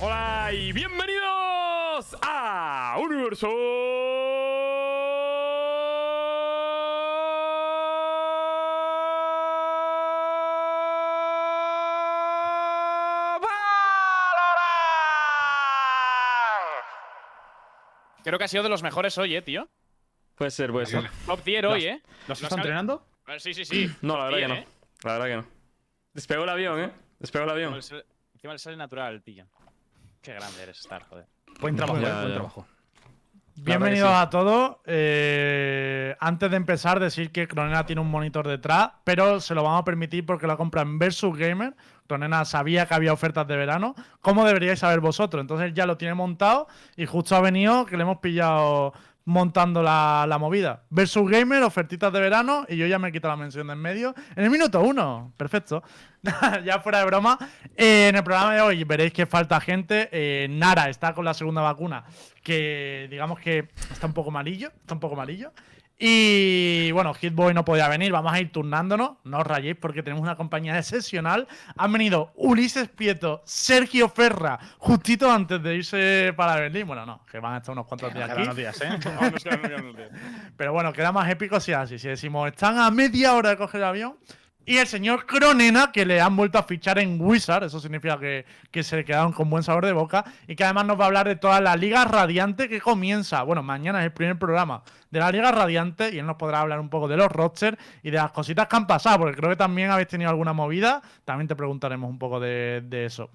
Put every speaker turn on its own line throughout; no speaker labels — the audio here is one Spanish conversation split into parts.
Hola y bienvenidos a Universo.
Creo que ha sido de los mejores hoy, eh, tío.
Puede ser, puede ser.
Top tier hoy, eh.
¿Los
Lo
está entrenando?
Sí, sí, sí.
No, la verdad que no.
eh.
La verdad que no. Despegó el avión, ¿eh? Despegó el avión.
Encima le sale natural, tío. Qué grande eres, Star, joder.
Buen trabajo,
Ya,
eh, buen trabajo.
Bienvenidos
sí.
a todos. Eh, antes de empezar, decir que Cronena tiene un monitor detrás, pero se lo vamos a permitir porque lo compra en Versus Gamer. Cronena sabía que había ofertas de verano. ¿Cómo deberíais saber vosotros? Entonces ya lo tiene montado y justo ha venido que le hemos pillado montando la, la movida. Versus Gamer, ofertitas de verano y yo ya me he quitado la mención de en medio. En el minuto uno. Perfecto. ya fuera de broma. eh, en el programa de hoy veréis que falta gente. Eh, Nara está con la segunda vacuna, que digamos que está un poco malillo. Está un poco malillo. Y bueno, Hitboy no podía venir, vamos a ir turnándonos, no os rayéis porque tenemos una compañía excepcional. Han venido Ulises Pieto, Sergio Ferra, justito antes de irse para Berlín. Bueno, no, que van a estar unos cuantos días aquí.
Días, ¿eh?
No, no no.
Pero bueno, queda más épico si es así. Si decimos, están a media hora de coger el avión. Y el señor Cronena, que le han vuelto a fichar en Wizard, eso significa que, que se quedaron con buen sabor de boca. Y que además nos va a hablar de toda la Liga Radiante que comienza. Bueno, mañana es el primer programa de la Liga Radiante. Y él nos podrá hablar un poco de los rosters y de las cositas que han pasado. Porque creo que también habéis tenido alguna movida. También te preguntaremos un poco de, de eso.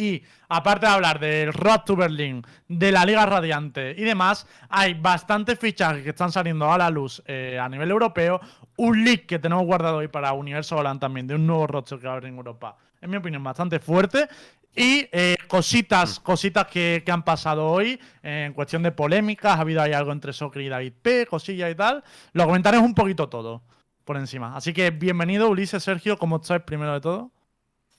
Y aparte de hablar del Road to Berlin, de la Liga Radiante y demás, hay bastantes fichajes que están saliendo a la luz eh, a nivel europeo. Un leak que tenemos guardado hoy para Universo Volant también, de un nuevo roster que va a haber en Europa. En mi opinión, bastante fuerte. Y eh, cositas, cositas que, que han pasado hoy eh, en cuestión de polémicas. Ha habido ahí algo entre Soccer y David P, cosillas y tal. Lo comentaremos un poquito todo por encima. Así que bienvenido, Ulises, Sergio, ¿cómo estáis primero de todo?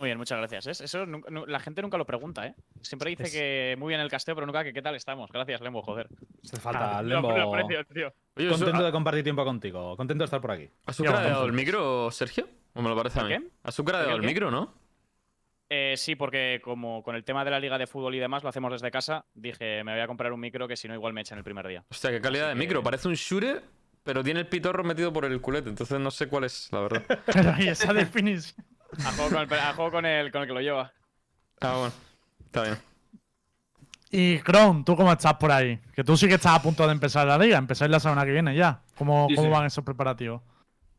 Muy bien, muchas gracias. ¿eh? Eso nunca- la gente nunca lo pregunta, ¿eh? Siempre dice
Es-
que muy bien el casteo, pero nunca que qué tal estamos. Gracias, Lembo, joder.
Hace falta
Ah,
Lembo.
Lo aprecio, tío.
Oye, ¿has-
Contento de compartir tiempo contigo. Contento de estar por aquí.
¿has
Tío,
ucradeado
vamos.
el micro, Sergio? ¿O me lo parece a mí?
¿Qué?
¿Has ucradeado el micro, no?
Eh, sí, porque como con el tema de la liga de fútbol y demás lo hacemos desde casa, dije, me voy a comprar un micro que si no igual me echan el primer día.
Hostia, qué calidad de
que-
micro. Parece un Shure, pero tiene el pitorro metido por el culete. Entonces no sé cuál es, la verdad.
Pero esa definición.
A juego con el, a juego con el, con el que lo lleva.
Ah, bueno. Está bien.
Y Kron, ¿tú cómo estás por ahí? Que tú sí que estás a punto de empezar la liga, empezáis la semana que viene ya. ¿Cómo,
Sí,
cómo
sí.
van esos preparativos?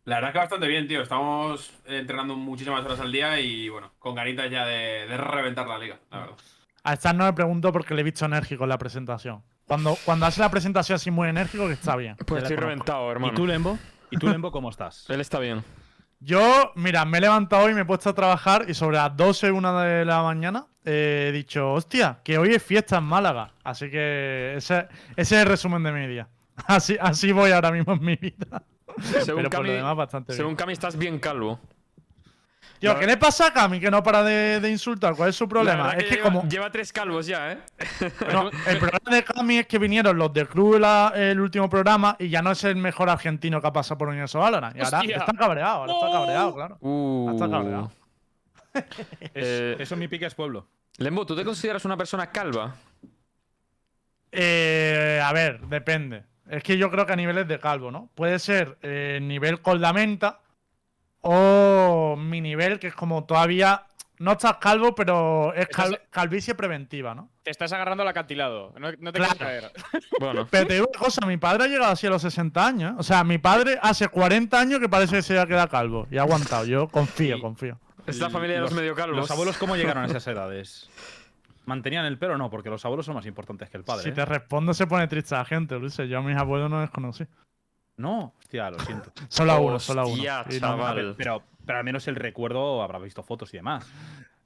La verdad que bastante bien, tío. Estamos entrenando muchísimas horas al día y bueno, con ganitas ya de, de reventar la liga, la verdad.
A Star no me pregunto porque le he visto enérgico en la presentación. Cuando, cuando hace la presentación así muy enérgico, que está bien.
Pues estoy
le
reventado, hermano.
¿Y tú, Lembo? ¿Y tú, Lembo, cómo estás?
Él está bien.
Yo, mira, me he levantado hoy, me he puesto a trabajar y sobre las 12, una de la mañana eh, he dicho, hostia, que hoy es fiesta en Málaga. Así que ese, ese es el resumen de mi día. Así, así voy ahora mismo en mi vida.
Según
Pero por lo
Cami,
demás, bastante
según
bien.
Cami estás bien calvo.
Tío, ¿qué le pasa a Cami que no para de, de insultar? ¿Cuál es su problema? Es que
lleva,
como...
lleva tres calvos ya, ¿eh?
No, el problema de Cami es que vinieron los del club la- el último programa y ya no es el mejor argentino que ha pasado por Universo Valorant. Y ahora
¡Hostia!
está cabreado, ahora está cabreado, claro.
Uh.
Está cabreado.
Es-
Eh,
eso mi pique es pueblo.
Lembo, ¿tú te consideras una persona calva?
Eh, a ver, depende. Es que yo creo que a niveles de calvo, ¿no? Puede ser eh, nivel con la menta o mi nivel, que es como todavía. No estás calvo, pero es cal- calvicie preventiva, ¿no?
Te estás agarrando al acantilado. No, no te
Claro.
quieres caer.
Bueno.
Pero te digo una cosa, mi padre ha llegado así a los 60 años. ¿eh? O sea, mi padre hace 40 años que parece que se ha quedado calvo. Y ha aguantado. Yo confío, confío.
Es la familia de los, medio calvos.
¿Los abuelos cómo llegaron a esas edades? ¿Mantenían el pelo o no? Porque los abuelos son más importantes que el padre.
Si
¿eh?
te respondo, se pone triste la gente, Luis. Yo a mis abuelos no les conocí.
No, hostia, lo siento.
Solo a uno, solo a uno. No-
chaval.
Pero, pero al menos el recuerdo habrá visto fotos y demás.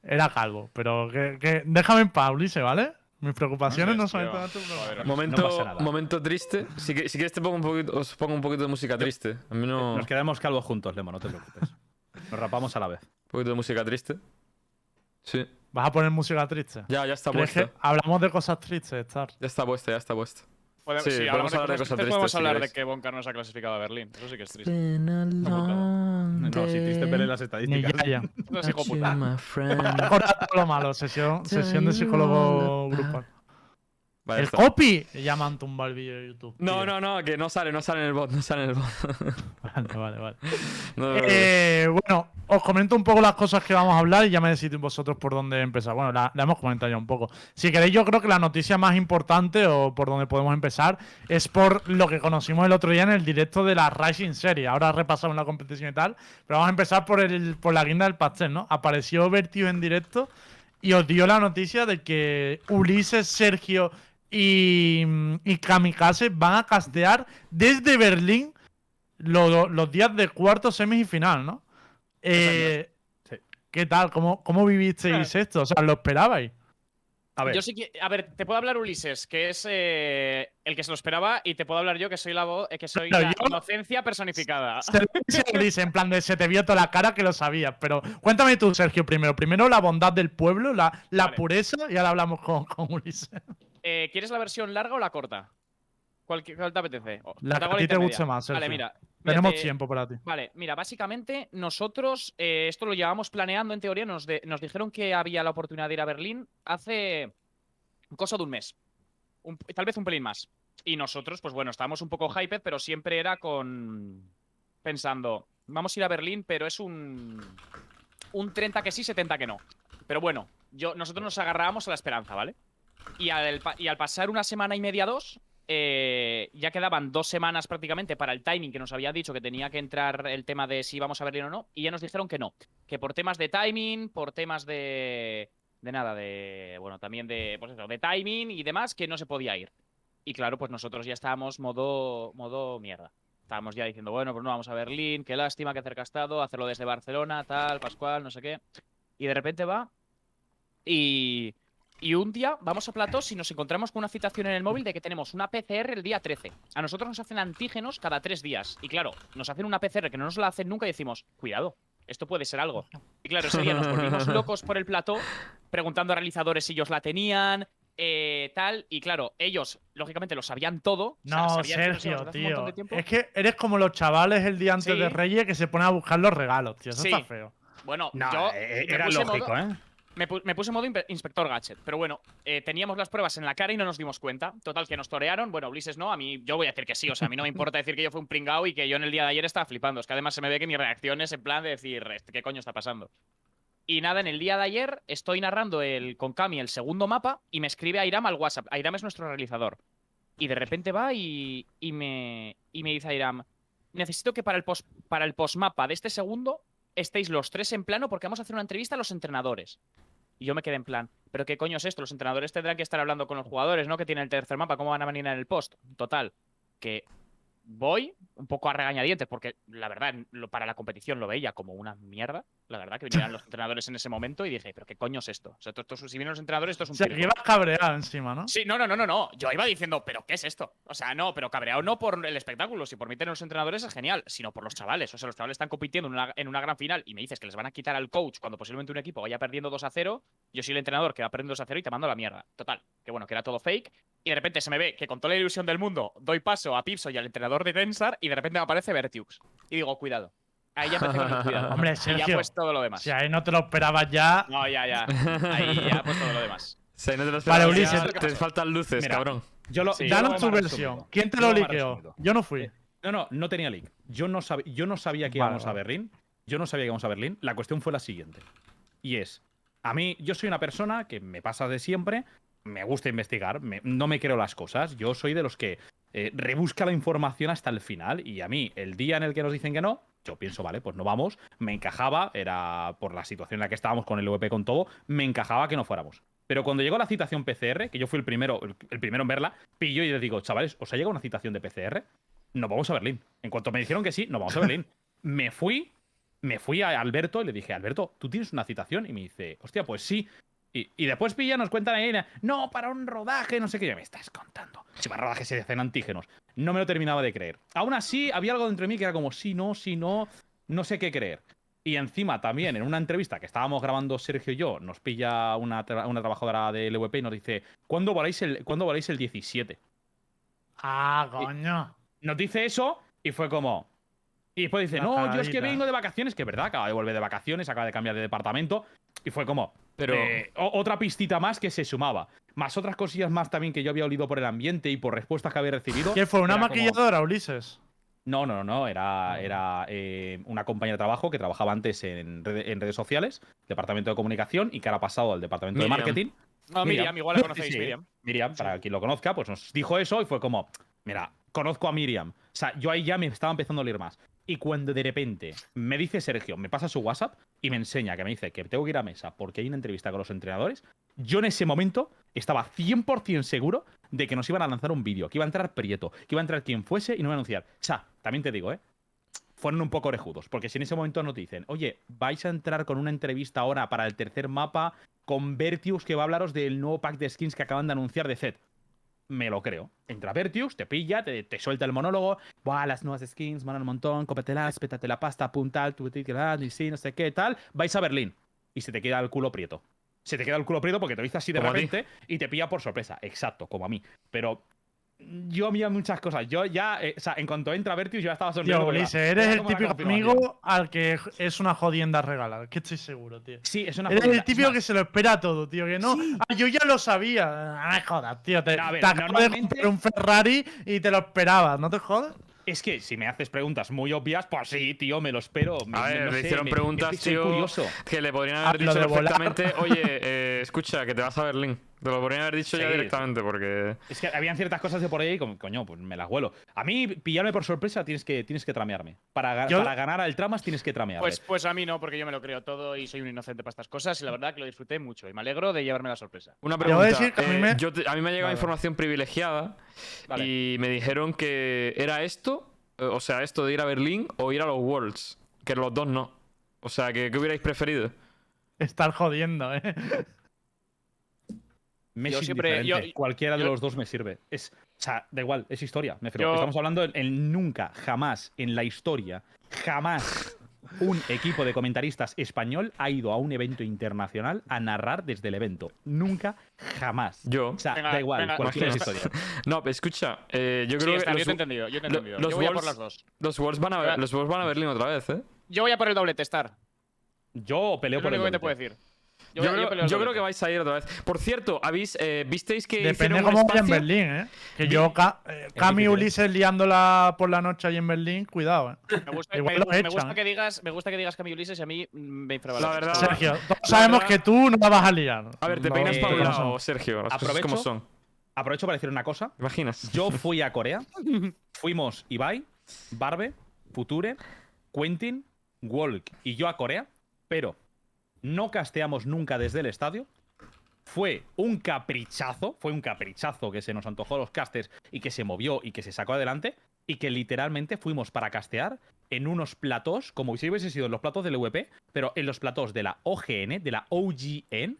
Era calvo, pero que, que- déjame en paz, Ulises, ¿vale? Mis preocupaciones no son todas tus
Joder.
preocupaciones.
Momento,
No pasa nada.
momento triste. Si, que- si quieres te pongo un poquito, os pongo un poquito de música triste. A mí no...
Nos quedamos calvos juntos, Lemo, no te preocupes. Nos rapamos a la vez.
Un poquito de música triste. Sí.
¿Vas a poner música triste?
Ya, ya está
¿Crees
puesta.
que hablamos de cosas tristes, Star?
Ya está puesta, ya está puesta.
Podemos,
Sí,
sí,
podemos
hablamos de
hablar de
cosas
cosas
tristes, Podemos
si
hablar de
queréis.
que Boncar no se ha clasificado a Berlín. Eso sí que es triste.
No, No, si triste ver las
Ni
estadísticas.
ya, ya.
No es hijo puta.
Lo malo, sesión, sesión de psicólogo grupal.
Vale,
el
esto-
copy ya me han tumbado el vídeo de YouTube.
No,
tío.
no, no, que no sale, no sale en el bot, no sale en el bot.
Vale, vale, vale.
No, no, no.
Eh, bueno, os comento un poco las cosas que vamos a hablar y ya me decís vosotros por dónde empezar. Bueno, la, la hemos comentado ya un poco. Si queréis, yo creo que la noticia más importante o por donde podemos empezar es por lo que conocimos el otro día en el directo de la Rising Series. Ahora repasamos la competición y tal, pero vamos a empezar por, el, por la guinda del pastel, ¿no? Apareció Vertigo en directo y os dio la noticia de que Ulises, Sergio y, y Kamikaze van a castear desde Berlín lo- los días de cuarto, semis y final, ¿no? Eh,
Sí.
¿Qué tal? ¿Cómo, cómo vivisteis esto? O sea, ¿lo esperabais?
A ver,
Yo sí que. A ver, te puedo hablar Ulises, que es eh, el que se lo esperaba, y te puedo hablar yo, que soy la voz, eh, que soy
Claro,
la
yo-
inocencia personificada.
Ulises, en plan de se te vio toda la cara que lo sabías. Pero cuéntame tú, Sergio, primero. Primero la bondad del pueblo, la, la
Vale.
pureza, y ahora hablamos con, con Ulises.
Eh, ¿Quieres la versión larga o la corta? ¿Cuál, cuál te apetece? O-
La que a ti te guste más,
Vale,
Sergio.
mira. mira,
Tenemos
te-
tiempo para ti.
Vale, mira, básicamente nosotros eh, esto lo llevábamos planeando en teoría. Nos, de- nos dijeron que había la oportunidad de ir a Berlín hace cosa de un mes. Un- tal vez un pelín más. Y nosotros, pues bueno, estábamos un poco hyped, pero siempre era con. Pensando, vamos a ir a Berlín, pero es un. Un 30 que sí, 70 que no. Pero bueno, yo, nosotros nos agarrábamos a la esperanza, ¿vale? Y al, pasar una semana y media, dos, eh, ya quedaban dos semanas prácticamente para el timing que nos había dicho que tenía que entrar el tema de si íbamos a Berlín o no, y ya nos dijeron que no, que por temas de timing, por temas de de nada, de bueno, también de pues eso, de timing y demás, que no se podía ir. Y claro, pues nosotros ya estábamos modo modo mierda. Estábamos ya diciendo, bueno, pues no vamos a Berlín, qué lástima, qué cerca ha estado, hacerlo desde Barcelona, tal, Pascual, no sé qué. Y de repente va y y un día vamos a Platos y nos encontramos con una citación en el móvil de que tenemos una PCR el día 13. A nosotros nos hacen antígenos cada tres días. Y claro, nos hacen una PCR que no nos la hacen nunca y decimos, cuidado, esto puede ser algo. Y claro, ese día nos volvimos locos por el plató, preguntando a realizadores si ellos la tenían, eh, tal. Y claro, ellos, lógicamente, lo sabían todo. o sea,
No,
sabían
Sergio, tío. Es que eres como los chavales el día antes
Sí.
de Reyes que se ponen a buscar los regalos, tío. Eso
Sí.
está feo.
Bueno,
no,
yo
eh, era
modo-
lógico, ¿eh?
Me, pu- me puse en modo inspector gadget, pero bueno, eh, teníamos las pruebas en la cara y no nos dimos cuenta. Total, que nos torearon. Bueno, Ulises no, a mí yo voy a decir que sí. O sea, a mí no me importa decir que yo fui un pringao y que yo en el día de ayer estaba flipando. Es que además se me ve que mi reacción es en plan de decir, "Este, ¿qué coño está pasando? Y nada, en el día de ayer estoy narrando el, con Cami el segundo mapa y me escribe Airam al WhatsApp. Airam es nuestro realizador. Y de repente va y, y me, y me dice Airam, necesito que para el, post, para el postmapa de este segundo estéis los tres en plano porque vamos a hacer una entrevista a los entrenadores. Y yo me quedé en plan, ¿pero qué coño es esto? Los entrenadores tendrán que estar hablando con los jugadores, ¿no? Que tienen el tercer mapa, ¿cómo van a venir en el post? Total, que voy un poco a regañadientes porque la verdad, lo- para la competición lo veía como una mierda. La verdad, que vinieran los entrenadores en ese momento y dije, ¿pero qué coño es esto? O sea, esto, esto- si vienen los entrenadores, esto es un circo.
ibas cabreado encima, ¿no?
Sí, no, no, no, no, no. Yo iba diciendo, ¿pero qué es esto? O sea, no, pero cabreado no por el espectáculo. Si por mí tener los entrenadores es genial, sino por los chavales. O sea, los chavales están compitiendo en una, en una gran final y me dices que les van a quitar al coach cuando posiblemente un equipo vaya perdiendo 2 a 0. Yo soy el entrenador que va perdiendo 2 a 0 y te mando a la mierda. Total. Que bueno, que era todo fake. Y de repente se me ve que con toda la ilusión del mundo doy paso a Pipso y al entrenador de Tensar y de repente me aparece Vertiux. Y digo, cuidado. Ahí ya empecé con el cuidado.
Hombre,
y ya
Sergio.
pues todo lo demás.
Si ahí no te lo esperabas ya.
No, ya, ya. Ahí ya pues todo lo demás.
No te lo
Vale, Ulises.
ya Te faltan luces,
Mira.
cabrón.
Yo lo,
Sí.
yo lo
Danos tu versión.
resumido.
¿Quién te lo liqueó? Yo no fui.
No, no, no tenía leak. Yo no, sab- yo no sabía que
Vale,
íbamos a. Berlín. Yo no sabía que íbamos a Berlín. La cuestión fue la siguiente. Y es, a mí, yo soy una persona que me pasa de siempre, me gusta investigar, me- no me creo las cosas. Yo soy de los que eh, rebusca la información hasta el final. Y a mí, el día en el que nos dicen que no, yo pienso, vale, pues no vamos. Me encajaba, era por la situación en la que estábamos con el VP con todo, me encajaba que no fuéramos. Pero cuando llegó la citación PCR, que yo fui el primero, el, primero en verla, pillo y les digo, chavales, ¿os ha llegado una citación de PCR? nos vamos a Berlín. En cuanto me dijeron que sí, nos vamos a Berlín. me fui, me fui a Alberto y le dije, Alberto, ¿tú tienes una citación? Y me dice, hostia, pues sí. Y, y después pilla, nos cuentan ahí, no, para un rodaje, no sé qué. Ya me estás contando. Si para rodaje se hacen antígenos. No me lo terminaba de creer. Aún así, había algo dentro de mí que era como, sí, no, sí, no, no sé qué creer. Y encima también en una entrevista que estábamos grabando Sergio y yo, nos pilla una, tra- una trabajadora del LVP y nos dice, ¿cuándo voláis el, ¿cuándo voláis el 17?
Ah, coño.
nos dice eso y fue como. Y después dice, no, yo es que vengo de vacaciones, que es verdad, acaba de volver de vacaciones, acaba de cambiar de departamento. Y fue como,
Pero-
eh, o- otra pistita más que se sumaba. Más otras cosillas más también que yo había olido por el ambiente y por respuestas que había recibido.
¿Qué fue? ¿Una
como-
maquilladora, Ulises?
No, no, no, era, era eh, una compañera de trabajo que trabajaba antes en, en redes sociales, departamento de comunicación, y que ahora ha pasado al departamento
Miriam.
de marketing.
No, Miriam, igual la conocéis,
Sí, sí.
Miriam.
Miriam, para quien lo conozca, pues nos dijo eso y fue como, mira, conozco a Miriam. O sea, yo ahí ya me estaba empezando a oler más. Y cuando de repente me dice Sergio, me pasa su WhatsApp y me enseña que me dice que tengo que ir a mesa porque hay una entrevista con los entrenadores, yo en ese momento estaba 100% seguro de que nos iban a lanzar un vídeo, que iba a entrar Prieto, que iba a entrar quien fuese y no iba a anunciar. O también te digo, ¿eh? Fueron un poco orejudos, porque si en ese momento no te dicen, oye, vais a entrar con una entrevista ahora para el tercer mapa con Vertius que va a hablaros del nuevo pack de skins que acaban de anunciar de Zed. Me lo creo. Entra Vertius, te pilla, te, te suelta el monólogo. Buah, las nuevas skins, van un montón, cópetelas, pétate la pasta, puntal, tu y sí, no sé qué, tal. Vais a Berlín y se te queda el culo prieto. Se te queda el culo prieto porque te dice así de
Como
repente y te pilla por sorpresa. Exacto, como a mí. Pero yo había muchas cosas. Yo ya, eh, o sea, en cuanto entra Vertius, yo ya estaba sonriendo.
Tío, Ulises, eres el típico amigo al que es una jodienda regalar. Que estoy seguro, tío.
Sí, es una
Eres
jodida.
el típico que se lo espera todo, tío. Que no.
Sí.
Ah, yo ya lo sabía. Ah, no me jodas, tío. Te,
a ver,
te acabo de un Ferrari y te lo esperabas. ¿No te jodas?
Es que si me haces preguntas muy obvias, pues sí, tío, me lo espero. Me-
A
me-
ver,
no
le
sé,
hicieron
me-
preguntas, tío,
curioso.
que le podrían
Ah,
haber dicho perfectamente, oye, eh, escucha, que te vas a Berlín. Te lo podrían haber dicho ya
Sí,
directamente, porque.
Es que habían ciertas cosas de por ahí y como, coño, pues me las huelo. A mí, pillarme por sorpresa tienes que, tienes que tramearme. Para,
Yo-
para ganar al tramas tienes que tramearme.
Pues, pues a mí no, porque yo me lo creo todo y soy un inocente para estas cosas. Y la verdad que lo disfruté mucho. Y me alegro de llevarme la sorpresa.
Una pregunta.
voy a decir que a mí
eh,
me-
yo te- a mí me ha llegado
Vale.
información privilegiada
Vale.
y me dijeron que era esto, eh, o sea, esto de ir a Berlín o ir a los Worlds. Que los dos no. O sea, que ¿qué hubierais preferido?
Estar jodiendo, ¿eh?
Me
yo
es
siempre-
indiferente.
yo-
Cualquiera de
yo-
los dos me sirve. Es, o sea, da igual, es historia. Me Estamos hablando en, en nunca, jamás, en la historia, jamás un equipo de comentaristas español ha ido a un evento internacional a narrar desde el evento. Nunca, jamás.
Yo.
O sea,
Venga,
da igual,
venga,
cualquiera es
imagínate.
historia.
No, pero escucha, eh, yo
Sí,
creo
está,
que
yo te he
los,
entendido. Yo te he
lo-
entendido.
los
yo voy a por
Worlds-
las dos.
los Worlds van a,
Venga.
los Worlds van a Berlín otra vez, ¿eh?
Yo voy a por el doble testar.
Yo peleo
Es lo
por el
único que te
doblete.
puedo decir.
Yo, creo, yo que vais a ir otra vez. Por cierto, ¿habéis, eh, ¿visteis que
Depende
hicieron un
cómo vaya en
espacio?
Berlín, ¿eh? Que yo, Ca- eh, Cami. Ulises liándola por la noche ahí en Berlín, cuidado, ¿eh?
Me gusta,
Igual
me-
lo
me
echan,
gusta
¿eh?
que digas, me gusta que digas Cami Ulises y a mí me infravalora.
La verdad-
Sergio, todos sabemos
verdad-
que tú no la vas a liar.
A ver, te
No,
peinas para un lado, Sergio. Las cosas como
Aprovecho.
son.
Aprovecho para decir una cosa.
¿Te imaginas?
Yo fui a Corea. Fuimos Ibai, Barbe, Future, Quentin, Walk y yo a Corea, pero no casteamos nunca desde el estadio. Fue un caprichazo, fue un caprichazo que se nos antojó los casters y que se movió y que se sacó adelante y que literalmente fuimos para castear en unos platós, como si hubiese sido en los platos del VP, pero en los platós de la OGN, de la OGN,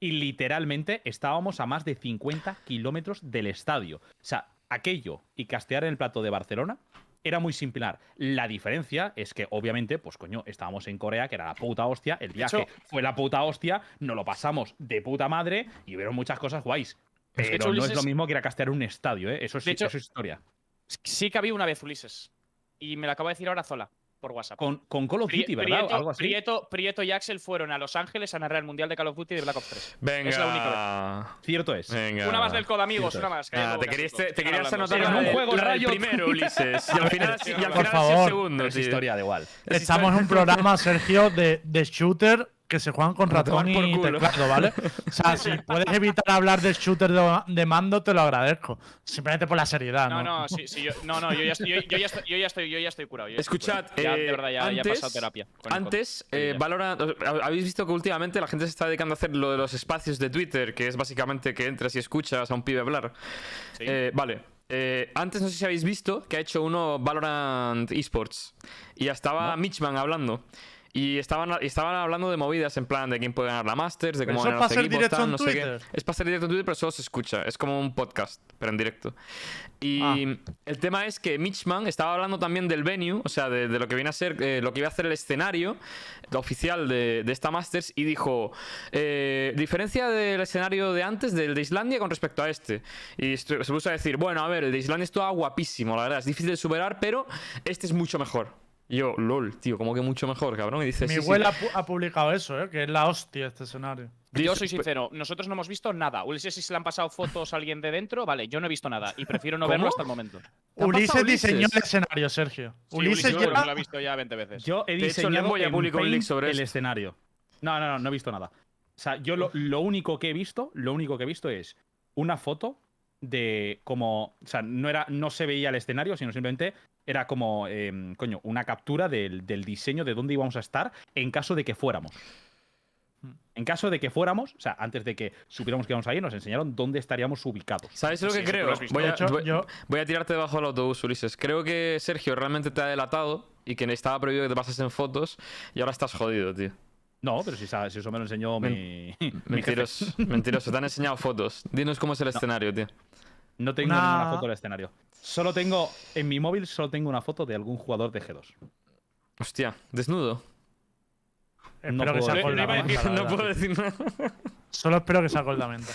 y literalmente estábamos a más de 50 kilómetros del estadio. O sea, aquello y castear en el plato de Barcelona era muy similar. La diferencia es que, obviamente, pues coño, estábamos en Corea, que era la puta hostia, el viaje
hecho-
fue la puta hostia, nos lo pasamos de puta madre y hubieron muchas cosas guays.
de
Pero
hecho,
no es lo mismo que ir a castear un estadio, ¿eh? Eso es,
De hecho-
eso es historia.
Sí que había una vez Ulises. Y me lo acaba de decir ahora Zola, por WhatsApp.
Con, con Call of
Pri-
Duty, ¿verdad?
Prieto,
Algo así.
Prieto- Prieto y Axel fueron a Los Ángeles a narrar el Mundial de Call of Duty de Black Ops 3.
Venga.
Es la única
Cierto es.
Venga.
Una más del COD, amigos,
Cierto
una más.
Ah, te
que
querías, te, te anotar
en un juego,
la primero, Ulises. Y al final, y al
Por
final
favor.
segundo,
es historia de igual.
Es
Estamos en un programa, Sergio, de, de shooter que se juegan con ratón
por
y
culo.
teclado, ¿vale? O sea, si puedes evitar hablar de shooter de, de mando, te lo agradezco. Simplemente por la seriedad, ¿no?
No, no, sí, sí, yo, no, no, yo ya estoy, yo, yo ya estoy, yo ya estoy, yo ya estoy curado. estoy
Escuchad,
curado. Ya,
eh,
de verdad, ya, ya he
antes,
pasado terapia.
antes eh,
ya.
Valorant- habéis visto que últimamente la gente se está dedicando a hacer lo de los espacios de Twitter, que es básicamente que entres y escuchas a un pibe hablar.
Sí.
Eh, vale. Eh, antes no sé si habéis visto que ha hecho uno Valorant Esports. Y ya estaba Mitchman hablando. Y estaban, estaban hablando de movidas en plan de quién puede ganar la Masters, de cómo ganar los
hacer
equipos, tal, no sé qué. Es para hacer directo en Twitter, pero solo se escucha. Es como un podcast, pero en directo. Y
Ah.
el tema es que Mitchman estaba hablando también del venue, o sea, de, de lo que viene a ser, eh, lo que iba a hacer el escenario oficial de, de esta Masters, y dijo: eh, diferencia del escenario de antes, del de Islandia, con respecto a este. Y se puso a decir: bueno, a ver, el de Islandia estaba guapísimo, la verdad, es difícil de superar, pero este es mucho mejor. Y yo, lol, tío, como que mucho mejor, cabrón. Y dice,
Mi
sí, sí.
abuela ha pu- ha publicado eso, ¿eh? que es la hostia este escenario.
Yo soy sincero, nosotros no hemos visto nada. Ulises, si se le han pasado fotos a alguien de dentro, vale, yo no he visto nada y prefiero no
¿Cómo?
verlo hasta el momento.
¿Te ha
Ulises diseñó el escenario, Sergio.
Sí,
Ulises
Ulises
lleva-
lo he visto ya 20 veces.
Yo he
De hecho,
diseñado en
sobre
el
esto.
escenario. No, no, no, no he visto nada. O sea, yo lo, lo único que he visto, lo único que he visto es una foto de como, o sea, no era, no se veía el escenario, sino simplemente era como, em, coño, una captura del, del diseño de dónde íbamos a estar en caso de que fuéramos. En caso de que fuéramos, o sea, antes de que supiéramos que íbamos a ir, nos enseñaron dónde estaríamos ubicados.
¿Sabes lo que
lo
creo? Voy a,
hecho,
voy-
yo-
voy a tirarte debajo del autobús, Ulises. Creo que Sergio realmente te ha delatado y que estaba prohibido que te pases en fotos y ahora estás jodido, tío.
No, pero si, si eso me lo enseñó mi, mi.
Mentiroso, mentiroso. Te han enseñado fotos. Dinos cómo es el escenario, tío.
No tengo
Una-
ninguna foto del escenario. Solo tengo, en mi móvil, solo tengo una foto de algún jugador de G2.
Hostia, desnudo.
No
Espero que
puedo
sea con la menta, la
no
verdad.
puedo decir nada.
Solo espero que sea con la menta.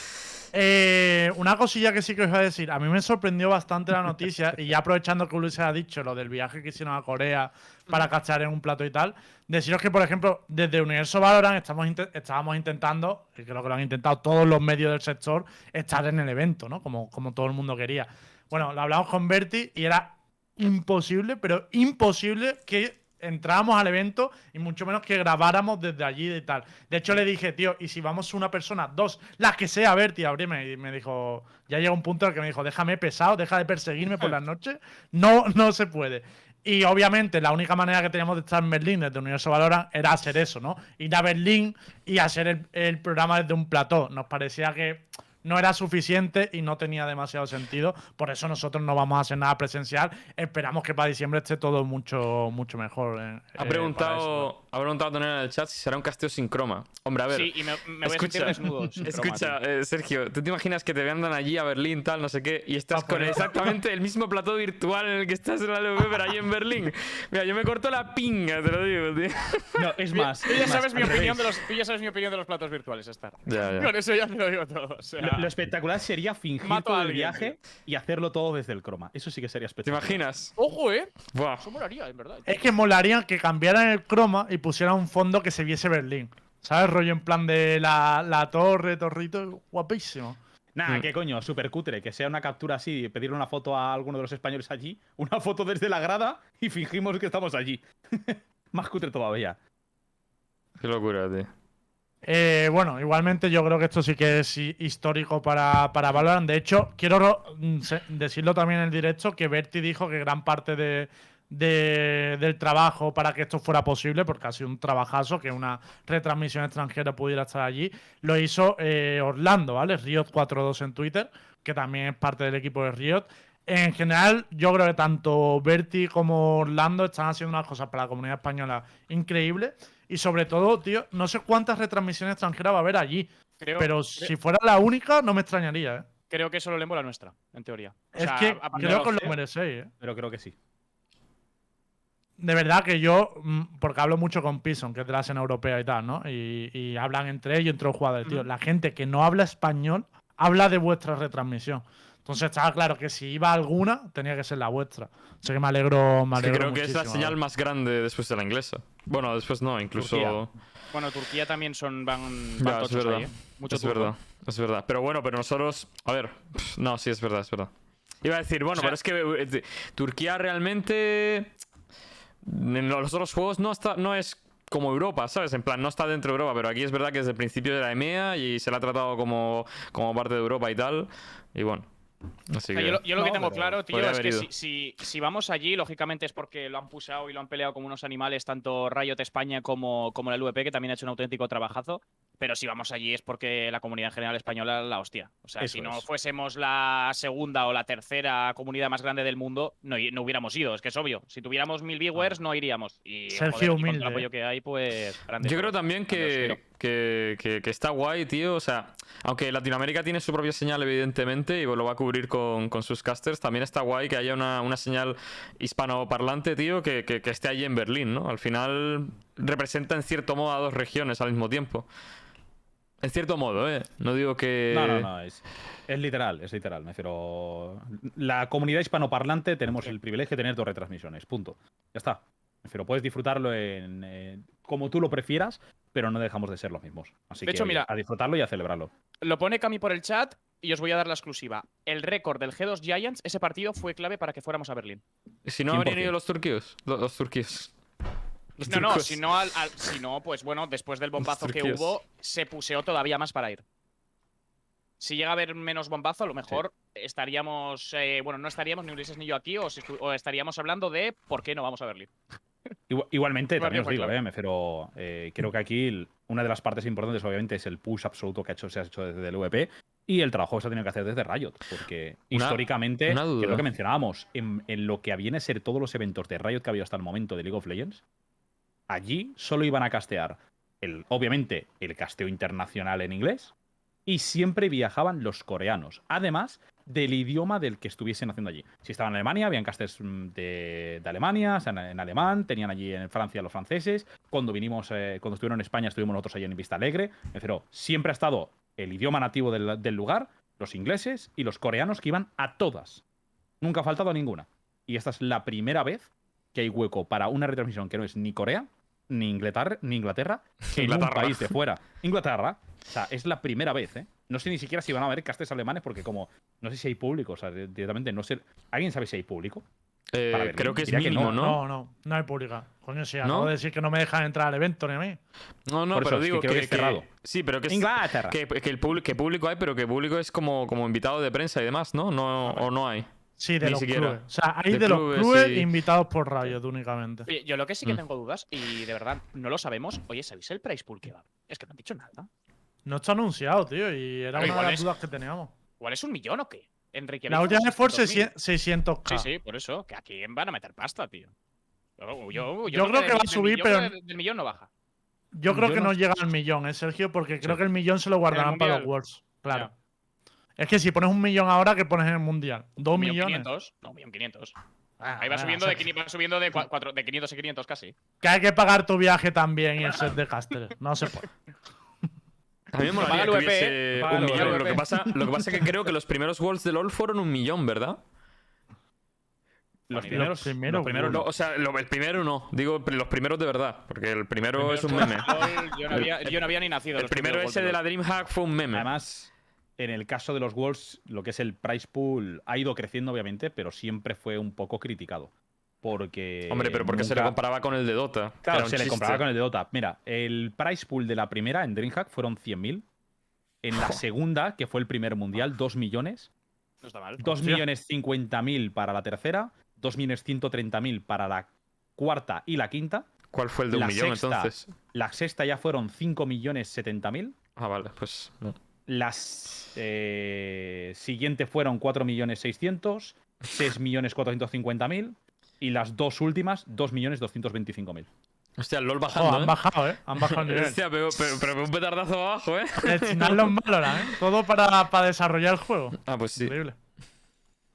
Eh, una cosilla que sí que os voy a decir. A mí me sorprendió bastante la noticia, y ya aprovechando que Ulises ha dicho lo del viaje que hicieron a Corea para cachar en un plato y tal, deciros que, por ejemplo, desde Universo Valorant estamos inte- estábamos intentando, y creo que lo han intentado todos los medios del sector, estar en el evento, ¿no? Como, como todo el mundo quería. Bueno, lo hablamos con Berti y era imposible, pero imposible que entráramos al evento y mucho menos que grabáramos desde allí y tal. De hecho, le dije, tío, ¿y si vamos una persona, dos, las que sea, Berti, abrime? Y me dijo, ya llega un punto en el que me dijo, déjame pesado, deja de perseguirme por las noches. No, no se puede. Y obviamente la única manera que teníamos de estar en Berlín desde Universo Valorant era hacer eso, ¿no? Ir a Berlín y hacer el, el programa desde un plató. Nos parecía que no era suficiente y no tenía demasiado sentido. Por eso nosotros no vamos a hacer nada presencial. Esperamos que para diciembre esté todo mucho, mucho mejor. eh, eh,
Ha
para
preguntado. Ha preguntado en el chat si será un casteo sin croma. Hombre, a ver.
Sí, y me, me voy
escucha,
a desnudo.
escucha
tío.
eh, Sergio, ¿tú te imaginas que te vendan allí a Berlín, tal, no sé qué, y estás
Ah,
con exactamente el mismo plató virtual en el que estás en la LV, pero allí en Berlín? Mira, yo me corto la pinga, te lo digo, tío.
No, es más.
Tú ya,
más,
sabes mi opinión de los, tú ya sabes mi opinión de los platos virtuales, Star.
Ya, ya.
Con eso ya te lo digo todo. o sea,
Lo, lo espectacular sería fingir
Mato
todo el viaje y hacerlo todo desde el croma. Eso sí que sería
¿Te
espectacular.
imaginas?
Ojo, eh.
Buah.
Eso molaría, en verdad.
Es que molaría que cambiaran el croma y pusieran un fondo que se viese Berlín. ¿Sabes? Rollo en plan de la, la torre, torrito, guapísimo.
Nah,
Mm.
qué coño, súper cutre. Que sea una captura así, pedirle una foto a alguno de los españoles allí, una foto desde la grada y fingimos que estamos allí. Más cutre todavía.
Qué locura, tío.
Eh, bueno, igualmente yo creo que esto sí que es hi- histórico para, para Valorant. De hecho, quiero ro- mm, decirlo también en el directo que Berti dijo que gran parte de, de- del trabajo para que esto fuera posible, porque ha sido un trabajazo que una retransmisión extranjera pudiera estar allí, lo hizo eh, Orlando, ¿vale? Riot42 en Twitter, que también es parte del equipo de Riot. En general, yo creo que tanto Berti como Orlando están haciendo unas cosas para la comunidad española increíbles. Y sobre todo, tío, no sé cuántas retransmisiones extranjeras va a haber allí.
Creo,
pero si fuera la única, no me extrañaría, ¿eh?
creo que solo Lembo la nuestra, en teoría. O
Es
sea,
que creo que os lo merecéis, ¿eh?
Pero creo que sí.
De verdad que yo, mm, porque hablo mucho con Pison, que es de la escena europea y tal, ¿no? Y, y hablan entre ellos, entre los jugadores, tío. La gente que no habla español habla de vuestra retransmisión. Entonces estaba claro que si iba alguna, tenía que ser la vuestra. Así que me alegro, me
Es
alegro
creo que es la señal más grande después de la inglesa. Bueno, después no, incluso.
Turquía.
Bueno, Turquía también son van,
Ya,
van
es
tochos
verdad.
ahí, ¿eh? Mucho
es
turco.
verdad, es verdad. Pero bueno, pero nosotros. A ver, no, sí, es verdad, es verdad. Iba a decir, bueno,
O sea-
pero es que eh, Turquía realmente. En los otros juegos no, está, no es como Europa, ¿sabes? En plan, no está dentro de Europa, pero aquí es verdad que desde el principio de la EMEA y se la ha tratado como, como parte de Europa y tal. Y bueno. Así
O sea,
que.
yo lo, yo lo que tengo claro, tío, es que si, si vamos allí, lógicamente es porque lo han pusado y lo han peleado como unos animales, tanto Riot España como, como la LVP, que también ha hecho un auténtico trabajazo. Pero si vamos allí es porque la comunidad en general española es la hostia. O sea,
Eso
si no
es.
fuésemos la segunda o la tercera comunidad más grande del mundo, no, no hubiéramos ido. Es que es obvio. Si tuviéramos mil viewers, no iríamos. Y,
Sergio
joder, y con todo
humilde,
el apoyo
eh.
que hay, pues. grande
Yo creo también que, que, que- que está guay, tío. O sea, aunque Latinoamérica tiene su propia señal, evidentemente, y lo va a cubrir con, con sus casters, también está guay que haya una, una señal hispanoparlante, tío, que, que- que esté allí en Berlín, ¿no? Al final representa en cierto modo a dos regiones al mismo tiempo. En cierto modo, ¿eh? No digo que...
No, no, no. Es, es literal, es literal. Me refiero. La comunidad hispanoparlante tenemos el privilegio de tener dos retransmisiones. Punto. Ya está. Pero puedes disfrutarlo en, eh, como tú lo prefieras, pero no dejamos de ser los mismos. Así
De
que
hecho, mira-
a disfrutarlo y a celebrarlo.
Lo pone Cami por el chat y os voy a dar la exclusiva. El récord del G2 Giants, ese partido fue clave para que fuéramos a Berlín.
Si no habrían
100%.
ido los turquios. Los, los turquios. Los
No, no, si no, al- al- si no, pues bueno, después del bombazo que hubo, se puseó todavía más para ir. Si llega a haber menos bombazo, a lo mejor estaríamos. eh, bueno, no estaríamos ni Ulises ni yo aquí, o, si estu- o estaríamos hablando de por qué no vamos a Berlín.
Igu- Igualmente,
Me
también os digo, eh, me refiero, eh, creo que aquí una de las partes importantes, obviamente, es el push absoluto que ha hecho, se ha hecho desde el VP y el trabajo que se ha tenido que hacer desde Riot. Porque
Una-
históricamente,
una
que es lo que mencionábamos, en, en lo que viene a ser todos los eventos de Riot que ha habido hasta el momento de League of Legends, allí solo iban a castear, el, obviamente, el casteo internacional en inglés y siempre viajaban los coreanos. Además del idioma del que estuviesen haciendo allí. Si estaban en Alemania, habían casters mm, de, Alemania, en, en alemán, tenían allí en Francia los franceses. Cuando vinimos, eh, cuando estuvieron en España, estuvimos nosotros allí en Vista Alegre. Siempre ha estado el idioma nativo del, del lugar, los ingleses y los coreanos que iban a todas. Nunca ha faltado a ninguna. Y esta es la primera vez que hay hueco para una retransmisión que no es ni Corea, ni Inglaterra, ni Inglaterra, en un
Inglaterra.
país de fuera. Inglaterra. O sea, es la primera vez, ¿eh? No sé ni siquiera si van a haber castes alemanes porque como no sé si hay público, o sea, directamente no sé. ¿Alguien sabe si hay público?
Eh, creo que es
diría que
mínimo,
no,
¿no?
No, no, no hay pública. Coño, si
¿No?
acabo de decir que no me dejan entrar al evento ni a mí.
No, no,
Por eso
pero
es que
digo
creo
que,
que es cerrado.
Sí, pero que es.
Inglaterra.
Que, que el público, que público hay, pero que público es como, como invitado de prensa y demás, ¿no? no o no hay.
Sí, de
Ni
los
siquiera.
clubes. O sea, hay
De
de,
clubes,
los clubes
sí.
invitados por Riot únicamente.
Oye, yo lo que sí que
Mm.
tengo dudas, y de verdad no lo sabemos. Oye, ¿sabéis el price pool que va? Es que no han dicho nada.
No está anunciado, tío, y era
Pero
una de
igual
las
es-
dudas que teníamos.
¿Igual es un millón o qué? Enrique.
La última fue
600.000.
600k.
Sí, sí, por eso. Que aquí van a meter pasta, tío. Yo, yo,
Yo creo que va a subir,
millón-
pero-
Del, del millón no baja.
Yo creo que
no-
no llega al millón, ¿eh, Sergio? Porque creo
Sí.
que el millón se lo guardarán para los. Worlds. Claro. Es que si pones un millón ahora, ¿qué pones en el Mundial? ¿Dos millones?
500. No, un millón 500.
Ah,
Ahí va
bueno,
subiendo,
o sea,
de, va subiendo de, cuatro- de 500 y 500 casi.
Que hay que pagar tu viaje también y el set de caster. No se puede.
A mí me molaría
el
que hubiese
paga
un
el
millón. Lo que, pasa, lo que pasa es que creo que los primeros Worlds de LoL fueron un millón, ¿verdad?
Los
Los
primeros,
primeros,
los primeros
No, o sea, lo- el primero no. Digo los primeros de verdad. Porque el primero es un meme.
Yo no había, yo no había ni nacido.
El primero ese de la Dreamhack fue un meme.
Además, en el caso de los Worlds, lo que es el price pool ha ido creciendo, obviamente, pero siempre fue un poco criticado. Porque.
Hombre, pero porque se le
nunca-
comparaba con el de Dota.
Claro, se le
chiste.
comparaba con el de Dota. Mira, el price pool de la primera en Dreamhack fueron 100.000. En la segunda, que fue el primer mundial, 2 millones.
No está mal.
2
Hostia.
millones 50.000 para la tercera, 2 millones 130.000 para la cuarta y la quinta.
¿Cuál fue el de un
La
millón
sexta.
entonces?
La sexta ya fueron 5 millones 70.000.
Ah, vale, pues. no.
Las eh, siguiente fueron 4 millones 600, 6 millones 450.000 y las dos últimas 2 millones 225.000.
Hostia, el LOL
Oh,
bajando,
han
¿eh?
bajado, ¿eh? Han bajado el nivel.
Hostia, pero, pero, pero un petardazo abajo, ¿eh?
Destinarlo en Valorant, ¿eh? Todo para, para desarrollar el juego.
Ah, pues sí.
Increíble.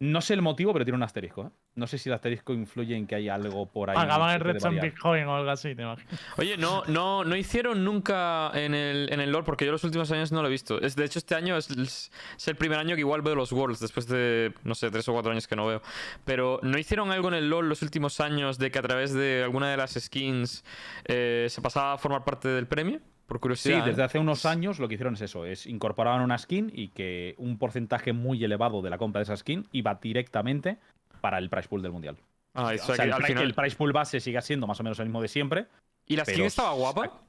No sé el motivo, pero tiene un asterisco. ¿eh? No sé si el asterisco influye en que hay algo por ahí.
Pagaban el
variar.
Bitcoin o algo así, te imagino.
Oye, no, no, no hicieron nunca en el, en el LoL, porque yo los últimos años no lo he visto. Es, de hecho, este año es, el primer año que igual veo los Worlds, después de, no sé, tres o cuatro años que no veo. Pero ¿no hicieron algo en el LoL los últimos años de que a través de alguna de las skins eh, se pasaba a formar parte del premio? Por
Sí, desde
¿eh?
hace unos años lo que hicieron es eso, es incorporaban una skin y que un porcentaje muy elevado de la compra de esa skin iba directamente para el price pool del mundial.
Ah, eso
O sea,
aquí,
el,
al
pri-
final.
el price pool base sigue siendo más o menos el mismo de siempre.
¿Y la skin
pero-
estaba guapa?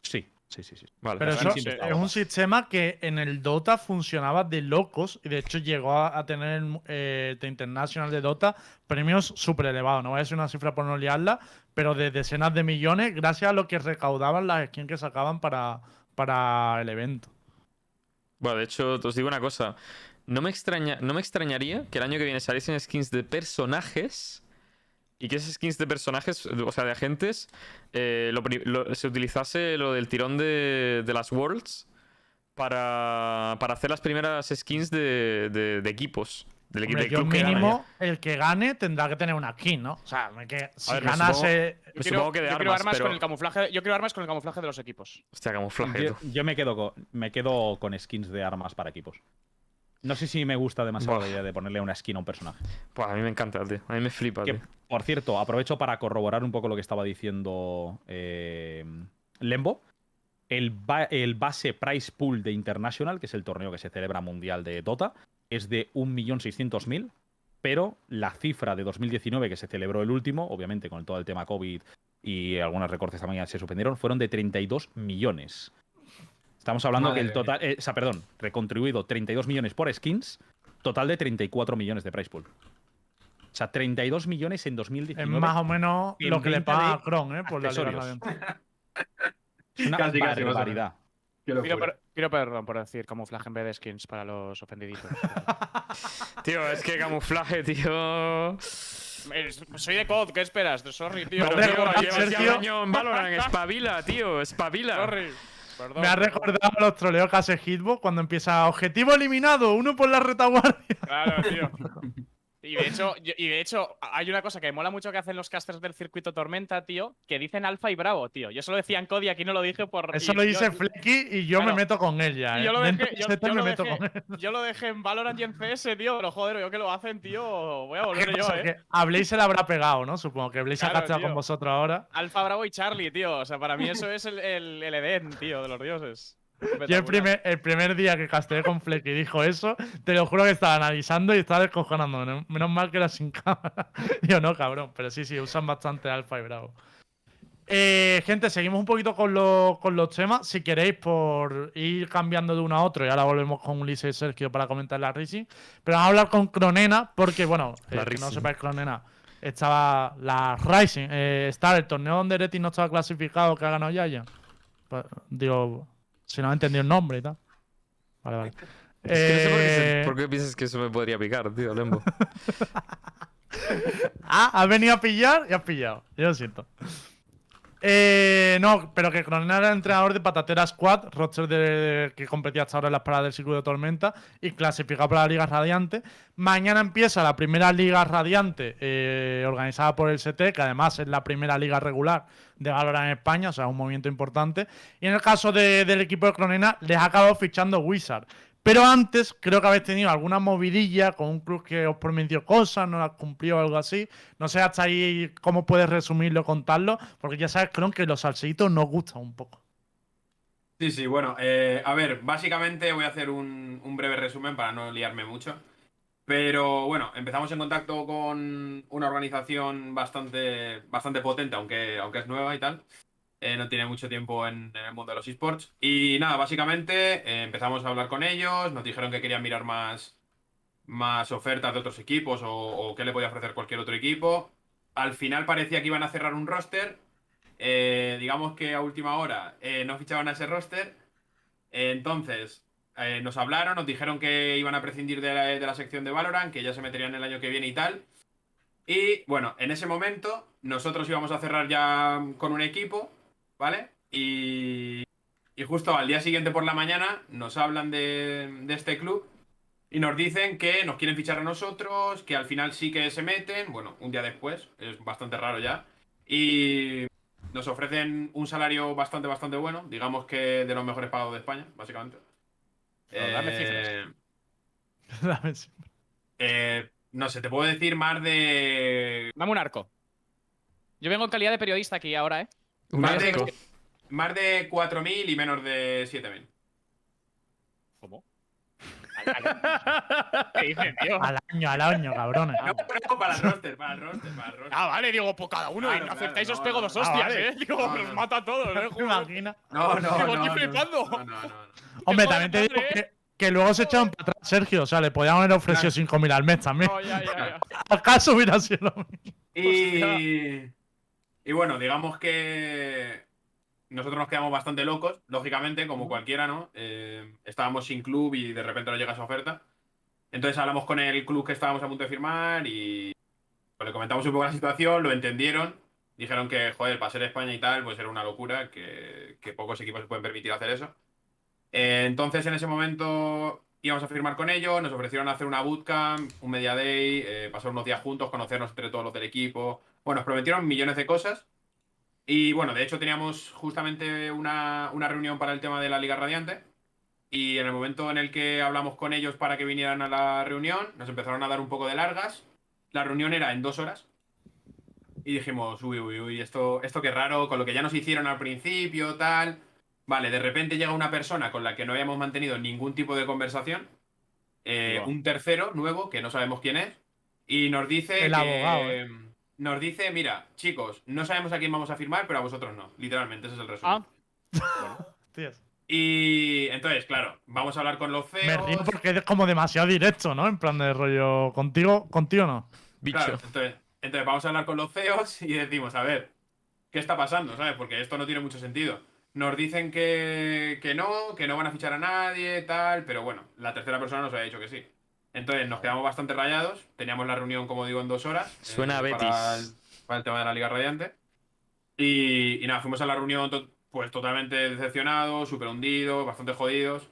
Sí, sí, sí, sí.
Vale.
Pero eso es un sistema que en el Dota funcionaba de locos y de hecho llegó a, a tener eh, The International de Dota premios súper elevados. No voy a decir una cifra por no liarla, pero de decenas de millones gracias a lo que recaudaban las skins que sacaban para, para el evento.
Bueno, de hecho, os digo una cosa. No me, extraña, no me extrañaría que el año que viene saliesen skins de personajes y que esas skins de personajes, o sea, de agentes, eh, lo pri- lo- se utilizase lo del tirón de, de las Worlds para, para hacer las primeras skins de, de- de equipos. Del, equi-
Hombre,
del
yo
club que gane.
mínimo, el que gane tendrá que tener una skin, ¿no? O sea, que si
ver, me
ganas.
supongo-
eh,
Yo
Supongo que de
yo quiero
armas,
armas
pero-
con el camuflaje. Yo quiero armas con el camuflaje de los equipos.
Hostia, camuflaje.
Yo, yo me, quedo con, me quedo con skins de armas para equipos. No sé si me gusta demasiado la idea de ponerle una skin a un personaje.
Pues a mí me encanta, tío. A mí me flipa,
Que,
tío.
por cierto, aprovecho para corroborar un poco lo que estaba diciendo eh, Lembo. El, ba- el base price pool de International, que es el torneo que se celebra mundial de Dota, es de 1.600.000, pero la cifra de 2019, que se celebró el último, obviamente con todo el tema COVID y algunos recortes también se suspendieron, fueron de 32 millones. Estamos hablando
Madre
que el total, eh, o sea, perdón, recontribuido 32 millones por skins, total de 34 millones de price pool. O sea, 32 millones en
Es
2019.
más o menos
en
lo que le paga a Kron, ¿eh? Por la.
Es una
Casi, casi,
barbaridad.
Pido,
locura.
per- pido perdón por decir camuflaje en vez de skins para los ofendiditos.
Tío, es que camuflaje, tío.
Es- Soy de COD, ¿qué esperas? Sorry, tío.
Pero, tío, llevas ya un año en Valorant. Espabila, tío. Espabila.
Sorry. Perdón.
Me ha recordado los troleos que hace Hitbox cuando empieza objetivo eliminado, uno por la retaguardia.
Claro, tío. Y de hecho, y de hecho, hay una cosa que me mola mucho que hacen los casters del circuito Tormenta, tío, que dicen alfa y bravo, tío. Yo solo decía en COD y aquí no lo dije por.
Eso
y
lo dice Flecky y yo
Claro.
me meto con ella. ¿eh?
yo lo dejé, en Valorant y en CS, tío, pero joder, yo que lo hacen, tío, voy a
¿Qué
volver yo, eh.
Que a Blaze se le habrá pegado, ¿no? Supongo que Blaze
Claro,
ha
tío.
con vosotros ahora.
Alfa Bravo y Charlie, tío. O sea, para mí eso es el, el, el Edén, tío, de los dioses.
Yo el primer, el primer día que casteé con Flecky y dijo eso, te lo juro que estaba analizando y estaba descojonando. Menos, mal que era sin cámara. Yo no, cabrón. Pero sí, sí, usan bastante Alfa y Bravo. Eh, gente, seguimos un poquito con, los- con los temas. Si queréis, por ir cambiando de uno a otro, y ahora volvemos con Ulises y Sergio para comentar la Rising. Pero vamos a hablar con Cronena, porque, bueno, eh, que no sepáis, Cronena, estaba la Rising. Eh, está el torneo donde Reti no estaba clasificado, que ha ganado Yaya. Pues, digo, si no he entendido el nombre y tal. Vale, vale.
Es que no sé por qué, se-
Eh,
por qué piensas que eso me podría picar, tío, Lembo.
Ah, has venido a pillar y has pillado. Yo lo siento. Eh, no, pero que Cronena era el entrenador de Patatera Squad, roster que competía hasta ahora en las paradas del circuito de Tormenta y clasificado para la Liga Radiante. Mañana empieza la primera Liga Radiante eh, organizada por el CT, que además es la primera liga regular de Valorant en España, o sea, un movimiento importante. Y en el caso de- del equipo de Cronena, les ha acabado fichando Wizard. Pero antes creo que habéis tenido alguna movidilla con un club que os prometió cosas, no las cumplió algo así. No sé hasta ahí cómo puedes resumirlo, contarlo, porque ya sabes, Cron, que los salsitos nos gustan un poco.
Sí, sí, bueno, eh, a ver, básicamente voy a hacer un, un breve resumen para no liarme mucho. Pero bueno, empezamos en contacto con una organización bastante, bastante potente, aunque, aunque es nueva y tal. Eh, no tiene mucho tiempo en, el mundo de los esports. Y nada, básicamente eh, empezamos a hablar con ellos, nos dijeron que querían mirar más, más ofertas de otros equipos o, o qué le podía ofrecer cualquier otro equipo. Al final parecía que iban a cerrar un roster. Eh, digamos que a última hora no fichaban a ese roster. Entonces, nos hablaron, nos dijeron que iban a prescindir de la, de la sección de Valorant, que ya se meterían el año que viene y tal. Y bueno, en ese momento nosotros íbamos a cerrar ya con un equipo, ¿vale? Y, y justo al día siguiente por la mañana nos hablan de, de este club y nos dicen que nos quieren fichar a nosotros, que al final sí que se meten, bueno, un día después, es bastante raro ya. Y nos ofrecen un salario bastante, bastante bueno, digamos que de los mejores pagados de España, básicamente.
Pero dame
Eh,
cifras.
Dame
eh, no sé, te puedo decir más de.
Dame un arco. Yo vengo en calidad de periodista aquí ahora, ¿eh?
Un
Más de, más de 4.000 y menos de 7.000.
¿Cómo? ¿Qué dices, tío?
Al año, al año, cabrones.
No, para el roster, para el roster, para el roster.
Ah, vale, digo, pues cada uno
Claro,
y no
claro,
aceptáis,
no,
os pego
no,
dos hostias,
Ah, vale.
¿eh? Digo,
No,
pero
no.
os mata a todos, ¿eh?
¿Te
Joder.
imaginas?
No, no,
Digo,
no.
flipando.
No, no, no. no.
Hombre, también te digo que, que luego se echaron para atrás, Sergio. O sea, le podían haber ofrecido 5.000 al mes también.
No, ya, ya, ya.
¿Acaso hubiera sido lo mismo?
Y, y bueno, digamos que nosotros nos quedamos bastante locos, lógicamente, como cualquiera, ¿no? Eh, estábamos sin club y de repente nos llega esa oferta. Entonces hablamos con el club que estábamos a punto de firmar y pues, le comentamos un poco la situación, lo entendieron. Dijeron que, joder, para ser España y tal, pues era una locura, que, que pocos equipos se pueden permitir hacer eso. Eh, entonces, en ese momento íbamos a firmar con ellos, nos ofrecieron hacer una bootcamp, un media day, eh, pasar unos días juntos, conocernos entre todos los del equipo. Bueno, nos prometieron millones de cosas. Y bueno, de hecho teníamos justamente una, una reunión para el tema de la Liga Radiante. Y en el momento en el que hablamos con ellos para que vinieran a la reunión, nos empezaron a dar un poco de largas. La reunión era en dos horas. Y dijimos, uy, uy, uy, esto, esto qué raro, con lo que ya nos hicieron al principio, tal. Vale, de repente llega una persona con la que no habíamos mantenido ningún tipo de conversación. eh, un tercero nuevo, que no sabemos quién es. Y nos dice
El
que-
abogado, ¿eh?
Nos dice, mira, chicos, no sabemos a quién vamos a firmar, pero a vosotros no. Literalmente, ese es el resumen.
Ah,
Tías.
Y entonces, claro, vamos a hablar con los
Me
CEOs.
río porque eres como demasiado directo, ¿no? En plan de rollo. Contigo, contigo no.
Bicho.
Claro, entonces, entonces vamos a hablar con los CEOs y decimos, a ver, ¿qué está pasando? ¿Sabes? Porque esto no tiene mucho sentido. Nos dicen que, que no, que no van a fichar a nadie, tal, pero bueno, la tercera persona nos ha dicho que sí. Entonces nos quedamos bastante rayados. Teníamos la reunión, como digo, en dos horas. eh,
Suena a
Para
Betis.
el, para el tema de la Liga Radiante. Y, y nada, fuimos a la reunión to- pues totalmente decepcionados, súper hundidos, bastante jodidos.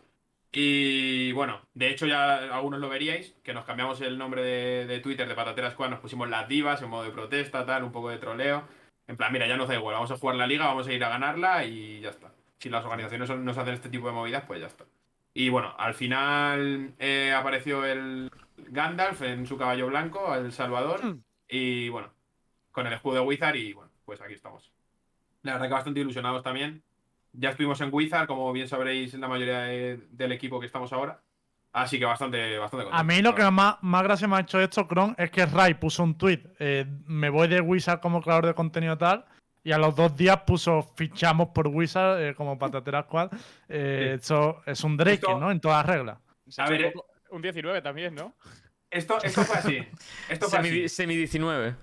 Y bueno, de hecho ya algunos lo veríais, que nos cambiamos el nombre de, de Twitter de Patatera Squad, nos pusimos las divas en modo de protesta, tal, un poco de troleo. En plan, mira, ya nos da igual, vamos a jugar la liga, vamos a ir a ganarla y ya está. Si las organizaciones nos hacen este tipo de movidas, pues ya está. Y bueno, al final eh, apareció el Gandalf en su caballo blanco, El Salvador, y bueno, con el escudo de Wizard y bueno, pues aquí estamos. La verdad que bastante ilusionados también. Ya estuvimos en Wizard, como bien sabréis, la mayoría de- del equipo que estamos ahora. Así que bastante, bastante
A mí lo que más, más gracia me ha hecho esto, Kron, es que Rai puso un tweet. eh, me voy de Wizard como creador de contenido tal. Y a los dos días puso fichamos por Wizard eh, como patatera squad. Eh,
Sí.
Esto es un Drake,
Esto-
¿no? En todas reglas.
A ver,
un, poco- un 19 también, ¿no?
Esto, esto fue así. Esto fue así.
Semi, semi 19.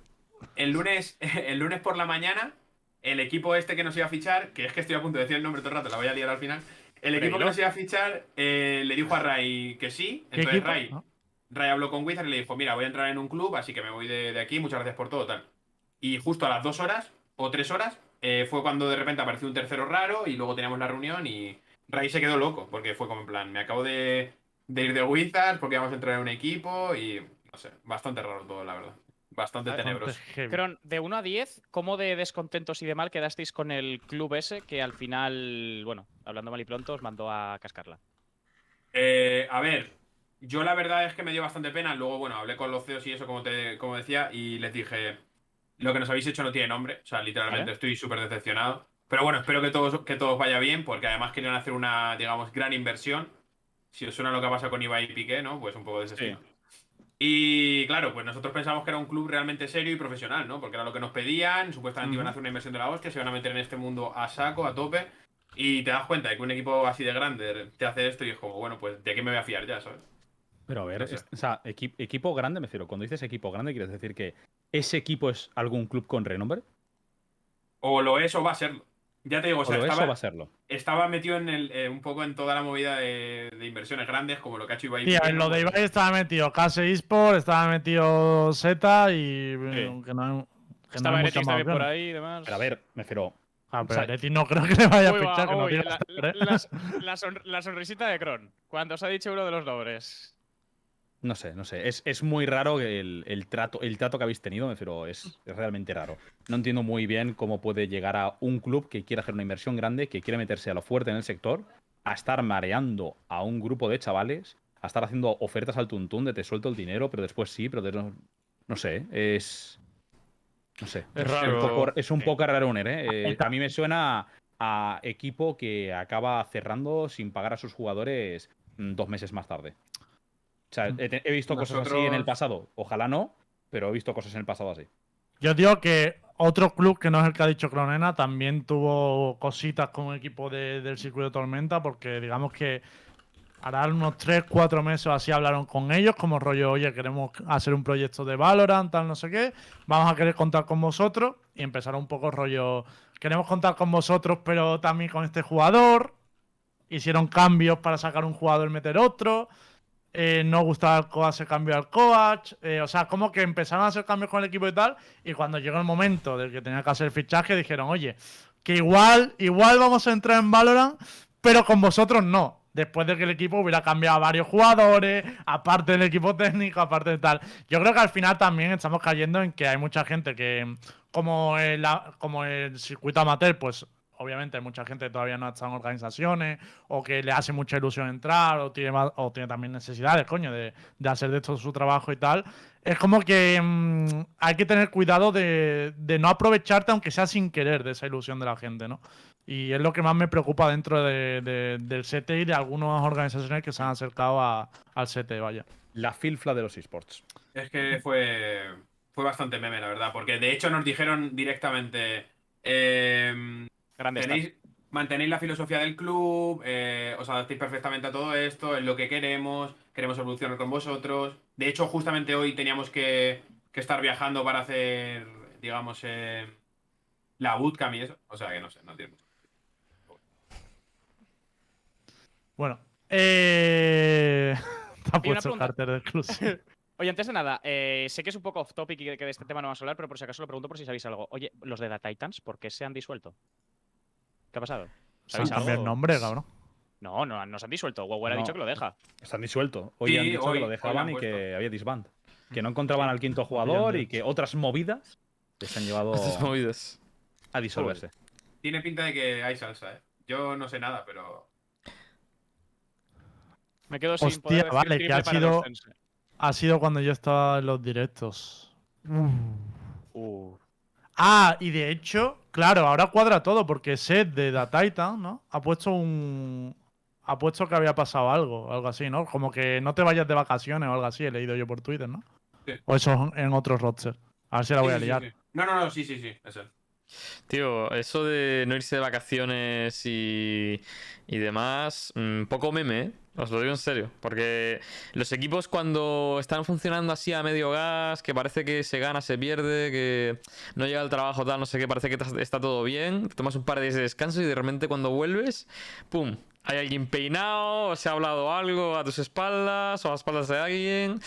El lunes, el lunes por la mañana, el equipo este que nos iba a fichar, que es que estoy a punto de decir el nombre todo el rato, la voy a liar al final. El equipo que nos iba a fichar eh, le dijo a Ray que sí.
¿Qué
Entonces? Ray,
¿No?
Ray habló con Wizard y le dijo, mira, voy a entrar en un club, así que me voy de, de aquí, muchas gracias por todo, tal. Y justo a las dos horas o tres horas eh, fue cuando de repente apareció un tercero raro y luego teníamos la reunión y Ray se quedó loco, porque fue como en plan, me acabo de, de ir de Wizard porque vamos a entrar en un equipo y no sé, bastante raro todo, la verdad. Bastante tenebroso.
Cron, de 1 a 10, ¿cómo de descontentos y de mal quedasteis con el club ese que al final, bueno, hablando mal y pronto, os mandó a cascarla?
Eh, a ver, yo la verdad es que me dio bastante pena. Luego, bueno, hablé con los CEOs y eso, como, te, como decía, y les dije, lo que nos habéis hecho no tiene nombre. O sea, literalmente estoy súper decepcionado. Pero bueno, espero que todos, que todos vaya bien, porque además querían hacer una, digamos, gran inversión. Si os suena lo que pasa con Ibai y Piqué, ¿no? Pues un poco de ese
Sí.
Y claro, pues nosotros pensamos que era un club realmente serio y profesional, ¿no? Porque era lo que nos pedían, supuestamente iban a hacer una inversión de la hostia, se iban a meter en este mundo a saco, a tope. Y te das cuenta de que un equipo así de grande te hace esto y es como, bueno, pues de qué me voy a fiar ya, ¿sabes?
Pero a ver,
No sé.
es- o sea, equi- equipo grande, me refiero. Cuando dices equipo grande, ¿quieres decir que ese equipo es algún club con renombre?
O lo es o va a serlo. Ya te digo, o
¿O
sea,
lo es
estaba,
o va a serlo?
estaba metido en el, eh, un poco en toda la movida de, de inversiones grandes, como lo que ha hecho Ibai. Piqué,
en
¿no?
lo de Ibai estaba metido Case Esport, estaba metido Z y. eh, que no, que no
Estaba Eretis
muchas más
también por ahí y demás.
Pero a ver, me refiero.
Ah, pero
o sea,
Eretis no creo que le vaya a
Uy, va,
que no
uy,
digas,
la,
¿eh?
la- la son- la sonrisita de Kron, cuando os ha dicho uno de los nombres.
No sé, no sé. Es, es muy raro el, el trato, el trato que habéis tenido, me refiero, es, es realmente raro. No entiendo muy bien cómo puede llegar a un club que quiere hacer una inversión grande, que quiere meterse a lo fuerte en el sector, a estar mareando a un grupo de chavales, a estar haciendo ofertas al tuntún de te suelto el dinero, pero después sí, pero de no, no sé, es. No sé.
Es
un
raro.
poco, es un poco raroner, ¿eh? Eh, A mí me suena a equipo que acaba cerrando sin pagar a sus jugadores mm, dos meses más tarde. O sea, he, visto cosas así en el pasado. Ojalá no, pero he visto cosas en el pasado así.
Yo digo que otro club que no es el que ha dicho Cronena también tuvo cositas con un equipo de- del circuito de Tormenta, porque digamos que hará unos 3, 4 meses así hablaron con ellos, como rollo, oye, queremos hacer un proyecto de Valorant, tal, no sé qué, vamos a querer contar con vosotros, y empezaron un poco rollo, queremos contar con vosotros, pero también con este jugador, hicieron cambios para sacar un jugador y meter otro, eh, no gustaba el coach, se cambió al coach. eh, o sea, como que empezaron a hacer cambios con el equipo y tal. Y cuando llegó el momento del que tenía que hacer el fichaje, dijeron, oye, que igual, igual vamos a entrar en Valorant, pero con vosotros no. Después de que el equipo hubiera cambiado a varios jugadores, aparte del equipo técnico, aparte de tal. Yo creo que al final también estamos cayendo en que hay mucha gente que, como el, como el circuito amateur, pues obviamente hay mucha gente que todavía no ha estado en organizaciones o que le hace mucha ilusión entrar o tiene, más- o tiene también necesidades, coño, de, de hacer de esto su trabajo y tal. Es como que mm, hay que tener cuidado de, de no aprovecharte, aunque sea sin querer, de esa ilusión de la gente, ¿no? Y es lo que más me preocupa dentro de- de- del CT y de algunas organizaciones que se han acercado a- al CT, vaya.
La filfla de los esports.
Es que fue, fue bastante meme, la verdad, porque de hecho nos dijeron directamente, em,
Grande
tenéis, mantenéis la filosofía del club, eh, os adaptéis perfectamente a todo esto, es lo que queremos, queremos evolucionar con vosotros. De hecho, justamente hoy teníamos que, que estar viajando para hacer, digamos, eh, la bootcamp y eso. O sea que no sé, no entiendo.
Bueno, eh... cartel del club.
Oye, antes de nada, eh, sé que es un poco off topic y que que de este tema no vamos a hablar, pero por si acaso lo pregunto por si sabéis algo. Oye, los de The Titans, ¿por qué se han disuelto? ¿Qué ha pasado? ¿Sabéis
cambiado el
algo?
nombre, cabrón.
No, no, no se han disuelto. WoW ha dicho que lo deja.
Están disueltos. Hoy
Sí,
han dicho
hoy-
que lo
hoy
dejaban
han
y que
puesto.
había disband. Que no encontraban al quinto jugador y que otras movidas les han llevado
Estas movidas.
a disolverse.
Tiene pinta de que hay salsa, ¿eh? Yo no sé nada, pero...
Me quedo sin
Hostia,
poder decir
vale, que
triple
ha
para
sido-
los.
Ha sido cuando yo estaba en los directos.
Uh.
Ah, y de hecho, claro, ahora cuadra todo, porque Seth de The Titan, ¿no? Ha puesto un. Ha puesto que había pasado algo, algo así, ¿no? Como que no te vayas de vacaciones o algo así, he leído yo por Twitter, ¿no?
Sí.
O eso en otros rosters. A ver si la voy
Sí,
a liar.
sí. No, no, no, sí, sí, sí, es él.
Tío, eso de no irse de vacaciones y, y demás, mm, poco meme, ¿eh? Os lo digo en serio. Porque los equipos cuando están funcionando así a medio gas, que parece que se gana, se pierde, que no llega el trabajo tal, no sé qué, parece que está todo bien, te tomas un par de días de descanso y de repente cuando vuelves, ¡pum! Hay alguien peinado, o se ha hablado algo a tus espaldas o a las espaldas de alguien.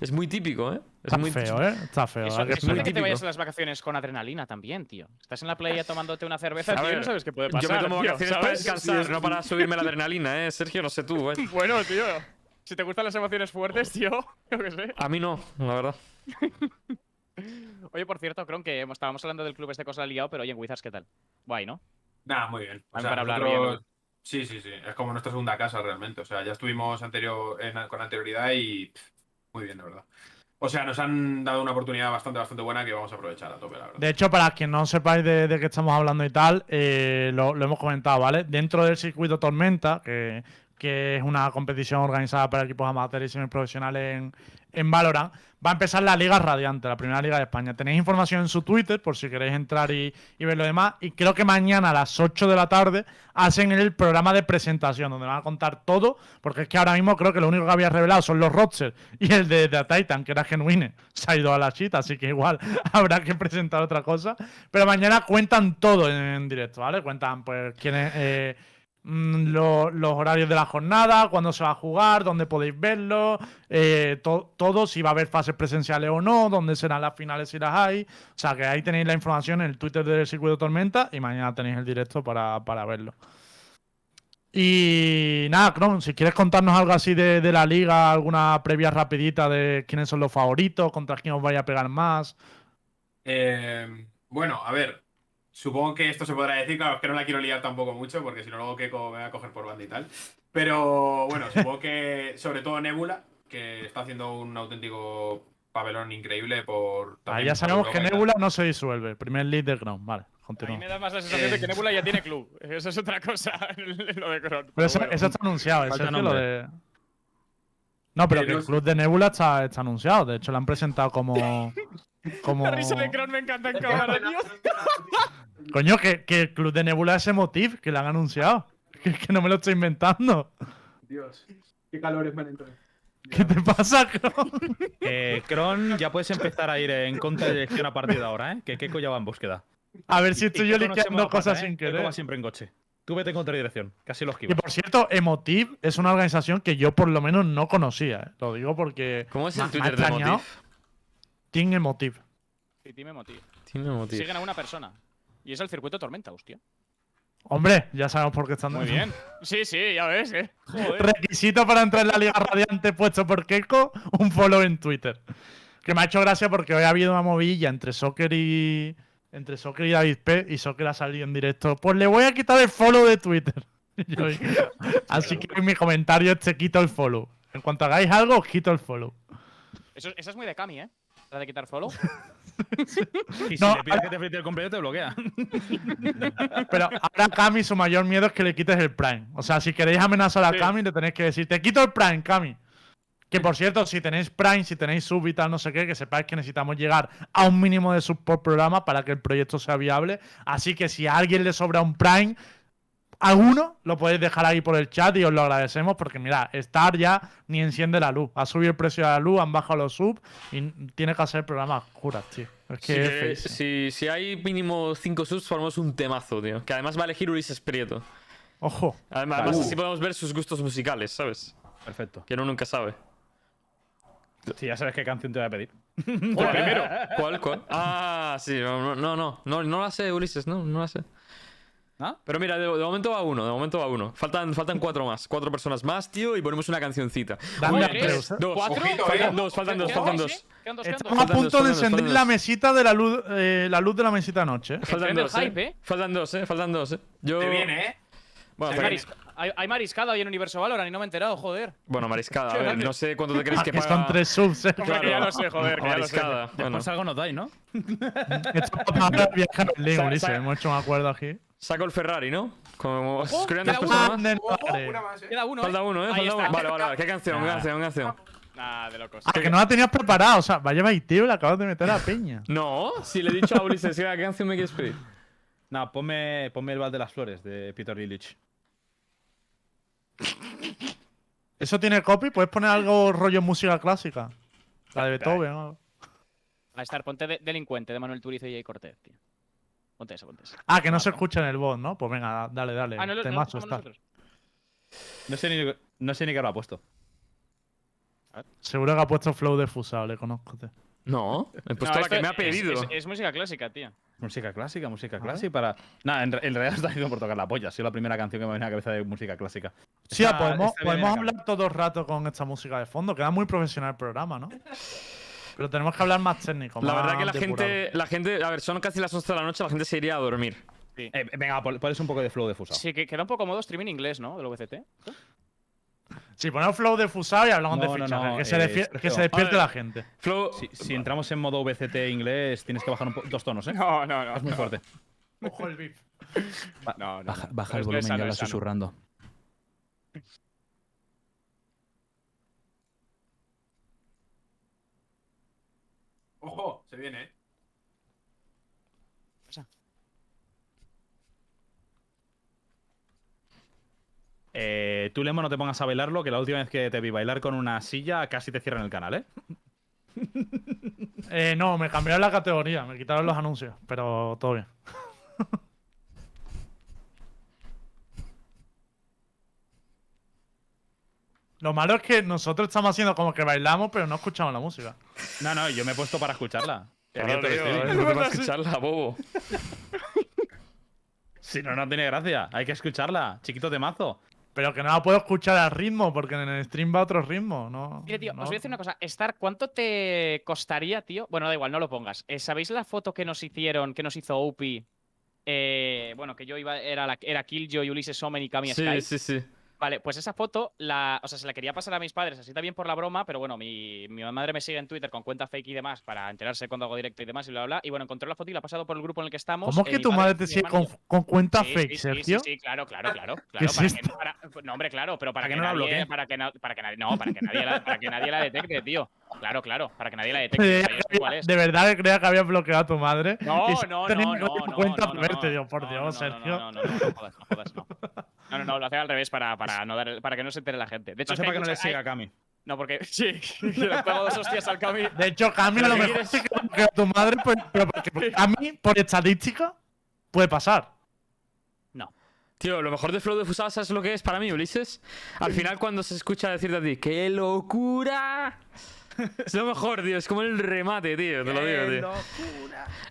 Es muy típico, ¿eh? Es
Está
muy
feo, ¿eh? Está feo.
Eso, eso hace
muy
que te
típico.
vayas a las vacaciones con adrenalina también, tío. Estás en la playa tomándote una cerveza,
A
tío, y
ver,
no sabes qué puede
Yo
pasar.
me tomo
tío,
vacaciones para descansar, no para subirme la adrenalina, ¿eh? Sergio, no sé tú, ¿eh?
Bueno, tío. Si te gustan las emociones fuertes, tío, yo qué sé.
A mí no, la verdad.
Oye, por cierto, Cron, que estábamos hablando del club este cosa liado, pero oye, en Wizards, ¿qué tal? Guay, ¿no?
Nada, muy bien. O sea,
para hablar
nosotros-
bien,
Sí, sí, sí. Es como nuestra segunda casa realmente. O sea, ya estuvimos anterior, con anterioridad y muy bien, de verdad. O sea, nos han dado una oportunidad bastante, bastante buena que vamos a aprovechar a tope, la verdad.
De hecho, para quien no sepáis de, de qué estamos hablando y tal, eh, lo, lo hemos comentado, ¿vale? Dentro del circuito Tormenta, que, que es una competición organizada para equipos amateurs y semiprofesionales en, en Valorant, va a empezar la Liga Radiante, la primera Liga de España. Tenéis información en su Twitter por si queréis entrar y, y ver lo demás. Y creo que mañana a las 8 de la tarde hacen el programa de presentación, donde van a contar todo, porque es que ahora mismo creo que lo único que había revelado son los rosters y el de, The Titan, que era genuine. Se ha ido a la chita, así que igual habrá que presentar otra cosa. Pero mañana cuentan todo en, directo, ¿vale? Cuentan, pues, quiénes. eh, mm, lo- los horarios de la jornada, cuándo se va a jugar, dónde podéis verlo, eh, to- todo, si va a haber fases presenciales o no, dónde serán las finales si las hay. O sea que ahí tenéis la información en el Twitter del Circuito Tormenta y mañana tenéis el directo para, para verlo. Y nada, Cron, si quieres contarnos algo así de, de la liga, alguna previa rapidita de quiénes son los favoritos, contra quién os vais a pegar más.
Eh, bueno, a ver. Supongo que esto se podrá decir, claro, es que no la quiero liar tampoco mucho, porque si no luego Keiko me va a coger por banda y tal. Pero bueno, supongo que sobre todo Nebula, que está haciendo un auténtico papelón increíble por. También
ya
por
sabemos que. Nebula no se disuelve. Primer lead de Cron. Vale,
A mí
continúa.
me da más la sensación de que Nebula ya tiene club. Eso es otra cosa, lo de Cron.
Pero eso,
bueno.
eso está anunciado, ¿eh,
Falta
Sergio, lo
nombre.
de. No, pero
Eh,
que el club de Nebula está, está anunciado. De hecho, lo han presentado como. como...
La risa de Cron me encanta en cámara, tío.
Coño, que, que el club de Nebula es Emotiv, que lo han anunciado. Que, que no me lo estoy inventando.
Dios, qué calores me han entrado.
¿Qué te pasa, Cron?
Eh, Kron, ya puedes empezar a ir en contra de dirección a partir de ahora, ¿eh? Que Keiko ya va en búsqueda.
A ver si estoy yo
Keiko
liqueando
pata,
cosas
¿eh?
sin
Keiko
querer.
va siempre en coche. Tú vete en contradirección, casi lo
Que
esquivas.
por cierto, Emotiv es una organización que yo por lo menos no conocía. ¿eh? Lo digo porque.
¿Cómo es el Twitter de
extrañado. Team Emotiv.
Sí, dime, Moti.
Tiene Motif.
Siguen a una persona. Y es el circuito Tormenta, hostia.
Hombre, ya sabemos por qué están.
Muy bien. Sí, sí, ya ves, eh. Joder.
Requisito para entrar en la Liga Radiante puesto por Keiko, un follow en Twitter. Que me ha hecho gracia porque hoy ha habido una movilla entre Soccer y. entre Soccer y David P. Y Soccer ha salido en directo. Pues le voy a quitar el follow de Twitter. Yo, Así que en mi comentario te quito el follow. En cuanto hagáis algo, os quito el follow.
Eso, es muy de Kami, ¿eh? La de quitar follow.
Y si
No,
le pides que te flete el completo, te bloquea.
Pero ahora Cami su mayor miedo es que le quites el Prime. O sea, si queréis amenazar a
Sí.
Cami, le tenéis que decir, te quito el Prime, Cami. Que por cierto, si tenéis Prime, si tenéis sub y tal, no sé qué, que sepáis que necesitamos llegar a un mínimo de sub por programa para que el proyecto sea viable. Así que si a alguien le sobra un Prime, alguno lo podéis dejar ahí por el chat y os lo agradecemos porque mira, Star ya ni enciende la luz. Ha subido el precio de la luz, han bajado los subs y tiene que hacer programas curas, tío. Es que
Si,
es
queréis-
feísimo.
si, si hay mínimo 5 subs, formamos un temazo, tío. Que además va a elegir Ulises Prieto.
Ojo.
Además,
Vale.
así podemos ver sus gustos musicales, ¿sabes?
Perfecto.
Que uno nunca sabe.
Si ya sabes qué canción te voy a pedir.
¿Cuál primero? ¿Cuál? ¿Cuál? Ah, sí, no, no, no, no, no la sé, Ulises, no, no la sé.
¿Ah?
Pero mira, de, de momento va uno, de momento va uno. Faltan, faltan cuatro más, cuatro personas más, tío, y ponemos una cancioncita.
Dame
Uy,
a
tres,
¿eh?
dos,
¿Cuatro?
Ojito,
faltan
eh.
dos, faltan dos,
¿Quedan
faltan
dos, quedan
Estamos a punto de encender la mesita de la luz, eh, la luz de la mesita anoche.
Faltan dos, eh.
eh.
Faltan dos, eh, faltan dos, eh. Yo...
Viene, ¿eh?
Bueno,
Hay, hay- mariscada hoy en Universo Valorant y no me he enterado, joder.
bueno, mariscada, a ver, no sé cuánto te crees
Ah,
que paga...
son tres subs, eh.
Que ya lo sé, joder, que ya lo sé.
Mariscada, bueno.
Después algo nos dais, ¿no?
Hemos hecho un acuerdo aquí.
Saco el Ferrari, ¿no? Como
queda uno.
más.
Dólares.
una más, ¿eh?
Queda uno.
Falta uno, ¿eh? Falta uno. Vale, vale, vale. ¿Qué canción? ¿Qué canción? ¿Qué canción?
Nah, de locos.
Ah, que no la tenías preparada. O sea, vaya baiteo, le acabas de meter a peña.
No, si le he dicho a Ulises, ¿qué canción me quieres pedir?
Nada, ponme, ponme el Val de las Flores de Peter Illich.
¿Eso tiene copy? ¿Puedes poner algo rollo música clásica? La de Beethoven. o algo.
A estar, ponte de- delincuente de Manuel Turizo y Jay Cortez, tío. Ponte eso, ponte eso.
Ah, que no se escucha en el bot, ¿no? Pues venga, dale, dale.
Ah, no, no
Temazo
escuchamos
está.
No sé ni, no sé ni qué lo ha puesto.
Seguro que ha puesto flow de Fusa, le conozco. tío.
No, he puesto
No,
la
esto
que me ha
es-
pedido.
Es, es música clásica, tío.
Música clásica, música clásica para. Nada, en, en realidad está haciendo por tocar la polla. Ha sido la primera canción que me viene a la cabeza de música clásica.
Sí,
Está-
podemos, podemos hablar todo el rato con esta música de fondo. Queda muy profesional el programa, ¿no? Pero tenemos que hablar más técnico.
La
más
verdad que la
depurado.
gente, la gente, a ver, son casi las 11 de la noche, la gente se iría a dormir.
Eh, venga, pon- pones un poco de flow de fusa.
Sí, que queda un poco modo streaming inglés, ¿no? Del VCT.
Sí, ponemos flow de Fusao y hablamos
No,
de fichajes.
no,
que, se
eh,
defi-
Sergio.
que se despierte la gente.
Flow,
Si, si entramos en modo VCT inglés, tienes que bajar un dos tonos, ¿eh?
No, no, no.
Es muy fuerte.
Ojo el beef.
No, no,
Baja,
no.
baja
No
el volumen y
es sano.
susurrando.
Ojo, se viene, ¿eh?
Eh, tú, Lemo, no te pongas a bailarlo, que la última vez que te vi bailar con una silla casi te cierran el canal, ¿eh?
Eh, no, me cambiaron la categoría, me quitaron los anuncios, pero todo bien. Lo malo es que nosotros estamos haciendo como que bailamos, pero no escuchamos la música.
No, no, yo me he puesto para escucharla.
Claro, tío, no te vas a escucharla, bobo.
Si no, no tiene gracia. Hay que escucharla. Chiquito de mazo.
Pero que no la puedo escuchar al ritmo, porque en el stream va a otro ritmo, ¿no?
Mire, tío,
no-
os voy a decir una cosa. Star, ¿cuánto te costaría, tío? Bueno, da igual, no lo pongas. Eh, ¿Sabéis la foto que nos hicieron, que nos hizo Upi? Eh, bueno, que yo iba, era, la, era Killjoy, Ulises Omen y Kami Sky.
Sí, sí, sí.
Vale, pues esa foto, la, o sea, se la quería pasar a mis padres, así también por la broma, pero bueno, mi, mi madre me sigue en Twitter con cuenta fake y demás para enterarse cuando hago directo y demás y bla, bla, bla. Y bueno, encontré la foto y la ha pasado por el grupo en el que estamos.
¿Cómo es
eh,
que
mi
tu madre te sigue con, con cuenta
Sí,
fake,
sí,
Sergio?
Sí, sí, claro, claro, claro.
¿Qué
claro para que, para- no, hombre, claro, pero para,
¿Para
que,
que no la
nadie, para que, na- para que nadie, no, para que nadie la, para que nadie la detecte, tío. Claro, claro, para que nadie la detecte.
Que había-
es.
de verdad que creía que habías bloqueado a tu madre.
No, no, no,
que
no, no,
cuenta
no, no,
verte,
no,
yo, por
no,
Dios,
no, no,
Sergio.
No, no, no, no, no jodas, no jodas, no. No, no, no, lo hace al revés para, para, no dar, para que no se entere la gente. De hecho,
No
es
sé
que
para qué no le siga
hay-
a Cami.
No, porque sí, que le pego dos hostias al Cami.
De hecho, Cami a lo mejor sí que bloquea a tu madre, pues, pero porque a mí, por estadística, puede pasar.
Tío, lo mejor de Flow de Fusada, ¿sabes lo que es para mí, Ulises? Al final, cuando se escucha decirte a ti, ¡qué locura! Es lo mejor, tío. Es como el remate, tío. Te lo digo, tío.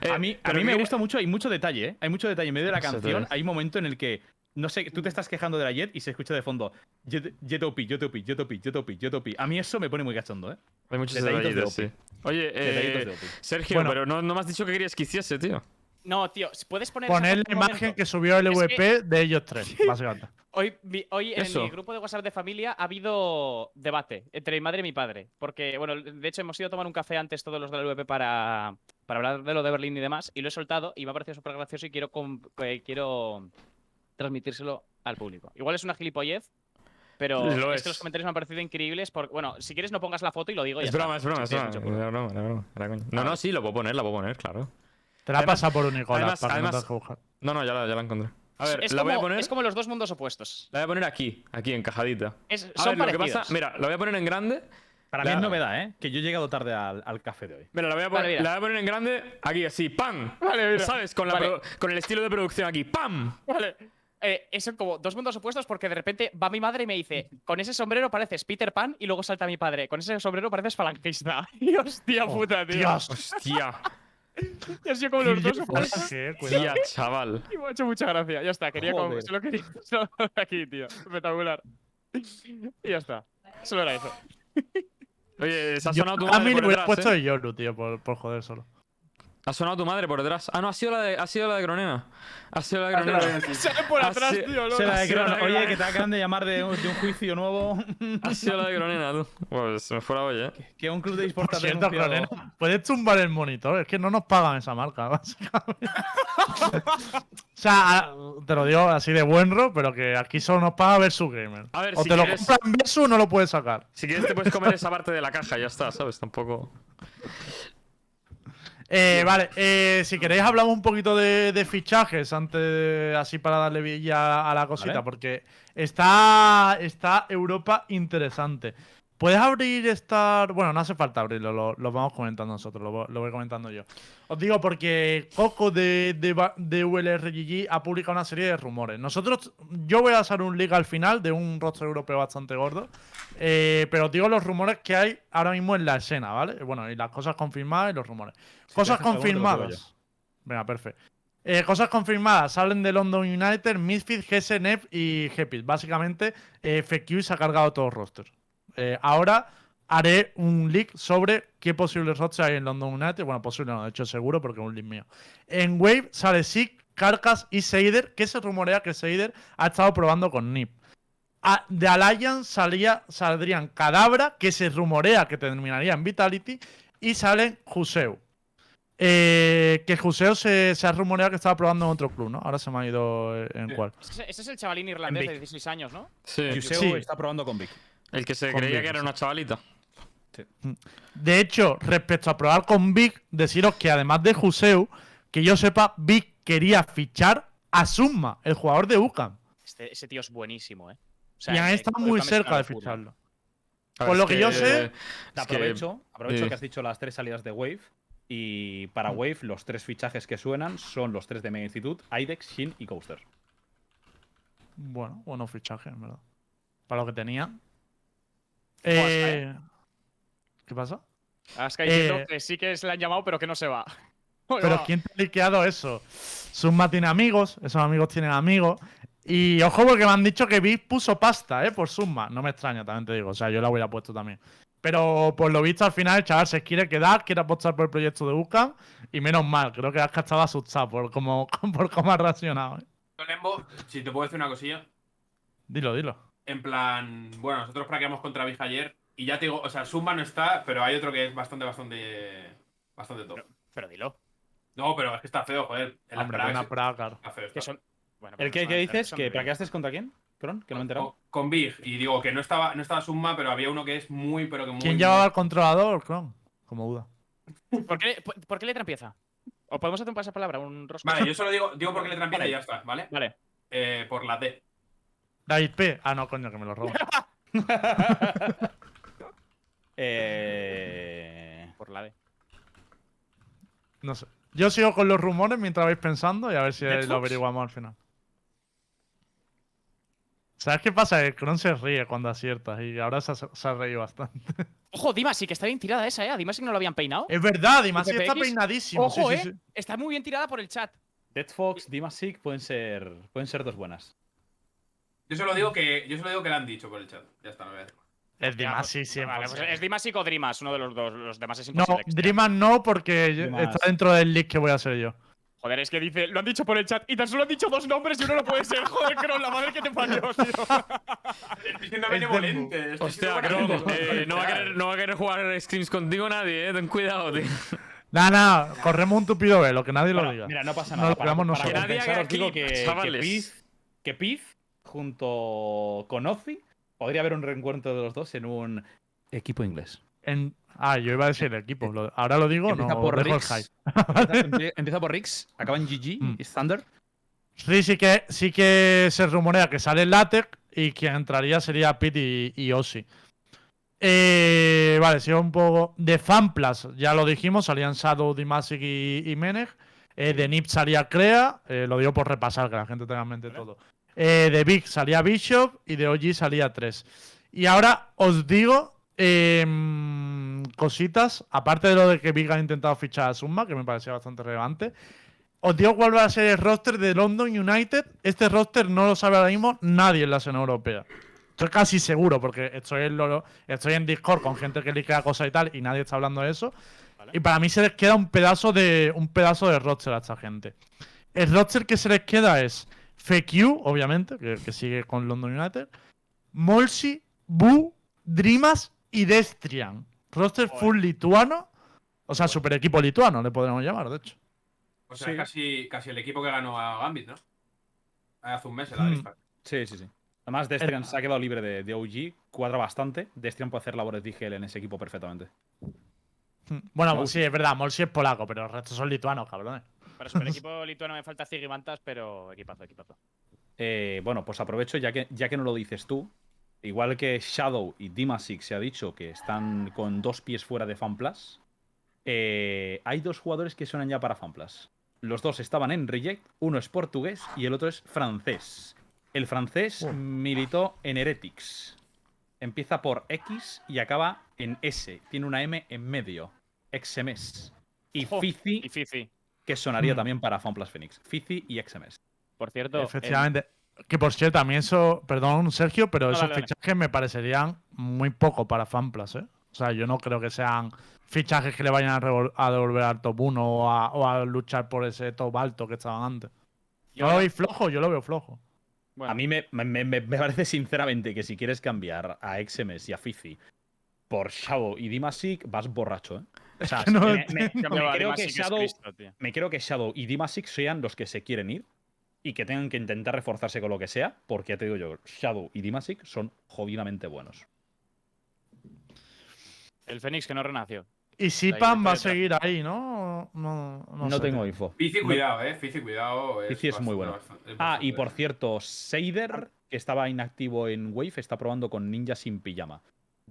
Eh,
a mí, a mí me
que-
gusta mucho, hay mucho detalle, ¿eh? Hay mucho detalle. En medio de la canción hay un momento en el que, no sé, tú te estás quejando de la Jet y se escucha de fondo Jet, jet OP, Jet OP, Jet OP, Jet OP, Jet OP. A mí eso me pone muy cachondo, ¿eh?
Hay muchos
Detallitos de
detallitos, sí.
OP.
Oye,
Detallitos
eh,
de OP.
Sergio,
Bueno.
pero no, no me has dicho que querías que hiciese, tío.
No, tío, ¿puedes poner.
Poner la imagen
momento?
que subió el
Es
VP de ellos tres, básicamente.
Hoy, hoy en
Eso.
mi grupo de WhatsApp de familia ha habido debate entre mi madre y mi padre. Porque, bueno, de hecho hemos ido a tomar un café antes todos los de la LVP para, para hablar de lo de Berlín y demás. Y lo he soltado y me ha parecido súper gracioso y quiero, eh, quiero transmitírselo al público. Igual es una gilipollez, pero
Lo
es los comentarios me han parecido increíbles. Porque, bueno, si quieres no pongas la foto y lo digo.
Es
ya
broma, es
está.
broma, es
Si
broma. Es. No, no, sí, lo puedo poner, la puedo poner, claro.
Te la
Además-
pasado por un Nicolás
además-
para que no
además-
que buscar.
No, no, ya la, ya la encontré. A ver,
es,
la
como,
voy a poner.
es como los dos mundos opuestos.
La voy a poner aquí, aquí, encajadita.
Es-
A
son
ver, lo que
parecidos.
pasa, mira, la voy a poner en grande.
Para
La-
mí es novedad, ¿eh? Que yo he llegado tarde al, al café de hoy.
Mira, la voy, a
Vale,
poner,
mira.
la voy a poner en grande, aquí, así, ¡pam!
Vale, mira.
¿Sabes? Con, la
Vale.
produ- con el estilo de producción aquí, ¡pam!
Vale. Eh, son como dos mundos opuestos porque de repente va mi madre y me dice, con ese sombrero pareces Peter Pan y luego salta mi padre, con ese sombrero pareces falangista. Y hostia puta, tío.
Dios.
Hostia,
Y así como los dos
cuidado.
tía, chaval.
Y me ha hecho mucha gracia. Ya está, quería como, solo quería solo aquí, tío. Espectacular. Y ya está. Solo era eso.
Oye, se ha sonado tu
a mí le hubiera puesto
¿eh?
de Yoru, tío, por, por joder solo.
Ha sonado tu madre por detrás. Ah, no, ha sido la de, ha sido la de Gronena. Ha sido la de.
Sale por atrás, tío. loco.
De Oye, que te acaban de llamar de, un- de un juicio nuevo.
Ha sido la de Gronena, tú. Pues se me fue la olla, ¿eh?
que un club de
Por
esports ha
cierto, Cronena, puedes tumbar el monitor. Es que no nos pagan esa marca, básicamente. o sea, te lo digo así de buen ro, pero que aquí solo nos paga Versus Gamer.
A ver,
o
si
te lo
quieres-
compras en Versus o no lo puedes sacar.
Si quieres te puedes comer esa parte de la caja y ya está, ¿sabes? Tampoco...
Eh, vale, eh, si queréis hablamos un poquito de, de fichajes antes, así para darle villa a la cosita,
Vale.
porque está, está Europa interesante. ¿Puedes abrir esta...? Bueno, no hace falta abrirlo, lo, lo vamos comentando nosotros, lo, lo voy comentando yo. Os digo porque Coco de, de, de ULRGG ha publicado una serie de rumores. Nosotros, yo voy a hacer un link al final de un roster europeo bastante gordo, eh, pero os digo los rumores que hay ahora mismo en la escena, ¿vale? Bueno, y las cosas confirmadas y los rumores. Cosas confirmadas. Venga, perfecto. Eh, cosas confirmadas. Salen de London United, Misfit, GS, NEP y Gepit. Básicamente, eh, FQ se ha cargado todos los rosters. Eh, ahora haré un leak sobre qué posibles rosters hay en London United. Bueno, posible no, de hecho seguro porque es un leak mío. En Wave sale Sick, Carcas y Seider, que se rumorea que Seider ha estado probando con NIP. A- de Alliance salía, saldrían Cadabra, que se rumorea que terminaría en Vitality, y salen Juseu. Eh, que Juseu se, se ha rumoreado que estaba probando en otro club, ¿no? Ahora se me ha ido eh, en
Sí.
cuál.
Ese, ese es el chavalín irlandés de 16 años, ¿no?
Sí.
Sí.
está probando con Vic.
El que se creía
Vic,
que era una chavalita.
De hecho, respecto a probar con Vic, deciros que además de Juseu, que yo sepa, Vic quería fichar a Summa, el jugador de UCAM.
Este- ese tío es buenísimo, ¿eh? O
y
sea,
han
ese
estado muy cerca de ficharlo. Por lo que yo sé-
aprovecho aprovecho
eh,
que has dicho las tres salidas de Wave. Y para
Mm.
Wave, los tres fichajes que suenan son los tres de Mega Institute, IDEX, Shin y Coaster.
Bueno, buenos fichajes, en verdad. Para lo que tenía.
Buah,
Eh, ¿Qué pasa?
Aska diciendo
Eh,
que sí que se le han llamado, pero que no se va.
Pero ¿quién te ha liqueado eso? Summa tiene amigos, esos amigos tienen amigos. Y ojo porque me han dicho que Vic puso pasta, ¿eh? Por Summa. No me extraña, también te digo. O sea, yo la hubiera puesto también. Pero por lo visto al final el chaval se quiere quedar, quiere apostar por el proyecto de UCAM. Y menos mal, creo que Aska estaba asustado por cómo, por cómo ha reaccionado. ¿eh?
Lembo, si te puedo decir una cosilla.
Dilo, dilo.
En plan, bueno, nosotros praqueamos contra Vij ayer. Y ya te digo, o sea, Zumba no está, pero hay otro que es bastante, bastante. Bastante top.
Pero dilo.
No, pero es que está feo, joder. Las
Hombre,
prags
una praga, claro.
está feo, está
Que
feo.
son. Bueno,
¿El que dices? ¿Que contra quién? Perdón, que no me he enterado.
Con, con Big. Y digo que no estaba, no estaba Summa, pero había uno que es muy, pero que muy.
¿Quién
muy-
llevaba el controlador, Cron? Como duda.
¿Por qué, por, por qué letra empieza? ¿O podemos hacer un pasapalabra? Un rosco.
Vale, yo solo digo, digo porque le trampieza
Vale.
y ya está, ¿vale?
Vale.
Eh, por la D.
David P. Ah, no, coño, que me lo robo.
eh...
Por la D.
No sé. Yo sigo con los rumores mientras vais pensando y a ver si
¿Netflix?
lo averiguamos al final. ¿Sabes qué pasa? Que Kron se ríe cuando aciertas y ahora se ha, se ha reído bastante.
Ojo, Dimasic, que está bien tirada esa, ¿eh? A Dimasic no lo habían peinado.
es verdad, Dimas está peinadísimo.
Ojo,
sí,
¿eh?
sí, sí.
Está muy bien tirada por el chat.
Dead Fox, Dimasic pueden ser, pueden ser dos buenas.
Yo solo digo que, yo solo digo que le han dicho por el chat. Ya está, no voy a decir.
Es Dimas, sí,
Vale,
siempre.
pues es Dimasic o Dreamas, uno de los dos. Los demás es
No,
imposible. sea.
Dreamas no, porque está dentro del leak que voy a hacer yo.
Joder, es que dice, lo han dicho por el chat y tan solo han dicho dos nombres y uno no puede ser. Joder, Kron, la madre que te parió, tío.
Estoy siendo benevolente. estoy
Hostia, eh, no, va a querer, no va a querer jugar scrims contigo nadie, eh. Ten cuidado, tío.
Nada, nada, corremos un tupido velo, que nadie lo diga.
mira, no pasa
No
nada.
lo
para, para
nosotros.
Que nadie haga clip,
que. Piz, que Piz, junto con Ozzy, podría haber un reencuentro de los dos en un equipo inglés.
En- ah, yo iba a decir el equipo. lo- ahora lo digo,
Empieza
no
por
hype.
Empieza, empieza por Rix, acaba en GG
Mm.
y Thunder.
Sí, sí que, sí que se rumorea que sale Latex y quien entraría sería Pete y, y Ozzy. Eh, vale, sigo un poco. De Fanplas, ya lo dijimos, salían Shadow, Dimasic y, y Meneg. Eh, de Nip salía Crea, eh, lo digo por repasar, que la gente tenga en mente todo. Eh, de Big salía Bishop y de OG salía 3. Y ahora os digo em, cositas, aparte de lo de que Big ha intentado fichar a Summa, que me parecía bastante relevante. Os digo cuál va a ser el roster de London United. Este roster no lo sabe ahora mismo nadie en la escena europea. Estoy casi seguro, porque estoy en, lo- estoy en Discord con gente que liquea cosas y tal, y nadie está hablando de eso. Y para mí se les queda un pedazo de un pedazo de roster a esta gente. El roster que se les queda es FQ, obviamente, que, que sigue con London United, Molsi, Bu, Dreamas y Destrian. Roster full lituano. O sea, super equipo lituano, le podríamos llamar, de hecho.
O sea,
Sí.
casi, casi el equipo que ganó a Gambit, ¿no? Hace un mes en la lista.
Sí, sí, sí. Además, Destrian se ha quedado libre de, de OG, cuadra bastante. Destrian puede hacer labores de IGL en ese equipo perfectamente.
Hmm. Bueno, pues sí, es verdad, Molsi es polaco, pero el resto son lituanos, cabrones.
Para super equipo lituano me falta Zigimantas, pero equipazo, equipazo.
Eh, bueno, pues aprovecho, ya que, ya que no lo dices tú, igual que Shadow y Dimasic se ha dicho que están con dos pies fuera de FanPlus, eh, hay dos jugadores que suenan ya para FanPlus. Los dos estaban en Reject, uno es portugués y el otro es francés. El francés
Oh.
militó en Heretics. Empieza por X y acaba en S. Tiene una M en medio. XMS. Y Fizi,
Y Fifi.
Que sonaría
Hmm.
también para FanPlus Phoenix. Fizi y XMS.
Por cierto, el-
Efectivamente. Que por cierto, también eso, perdón Sergio, pero
No,
esos
dale, dale.
fichajes me parecerían muy poco para Fanplas, ¿eh? O sea, yo no creo que sean fichajes que le vayan a, a devolver al top 1 o a, o a luchar por ese top alto que estaban antes.
yo
¿Yo lo veis flojo? Yo lo veo flojo.
bueno,
A mí me, me- me- me parece sinceramente que si quieres cambiar a XMS y a Fizi por Shadow y Dimasic, vas borracho, ¿eh? O sea,
no
me, me- creo que
es
Shadow,
Cristo,
me creo que Shadow y Dimasic sean los que se quieren ir y que tengan que intentar reforzarse con lo que sea, porque ya te digo yo, Shadow y Dimasic son jodidamente buenos.
El Fénix que no renació.
Y Sipan va a seguir ahí, ¿no? No, no,
No,
sé.
tengo info.
Fizi,
No-
cuidado, eh. Fizi, cuidado.
Fizi es muy bueno.
bastante- es
Ah, y por cierto, Seider, que estaba inactivo en Wave, está probando con Ninja sin pijama.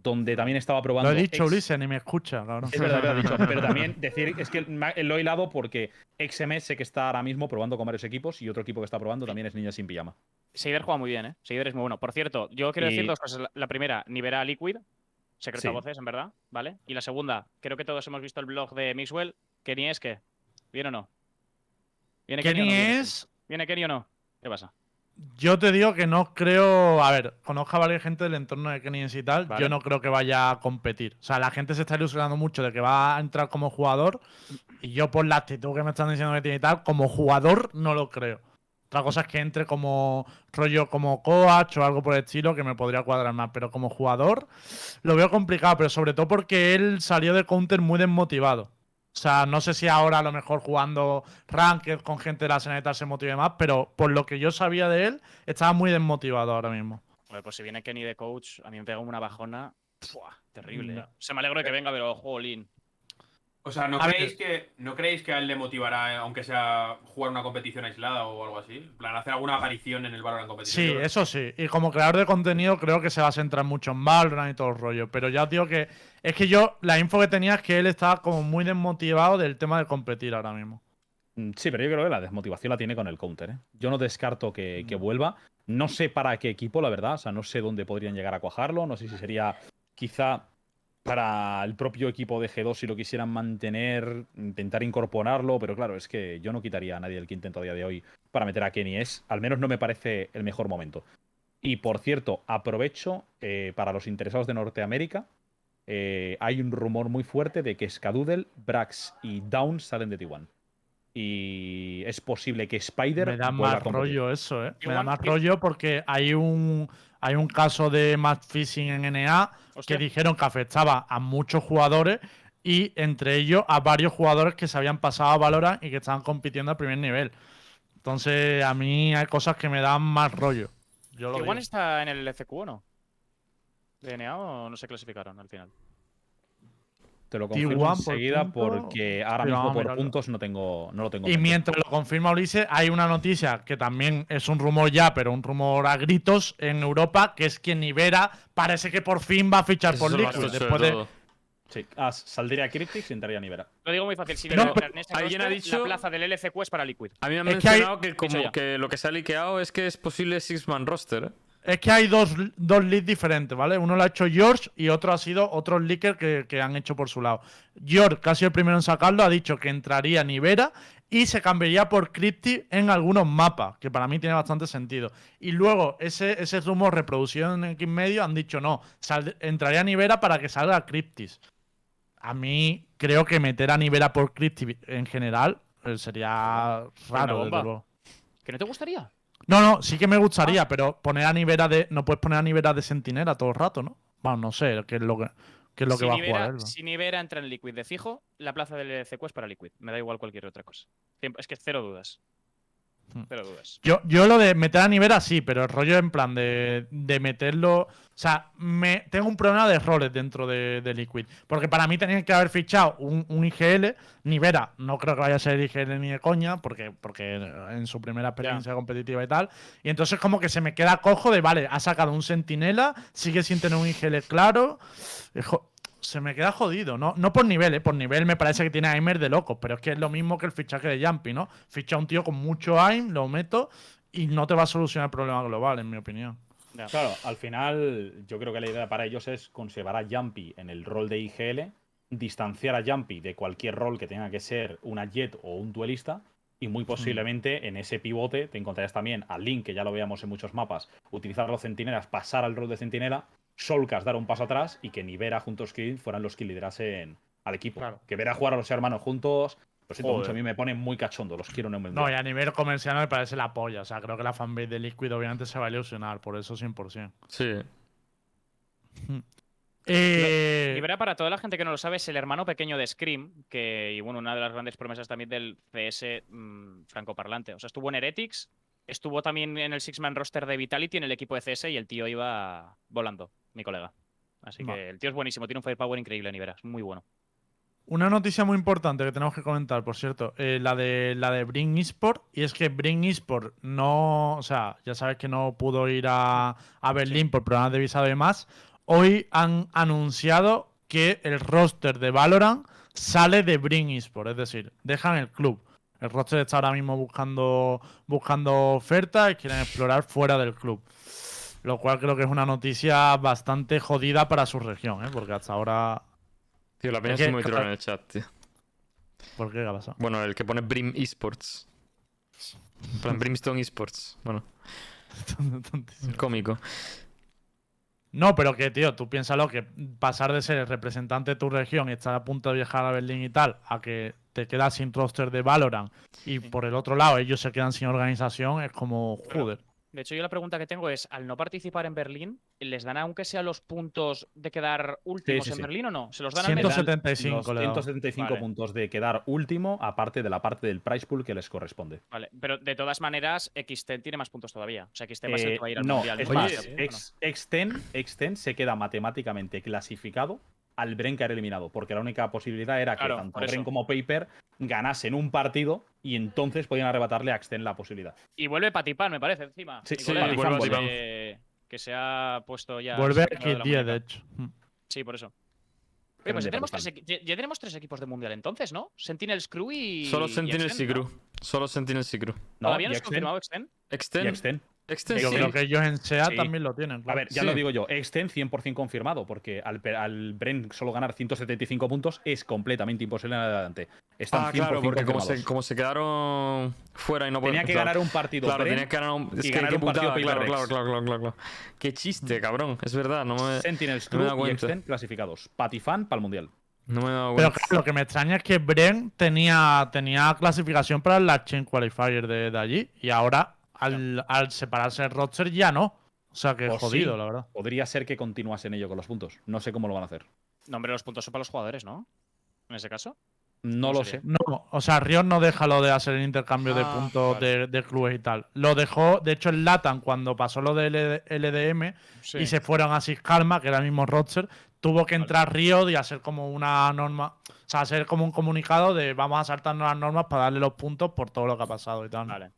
Donde también estaba probando.
Lo he dicho,
ex-
Ulises, ni me escucha, cabrón.
Es verdad, lo he dicho. Pero también decir, es que lo he hilado porque XMS sé que está ahora mismo probando con varios equipos y otro equipo que está probando también es Ninja sin pijama.
Seider juega muy bien, ¿eh? Seider es muy bueno. Por cierto, yo quiero decir dos cosas. La- primera, Nivera Liquid, secreto
Sí.
a voces, en verdad, ¿vale? Y la segunda, creo que todos hemos visto el blog de Mixwell. ¿Kenny es qué? ¿Viene o no? ¿Viene Kenny, o
Kenny
no viene?
es.
¿Viene Kenny o no? ¿Qué pasa?
Yo te digo que no creo. A ver, conozco a varias gente del entorno de Kenny y tal.
Vale.
Yo no creo que vaya a competir. O sea, la gente se está ilusionando mucho de que va a entrar como jugador. Y yo, por la actitud que me están diciendo que tiene y tal, como jugador no lo creo. Otra cosa es que entre como rollo como coach o algo por el estilo que me podría cuadrar más. Pero como jugador lo veo complicado. Pero sobre todo porque él salió de counter muy desmotivado. O sea, no sé si ahora a lo mejor jugando Ranked con gente de la tal se motive más, pero por lo que yo sabía de él, estaba muy desmotivado ahora mismo.
Joder, pues si viene Kenny de coach, a mí me pega una bajona. terrible.
No.
¿eh? Se me alegro de que venga, pero jolín.
O sea, ¿no creéis, que, ¿no creéis que a él le motivará, eh, aunque sea jugar una competición aislada o algo así? En plan, hacer alguna aparición en el Valorant competición.
Sí, eso sí. Y como creador de contenido, creo que se va a centrar mucho en Valorant y todo el rollo. Pero ya os digo que. Es que yo, la info que tenía es que él estaba como muy desmotivado del tema de competir ahora mismo.
Mm, Sí, pero yo creo que la desmotivación la tiene con el counter. ¿eh? Yo no descarto que,
Mm.
que vuelva. No sé para qué equipo, la verdad. O sea, no sé dónde podrían llegar a cuajarlo. No sé si sería quizá para el propio equipo de G2 si lo quisieran mantener, intentar incorporarlo. Pero claro, es que yo no quitaría a nadie el quinteto a día de hoy para meter a Kenny. Es, al menos no me parece el mejor momento. Y por cierto, aprovecho eh, para los interesados de Norteamérica. eh, hay un rumor muy fuerte de que Skadoodle, Brax y Down salen de T1. Y es posible que Spider
Me da más rollo eso, ¿eh? Me da más
que-
rollo porque hay un, hay un caso de match fishing en NA
Hostia.
que dijeron que afectaba a muchos jugadores y entre ellos a varios jugadores que se habían pasado a Valorant y que estaban compitiendo a primer nivel. Entonces, a mí hay cosas que me dan más rollo. Yo lo
¿Igual
digo.
está en el FQ o no? ¿DNA o no se clasificaron al final?
Te lo
T1
confirmo
por
enseguida
punto,
porque ahora mismo por
mirarlo.
puntos no tengo no lo tengo.
Y
mente.
mientras lo confirma Ulises, hay una noticia que también es un rumor ya, pero un rumor a gritos en Europa, que es que Nivera parece que por fin va a fichar
Eso
por Liquid.
tocho de
Después de,
todo.
Sí. Ah, saldría Cryptix y entraría Nivera.
Lo digo muy fácil. Si
No, pero
en ese
alguien ha dicho-
la plaza del LCQ es para Liquid.
A mí me han
Es que hay-
mencionado que, como que lo que se ha liqueado es que es posible Six-Man roster. ¿eh?
Es que hay dos, dos leaks diferentes, ¿vale? Uno lo ha hecho George y otro ha sido otros leakers que, que han hecho por su lado. George, que ha sido el primero en sacarlo, ha dicho que entraría Nivera y se cambiaría por Crypti en algunos mapas, que para mí tiene bastante sentido. Y luego, ese, ese rumor reproducido en X medio han dicho no, sal- entraría Nivera para que salga Cryptis. A mí creo que meter a Nivera por Crypti en general eh, sería raro, desde luego.
¿Que no te gustaría?
No, no, sí que me
Ah.
gustaría, pero poner a Nivera de. No puedes poner a Nivera de sentinela todo el rato, ¿no? Bueno, no sé qué es lo que, qué es lo que va a jugar. ¿no?
si Nivera entra en Liquid de fijo, la plaza del LCQ es para Liquid. Me da igual cualquier otra cosa. Es que cero dudas.
Hmm.
Cero dudas.
Yo, yo lo de meter a Nivera sí, pero el rollo en plan de, de meterlo. O sea, me, tengo un problema de errores dentro de, de Liquid. Porque para mí tenían que haber fichado un, un IGL. Nivera, no creo que vaya a ser IGL ni de coña, porque, porque en su primera experiencia competitiva y tal. Y entonces, como que se me queda cojo de, vale, ha sacado un sentinela, sigue sin tener un IGL claro. Eh, jo- Se me queda jodido, ¿no? No por nivel, ¿eh? Por nivel me parece que tiene aimer de locos, pero es que es lo mismo que el fichaje de Jumpy, ¿no? Ficha a un tío con mucho aim, lo meto y no te va a solucionar el problema global, en mi opinión.
Ya.
Claro, al final yo creo que la idea para ellos es conservar a Jumpy en el rol de IGL, distanciar a Jumpy de cualquier rol que tenga que ser una Jet o un duelista. Y muy posiblemente en ese pivote te encontrarás también a Link, que ya lo veíamos en muchos mapas, utilizar los centinelas, pasar al rol de centinela, Solcas dar un paso atrás y que ni Vera juntos Kill fueran los que liderasen al equipo.
Claro.
Que ver a jugar a los hermanos juntos, lo siento
Joder.
mucho, a mí me pone muy cachondo, los quiero en un
No, y a nivel comercial me parece la polla. O sea, creo que la fanbase de Liquid obviamente se va a ilusionar, por eso 100%.
Sí.
Eh,
Nivera, para toda la gente que no lo sabe, es el hermano pequeño de Scream, que, y bueno, una de las grandes promesas también del CS mm, francoparlante. O sea, estuvo en Heretics, estuvo también en el Six-Man roster de Vitality en el equipo de CS y el tío iba volando, mi colega. Así que el tío es buenísimo, tiene un firepower increíble, Nivera, es muy bueno.
Una noticia muy importante que tenemos que comentar, por cierto, eh, la de la de Bring Esport, y es que Bring Esport no, o sea, ya sabes que no pudo ir a, a Berlín por problemas de visado y demás. Hoy han anunciado que el roster de Valorant sale de Bring Esport, es decir, dejan el club. El roster está ahora mismo buscando, buscando ofertas y quieren explorar fuera del club. Lo cual creo que es una noticia bastante jodida para su región, ¿eh? porque hasta ahora.
Tío, la peña
Es
muy troll en el chat, tío.
¿Por qué? ¿Qué ha pasado?
Bueno, el que pone Brim Esports. Plan, Brimstone Esports. Bueno, cómico.
No, pero que, tío, tú piénsalo que pasar de ser el representante de tu región y estar a punto de viajar a Berlín y tal, a que te quedas sin roster de Valorant y por el otro lado ellos se quedan sin organización, es como, joder.
De hecho, yo la pregunta que tengo es, al no participar en Berlín, ¿les dan aunque sea los puntos de quedar últimos
sí,
en
sí.
Berlín o no? ¿Se los dan al
Te
menos?
dan
175
los
le he dado.
175
Vale.
puntos de quedar último, aparte de la parte del price pool que les corresponde.
Vale, pero de todas maneras, XTEN tiene más puntos todavía. O sea, XTEN va a ser el
Eh,
que va a ir al
no,
mundial.
es más, Exten se queda matemáticamente clasificado al Bren caer eliminado, porque la única posibilidad era
Claro,
que tanto. Bren como Paper ganasen un partido y entonces podían arrebatarle a Exten la posibilidad.
Y vuelve Patipán, me parece, encima.
Sí, sí,
colega,
vuelve
que-
Patipán.
Que se ha puesto ya.
Vuelve a
seleccionado
X10,
la
de hecho. Mm.
Sí, por eso. Oye, pues ya tenemos, tres,
Patipán.
equi- ya- ya tenemos tres equipos de mundial entonces, ¿no? Sentinels Crew y.
Solo
y
Sentinels y. Crew. Solo Sentinels y Crew.
No,
¿Todavía no
Exten-
confirmado Extend?
y
Extend.
Exten.
Extend
Yo
sí.
creo que ellos en SEA
Sí.
también lo tienen.
A ver, ya
Sí.
lo digo yo, Exten 100% confirmado, porque al, al Bren solo ganar 175 puntos es completamente imposible en adelante. Están
Ah,
100%
claro, porque como se, como se quedaron fuera y no
Tenía
pueden-
que
claro.
ganar un partido
Claro,
Bren
tenía que ganar un. Es
y
que
ganar un partido
putada, claro, claro, claro, claro, claro, claro. Qué chiste, cabrón. Es verdad, no me.
Sentinels
no
y
cuenta.
Exten clasificados. Patifan para el Mundial.
No me he dado
Pero claro, lo que me extraña es que Bren tenía, tenía clasificación para la Chain Qualifier de, de allí. Y ahora, al, al separarse el roster, ya no. O sea que
O
jodido,
sí.
la verdad.
Podría ser que continuasen ello con los puntos. No sé cómo lo van a hacer.
No, hombre, los puntos son para los jugadores, ¿no? En ese caso.
No
¿Cómo
lo
sería?
sé.
No, o sea, Riot no deja lo de hacer el intercambio de
Ah,
puntos
vale.
de, de clubes y tal. Lo dejó, de hecho, en Latan, cuando pasó lo de LD LDM
Sí.
y se fueron a Six Karma, que era el mismo roster, tuvo que entrar Riot y hacer como una norma, o sea, hacer como un comunicado de vamos a saltarnos las normas para darle los puntos por todo lo que ha pasado y tal.
Vale.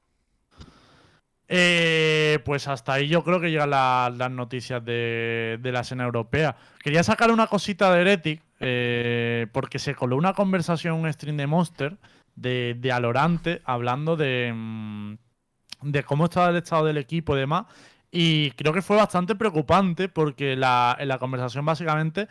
Eh, pues hasta ahí yo creo que llegan la- las noticias de, la escena europea. Quería sacar una cosita de Heretic, eh, porque se coló una conversación un stream de Monster de, de Alorante hablando de, mm, de cómo estaba el estado del equipo y demás. Y creo que fue bastante preocupante porque la, en la conversación básicamente,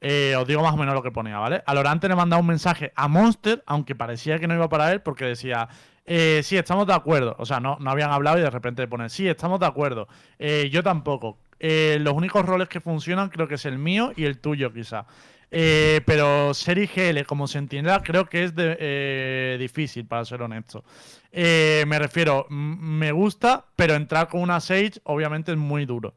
eh, os digo más o menos lo que ponía, ¿vale? Alorante le mandaba un mensaje a Monster, aunque parecía que no iba para él, porque decía, eh, sí, estamos de acuerdo. O sea, no, no habían hablado y de repente ponen, sí, estamos de acuerdo. Eh, yo tampoco. Eh, los únicos roles que funcionan creo que es el mío y el tuyo, quizá. Eh, pero ser IGL como Sentinela creo que es difícil, para ser honesto. Me refiero, me gusta, pero entrar con una Sage obviamente es muy duro.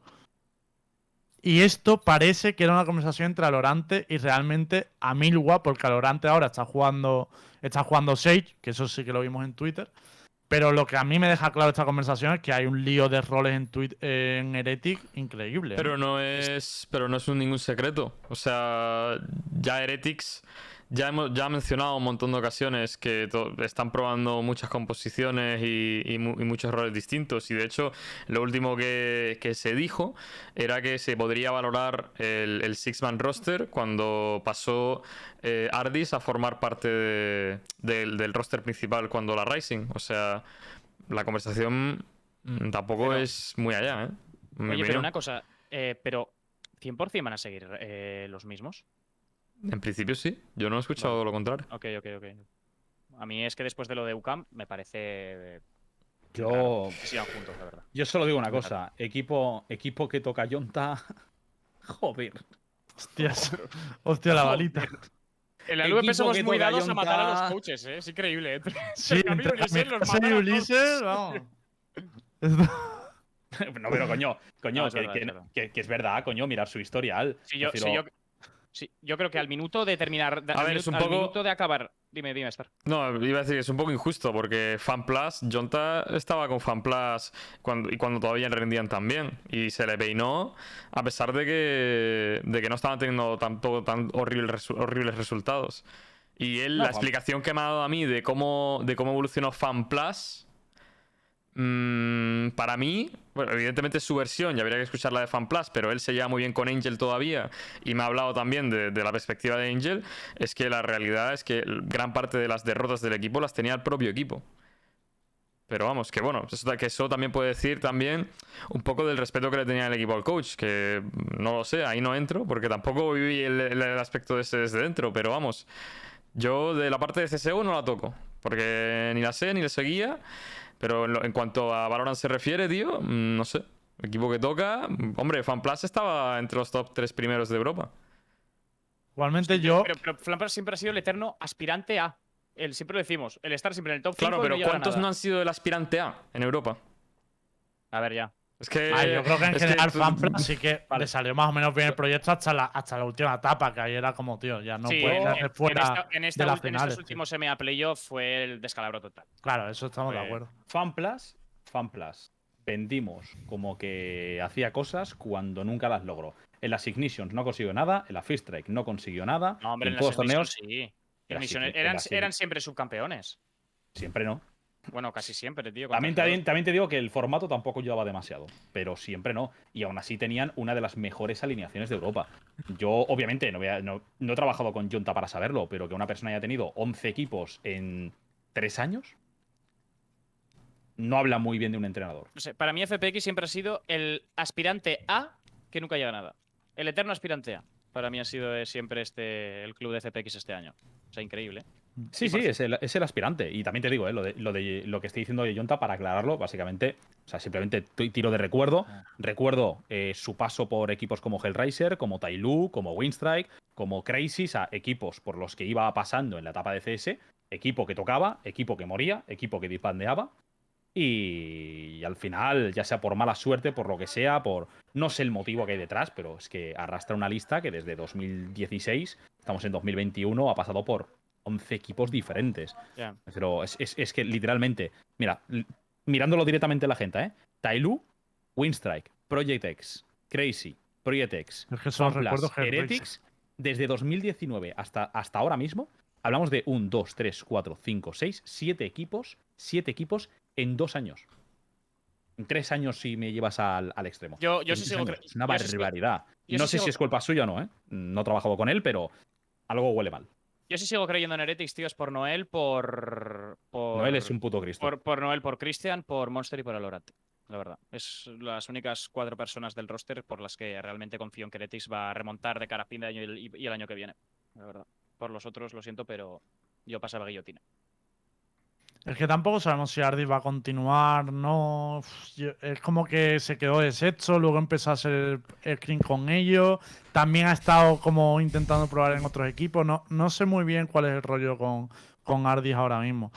Y esto parece que era una conversación entre Alorante y realmente Amilwa, porque Alorante ahora está jugando, está jugando Sage, que eso sí que lo vimos en Twitter. Pero lo que a mí me deja claro esta conversación es que hay un lío de roles en, Twit- en Heretic increíble. ¿no?
Pero no es, pero no es un ningún secreto. O sea, ya Heretics ya hemos ya ha mencionado un montón de ocasiones que están probando muchas composiciones y, y mu- y muchos roles distintos. Y de hecho, lo último que, que se dijo era que se podría valorar el, el Six-Man roster cuando pasó eh, Ardis a formar parte de- del, del roster principal cuando la Rising. O sea, la conversación mm, tampoco
Pero-
es muy allá, ¿eh?
Oye, pero una cosa, eh, pero ¿100% van a seguir eh, los mismos?
En principio sí, yo no he escuchado lo contrario.
Ok, ok, ok. A mí es que después de lo de UCAM me parece eh,
Yo,
que sigan juntos, la verdad.
yo solo digo una cosa. Equipo, equipo que toca Yonta. Joder.
Hostias. Hostia, la balita.
En la LVP somos muy dados a matar a los coaches, ¿eh? Es increíble. ¿eh?
Sí,
Entre Ulises los matan
vamos.
No, pero coño, coño,
No, es
que,
verdad,
que-
es verdad.
que- que es verdad, coño, mirar su historial.
Sí, yo, sí,
Prefiero-
yo, sí, yo creo que al minuto de terminar, de-
A
al,
ver,
minuto,
es un
al
poco-
minuto de acabar. Dime, dime, Star.
No, iba a decir que es un poco injusto porque FanPlus, Jonta estaba con FanPlus cuando, y cuando todavía rendían tan bien. Y se le peinó a pesar de que, de que no estaban teniendo tanto, tan horribles, horribles resultados. Y él,
No,
la
Fan-
explicación que me ha dado a mí de cómo, de cómo evolucionó FanPlus, mm, para mí, bueno, evidentemente su versión y habría que escuchar la de FanPlus, pero él se lleva muy bien con Angel todavía y me ha hablado también de, la perspectiva de Angel, es que la realidad es que gran parte de las derrotas del equipo las tenía el propio equipo. Pero vamos, que bueno, eso, que eso también puede decir también un poco del respeto que le tenía el equipo al coach, que no lo sé, ahí no entro, porque tampoco viví el, aspecto de ese desde dentro, pero vamos, yo de la parte de CSGO no la toco, porque ni la sé, ni le seguía, pero en, lo- en cuanto a Valorant se refiere, tío, mm, no sé, equipo que toca, hombre, FanPlus estaba entre los top 3 primeros de Europa.
Igualmente yo,
Pero, pero siempre ha sido el eterno aspirante a. El, siempre lo decimos, el estar siempre en el top 5
Claro, pero
no
¿cuántos
nada.
no han sido el aspirante A en Europa?
A ver, ya.
Es que.
ah, yo creo que en
que
general
tú-
FanPlus sí que le salió más o menos bien el proyecto hasta la, hasta la última etapa, que ahí era como, tío, ya no
sí,
puedes
en,
hacer
en
fuera
esta- en esta
de las
en estos últimos MA Playoff fue el descalabro total.
Claro, eso estamos de acuerdo.
FanPlus, FanPlus. Vendimos como que hacía cosas cuando nunca las logró. En las Ignitions no consiguió nada, en la Fist Strike no consiguió nada.
No, hombre,
en
en
todos
las
torneos
sí.
en en
eran, siempre subcampeones.
siempre no.
Bueno, casi siempre, tío.
También, también, también te digo que el formato tampoco llevaba demasiado, pero siempre no. Y aún así tenían una de las mejores alineaciones de Europa. Yo, obviamente, no, a- no, no he trabajado con Junta para saberlo, pero que una persona haya tenido 11 equipos en 3 años, no habla muy bien de un entrenador.
No sé, para mí FPX siempre ha sido el aspirante A que nunca llega a nada. El eterno aspirante A. Para mí ha sido eh, siempre este el club de FPX este año. O sea, increíble.
Sí, sí, es el, es el aspirante. Y también te digo, eh, lo, de, lo, de, lo que estoy diciendo de Yonta, para aclararlo, básicamente, o sea, simplemente tiro de recuerdo.
Ah.
Recuerdo eh, su paso por equipos como Hellraiser, como Tailu, como Winstrike, como Crazy, o sea, equipos por los que iba pasando en la etapa de CS, equipo que tocaba, equipo que moría, equipo que disbandeaba. Y, y al final, ya sea por mala suerte, por lo que sea, por no sé el motivo que hay detrás, pero es que arrastra una lista que desde 2016, estamos en 2021, ha pasado por 11 equipos diferentes.
Ya.
Pero es, es- es que literalmente, mira, mirándolo directamente a la gente, ¿eh? Tailu, Winstrike, Project X, Crazy, Project X,
Es que.
Heretics, desde 2019 hasta, hasta ahora mismo, hablamos de 1, 2, 3, 4, 5, 6, 7 equipos, 7 equipos en dos años. En tres años si me llevas al, al extremo.
Yo, yo sí sigo
Es una
yo
barbaridad.
yo
no sé
sigo-
si es culpa suya o no, ¿eh? No he trabajado con él, pero algo huele mal.
Yo sí sigo creyendo en Heretics, tío, es por Noel, por. por
Noel es un puto Cristo.
por, por Noel, por Christian, por Monster y por Alorant. La verdad. Es las únicas cuatro personas del roster por las que realmente confío en que Heretics va a remontar de cara a fin de año y, y el año que viene. La verdad. Por los otros, lo siento, pero yo pasaba guillotina.
Es que tampoco sabemos si Ardis va a continuar, no. Es como que se quedó deshecho, luego empezó a hacer el screen con ellos. También ha estado como intentando probar en otros equipos. No, no sé muy bien cuál es el rollo con, con Ardis ahora mismo.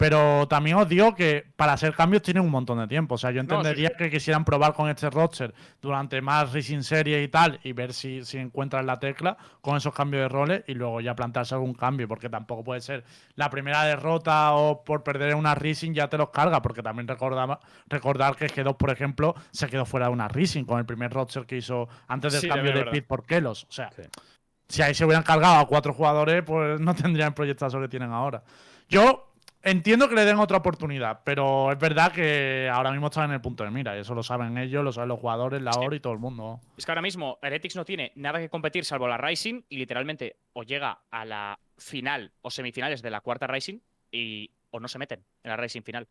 Pero también os digo que para hacer cambios tienen un montón de tiempo. O sea, yo
No, sí,
entendería que quisieran probar con este roster durante más Racing Series y tal y ver si, si encuentran la tecla con esos cambios de roles y luego ya plantearse algún cambio, porque tampoco puede ser la primera derrota o por perder una Racing ya te los carga, porque también recordaba, recordar que G2, por ejemplo, se quedó fuera de una Racing con el primer roster que hizo antes del
Sí,
cambio de. Pit por Kelos. O sea,
Sí.
si ahí se hubieran cargado a cuatro jugadores, pues no tendrían el proyectazo que tienen ahora. Yo entiendo que le den otra oportunidad, pero es verdad que ahora mismo están en el punto de mira, y eso lo saben ellos, lo saben los jugadores, la hora y todo el mundo.
Es que ahora mismo Heretics no tiene nada que competir salvo la Rising y literalmente o llega a la final o semifinales de la cuarta Rising y o no se meten en la Rising final.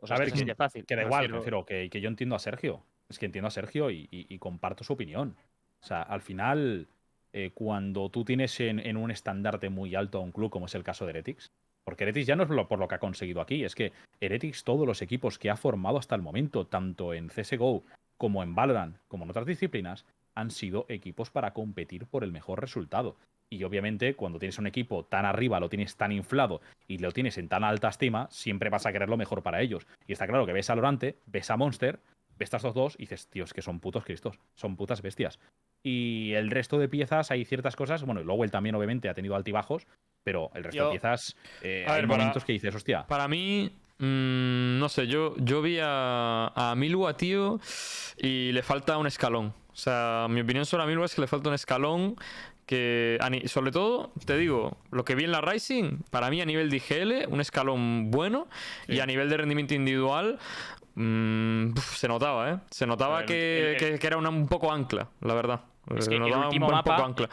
O sea,
A
es
ver,
que así
que-
de fácil.
Que da igual,
refiero-
prefiero que, que yo entiendo a Sergio. Es que entiendo a Sergio y, y- y comparto su opinión. O sea, al final, eh, cuando tú tienes en, en un estandarte muy alto a un club, como es el caso de Heretics, porque Heretics ya no es lo- por lo que ha conseguido aquí, es que Heretics, todos los equipos que ha formado hasta el momento, tanto en CSGO como en Valorant, como en otras disciplinas, han sido equipos para competir por el mejor resultado. Y obviamente, cuando tienes un equipo tan arriba, lo tienes tan inflado y lo tienes en tan alta estima, siempre vas a querer lo mejor para ellos. Y está claro que ves a Lorante, ves a Monster, ves a estos dos y dices, tío, es que son putos cristos, son putas bestias. Y el resto de piezas hay ciertas cosas, bueno, Lowell también obviamente ha tenido altibajos, pero el resto
Yo-
de piezas eh,
A
hay
ver, para-
momentos que dices, hostia,
Para mí, mm, no sé, yo, yo vi a, a Milwa, tío, y le falta un escalón. O sea, mi opinión sobre Milwa es que le falta un escalón que, sobre todo, te digo, lo que vi en la Rising, para mí a nivel de IGL, un escalón bueno, y a nivel de rendimiento individual, mm, se notaba, ¿eh? Se notaba
El-
que,
el-
que- que era una, un poco ancla, la verdad.
Es
Se
que el último
un
mapa-
poco ancla.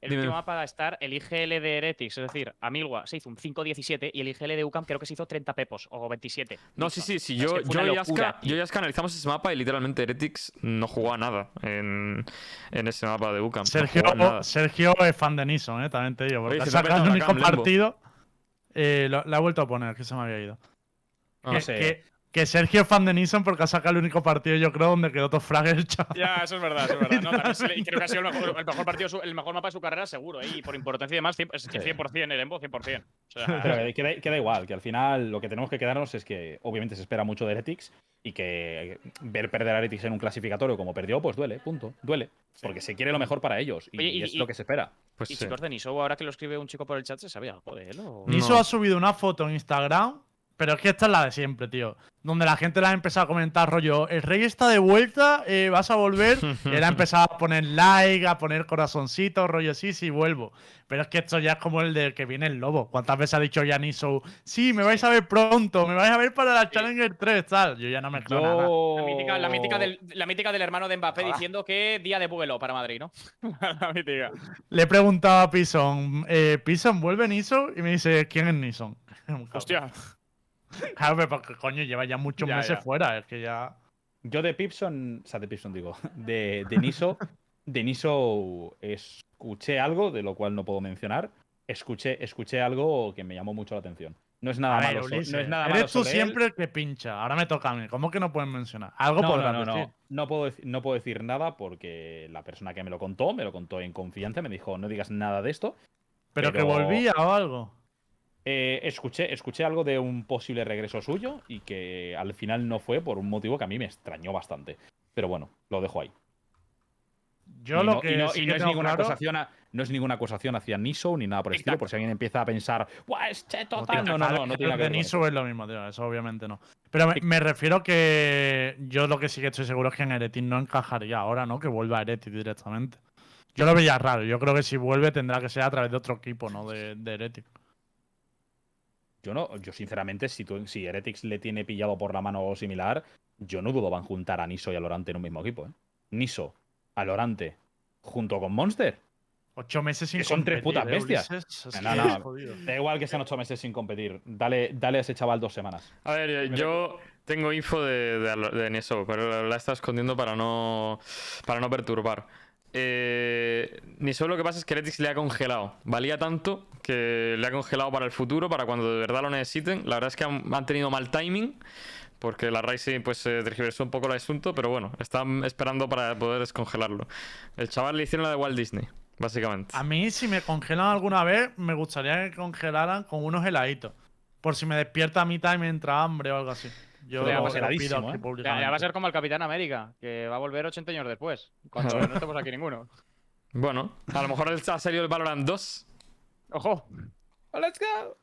El
Dime.
último mapa a estar el IGL de Heretics, es decir, a Milwa se hizo un 5-17 y el IGL de UCAM creo que se hizo 30 pepos o 27.
No,
Listo.
sí, sí, sí.
Es
Yo, yo, y
locura,
Aska,
tío.
yo y Aska analizamos ese mapa y literalmente Heretics no jugaba nada en, en ese mapa de UCAM.
Sergio. Sergio es fan de Nison, ¿eh? también te digo, porque
Oye, se
sacado el único partido. Eh, lo, la he vuelto a poner, que se me había ido.
Ah.
que,
no sé.
que- que Sergio es fan de Nison porque ha sacado el único partido, yo creo, donde quedó todo frag el chaval.
Ya, eso es verdad, eso es verdad. No, también le- y creo que ha sido el mejor, el mejor partido, el mejor mapa de su carrera, seguro. ¿eh? Y por importancia y demás, cien- es que
Sí.
100% el Embo, 100%. O sea,
Pero que, que da, que da igual, que al final lo que tenemos que quedarnos es que obviamente se espera mucho de Heretics y que ver perder a Heretics en un clasificatorio como perdió, pues duele, punto, duele. Porque se quiere lo mejor para ellos y,
Oye, y-
es
y-
lo que se espera.
Pues
y
sí.
chicos de Niso, ahora que lo escribe un chico por el chat, ¿se sabía algo de él? o?
No.
Niso ha subido una foto en Instagram, pero es que esta es la de siempre, tío. Donde la gente le ha empezado a comentar, rollo, el rey está de vuelta, eh, vas a volver. y él ha empezado a poner like, a poner corazoncitos, rollo, sí, sí, vuelvo. Pero es que esto ya es como el del que viene el lobo. ¿Cuántas veces ha dicho ya Niso, sí, me vais a ver pronto, me vais a ver para la Challenger 3, tal? Yo ya no me creo nada.
La mítica, la, mítica del, la mítica del hermano de Mbappé diciendo que día de vuelo para Madrid, ¿no? la mítica.
Le he preguntado a Pison, eh, Pison, ¿vuelve Niso? Y me dice, ¿quién es Nison?
Hostia.
Claro, pero porque coño, lleva ya muchos
Ya,
meses
ya.
fuera, es que ya.
Yo de Pipson, o sea, de Pipson digo, de, de Niso, de Niso escuché algo, de lo cual no puedo mencionar, escuché, escuché algo que me llamó mucho la atención. No es nada
A
malo.
Ulises,
no es nada malo
eres tú
sobre él.
siempre el que pincha. Ahora me toca a mí. ¿Cómo que no pueden mencionar? Algo
No,
podrán
no, no,
decir.
no. Puedo, no puedo decir nada porque la persona que me lo contó, me lo contó en confianza, me dijo, no digas nada de esto.
Pero, que
pero-
volvía o algo.
Eh, escuché, escuché algo de un posible regreso suyo y que al final no fue por un motivo que a mí me extrañó bastante. Pero bueno, lo dejo ahí.
Yo
y
lo
no,
que
y no-
sí
y
que
no es ninguna
claro-
acusación a- no es ninguna acusación hacia Niso ni nada por el estilo, por si alguien empieza a pensar, ¡Buah, es cheto
No,
tal! No, no, no, tiene que ver eso.
es lo mismo, tío. Eso obviamente no. Pero me, me refiero que yo lo que sí que estoy seguro es que en Heretic no encajaría ahora, ¿no? Que vuelva a Heretic directamente. Yo lo veía raro. Yo creo que si vuelve tendrá que ser a través de otro equipo, ¿no? De, de Heretic.
Yo no, yo sinceramente, si, tú, si Heretics le tiene pillado por la mano o similar, yo no dudo van a juntar a Niso y a Lorante en un mismo equipo, ¿eh? Niso, a Lorante, junto con Monster.
Ocho meses sin
Que son tres putas
¿eh,
bestias. No. Da igual que sean ocho meses sin competir. Dale, dale a ese chaval dos semanas.
A ver, eh, yo tengo info de, de, de Niso, pero la está escondiendo para no, para no perturbar. Eh, Niso lo que pasa es que Heretics le ha congelado. Valía tanto que le ha congelado para el futuro, para cuando de verdad lo necesiten. La verdad es que han, han tenido mal timing, porque la Rising pues se tergiversó un poco el asunto, pero bueno, están esperando para poder descongelarlo. El chaval le hicieron la de Walt Disney, básicamente.
A mí, si me congelan alguna vez, me gustaría que congelaran con unos heladitos. Por si me despierta a mitad y me entra hambre o algo así. Yo pido
¿eh?
Va a ser como el Capitán América, que va a volver 80 años después, cuando no estemos aquí ninguno.
Bueno, a lo mejor ha salido el Valorant 2
¡Ojo!
¡Let's go!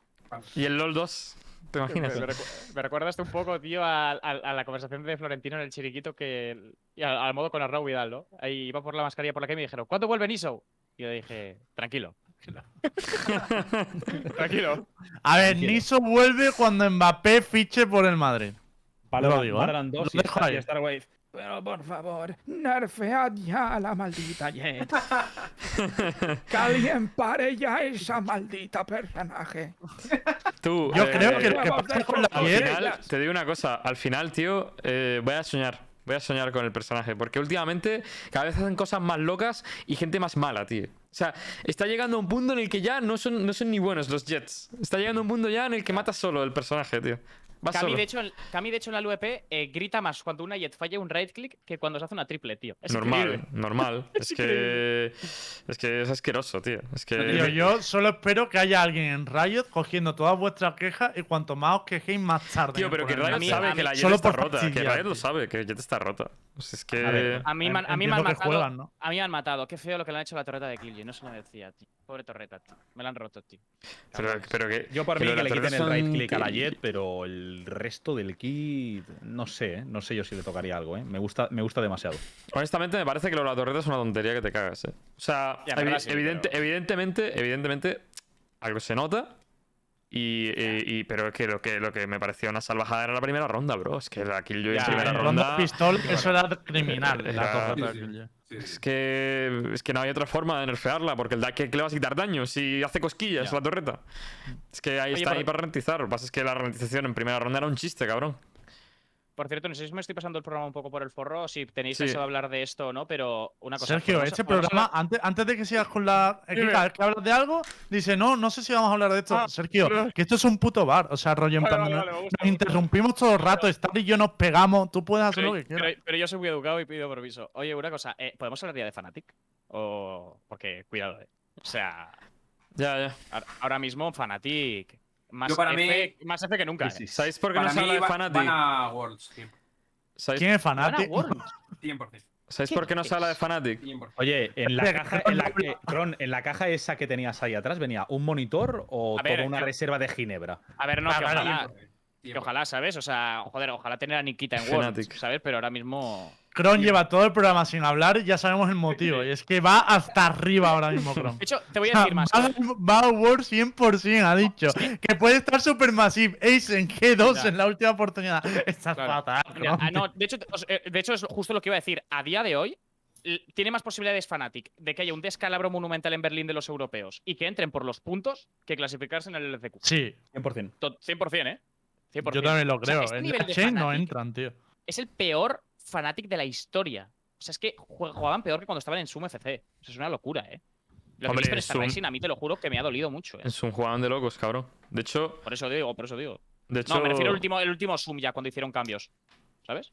y el LoL 2. ¿Te
Me,
imaginas?
me recu- me recuerda esto un poco, tío, a, a- a la conversación de Florentino en el chiriquito que. Y al, al modo con Arnau Vidal, ¿no? Ahí iba por la mascarilla por la que me dijeron, ¿cuándo vuelve Niso? Y yo dije, tranquilo. tranquilo.
A ver,
Tranquilo.
Niso vuelve cuando Mbappé fiche por el Madrid.
Valorant,
Lo digo, ¿eh?
Valorant 2
Lo
y
dejo
Star- y. Pero por favor, nerfead ya a la maldita Jet. que alguien pare ya esa maldita personaje.
Tú,
Yo
eh,
creo que lo que pasa con la
Al
Jet-
final, te digo una cosa, al final, tío, eh, voy a soñar. Voy a soñar con el personaje. Porque últimamente cada vez hacen cosas más locas y gente más mala, tío. O sea, está llegando a un punto en el que ya no son, no son ni buenos los Jets. Está llegando a un punto ya en el que mata solo el personaje, tío.
Cami
solo.
de, hecho, en- Cami, de hecho, en la LVP eh, grita más cuando una Jet falla un right click que cuando se hace una triple, tío. Es
normal,
increíble.
normal. es, que. Es que es asqueroso, tío. Es que.
Tío, yo solo espero que haya alguien en Riot cogiendo todas vuestras quejas y cuanto más os quejéis, más tarde.
Tío, pero que Riot sabe que la Jet
solo
está rota. Que Riot lo sabe, que Jet está rota. Pues es que.
A ver,
A mí, me han- a mí me
Entiendo
han
que
matado.
juegan, ¿no?
A mí me han matado. Qué feo lo que le han hecho a la torreta de Killjoy. No se lo merecía, tío. Pobre torreta, tío. Me la han roto, tío.
pero, pero que.
Yo por
que
mí que le quiten el right click a la Jet, pero el resto del kit no sé, ¿eh? no sé yo si le tocaría algo, ¿eh? Me gusta, me gusta demasiado.
Honestamente, me parece que lo de la torreta es una tontería que te cagas, ¿eh? O sea, evi-
verdad sí,
evidente-
pero-
evidentemente, evidentemente, algo se nota. Y, pero es que lo, que lo que me pareció una salvajada era la primera ronda, bro. Es que la Killjoy
Ya,
en primera
En
ronda.
ronda pistol, eso era criminal.
Era-
Sí, sí. Sí,
Es que, es que no hay otra forma de nerfearla, porque el que le vas a quitar daño si hace cosquillas
Ya.
la torreta. Es que ahí
Oye,
está ahí para ralentizar. Lo que pasa es que la ralentización en primera ronda era un chiste, cabrón.
Por cierto, no sé si me estoy pasando el programa un poco por el forro o si tenéis
Sí.
pensado hablar de esto o no, pero una cosa.
Sergio,
¿podemos-
este programa,
hablar-
antes, antes de que sigas con la. Es que
Dime.
cada vez que hablas de algo, dice, no, no sé si vamos a hablar de esto.
Ah,
Sergio,
pero-
que esto es un puto bar. O sea, rollo en
Vale,
plan,
vale,
nos-
vale,
interrumpimos todo el rato, Star y yo nos pegamos. Tú puedes hacer
Pero,
lo que quieras.
pero- pero yo soy muy educado y pido permiso. Oye, una cosa, eh, ¿podemos hablar ya de Fnatic? O. Porque, cuidado, eh. O sea,
Ya, ya.
ahora- ahora mismo Fnatic. Más,
Yo para
F, más F que nunca.
Sí,
eh.
sí.
¿Sabéis por qué
Para
no se habla
mí
de
va-
Fnatic?
van a Worlds, 100%.
¿Sabéis,
¿Quién es.
100%.
¿sabéis
¿Qué
por qué no se habla de? Fnatic?
100%.
Oye, en la caja, en la, eh, Kron, en la caja esa que tenías ahí atrás venía un monitor o
ver,
toda una
yo-
reserva de ginebra.
A ver, no,
Ah,
que ojalá.
100%.
Que ojalá, ¿sabes? O sea, joder, ojalá tener a Nikita en Worlds,
Fnatic.
¿sabes? Pero ahora mismo.
Kron lleva todo el programa sin hablar y ya sabemos el motivo. Y es que va hasta arriba ahora mismo, Kron.
De hecho, te voy a decir más.
Va, va a World 100%, ha dicho. Que puede estar Supermassive. Ace en G2
Ya.
en la última oportunidad. Está
Claro.
fatal,
Mira, ah, no, de hecho, eh, de hecho, es justo lo que iba a decir. A día de hoy, tiene más posibilidades Fnatic de que haya un descalabro monumental en Berlín de los europeos y que entren por los puntos que clasificarse en el LCQ.
Sí,
100%.
To- 100%, ¿eh? 100%.
yo también lo
O sea,
creo.
este
en
nivel
la
de
chain no entran, tío.
Es el peor Fnatic de la historia. O sea, es que jugaban peor que cuando estaban en Sumo FC. O sea, es una locura, ¿eh? Lo que
Hombre,
visto en esta
Zoom-
Rising, a mí te lo juro que me ha dolido mucho. ¿eh?
Es un jugador de locos, cabrón. De hecho,
Por eso digo, por eso digo.
de hecho.
No, me refiero al último, el último Zoom ya, cuando hicieron cambios. ¿Sabes?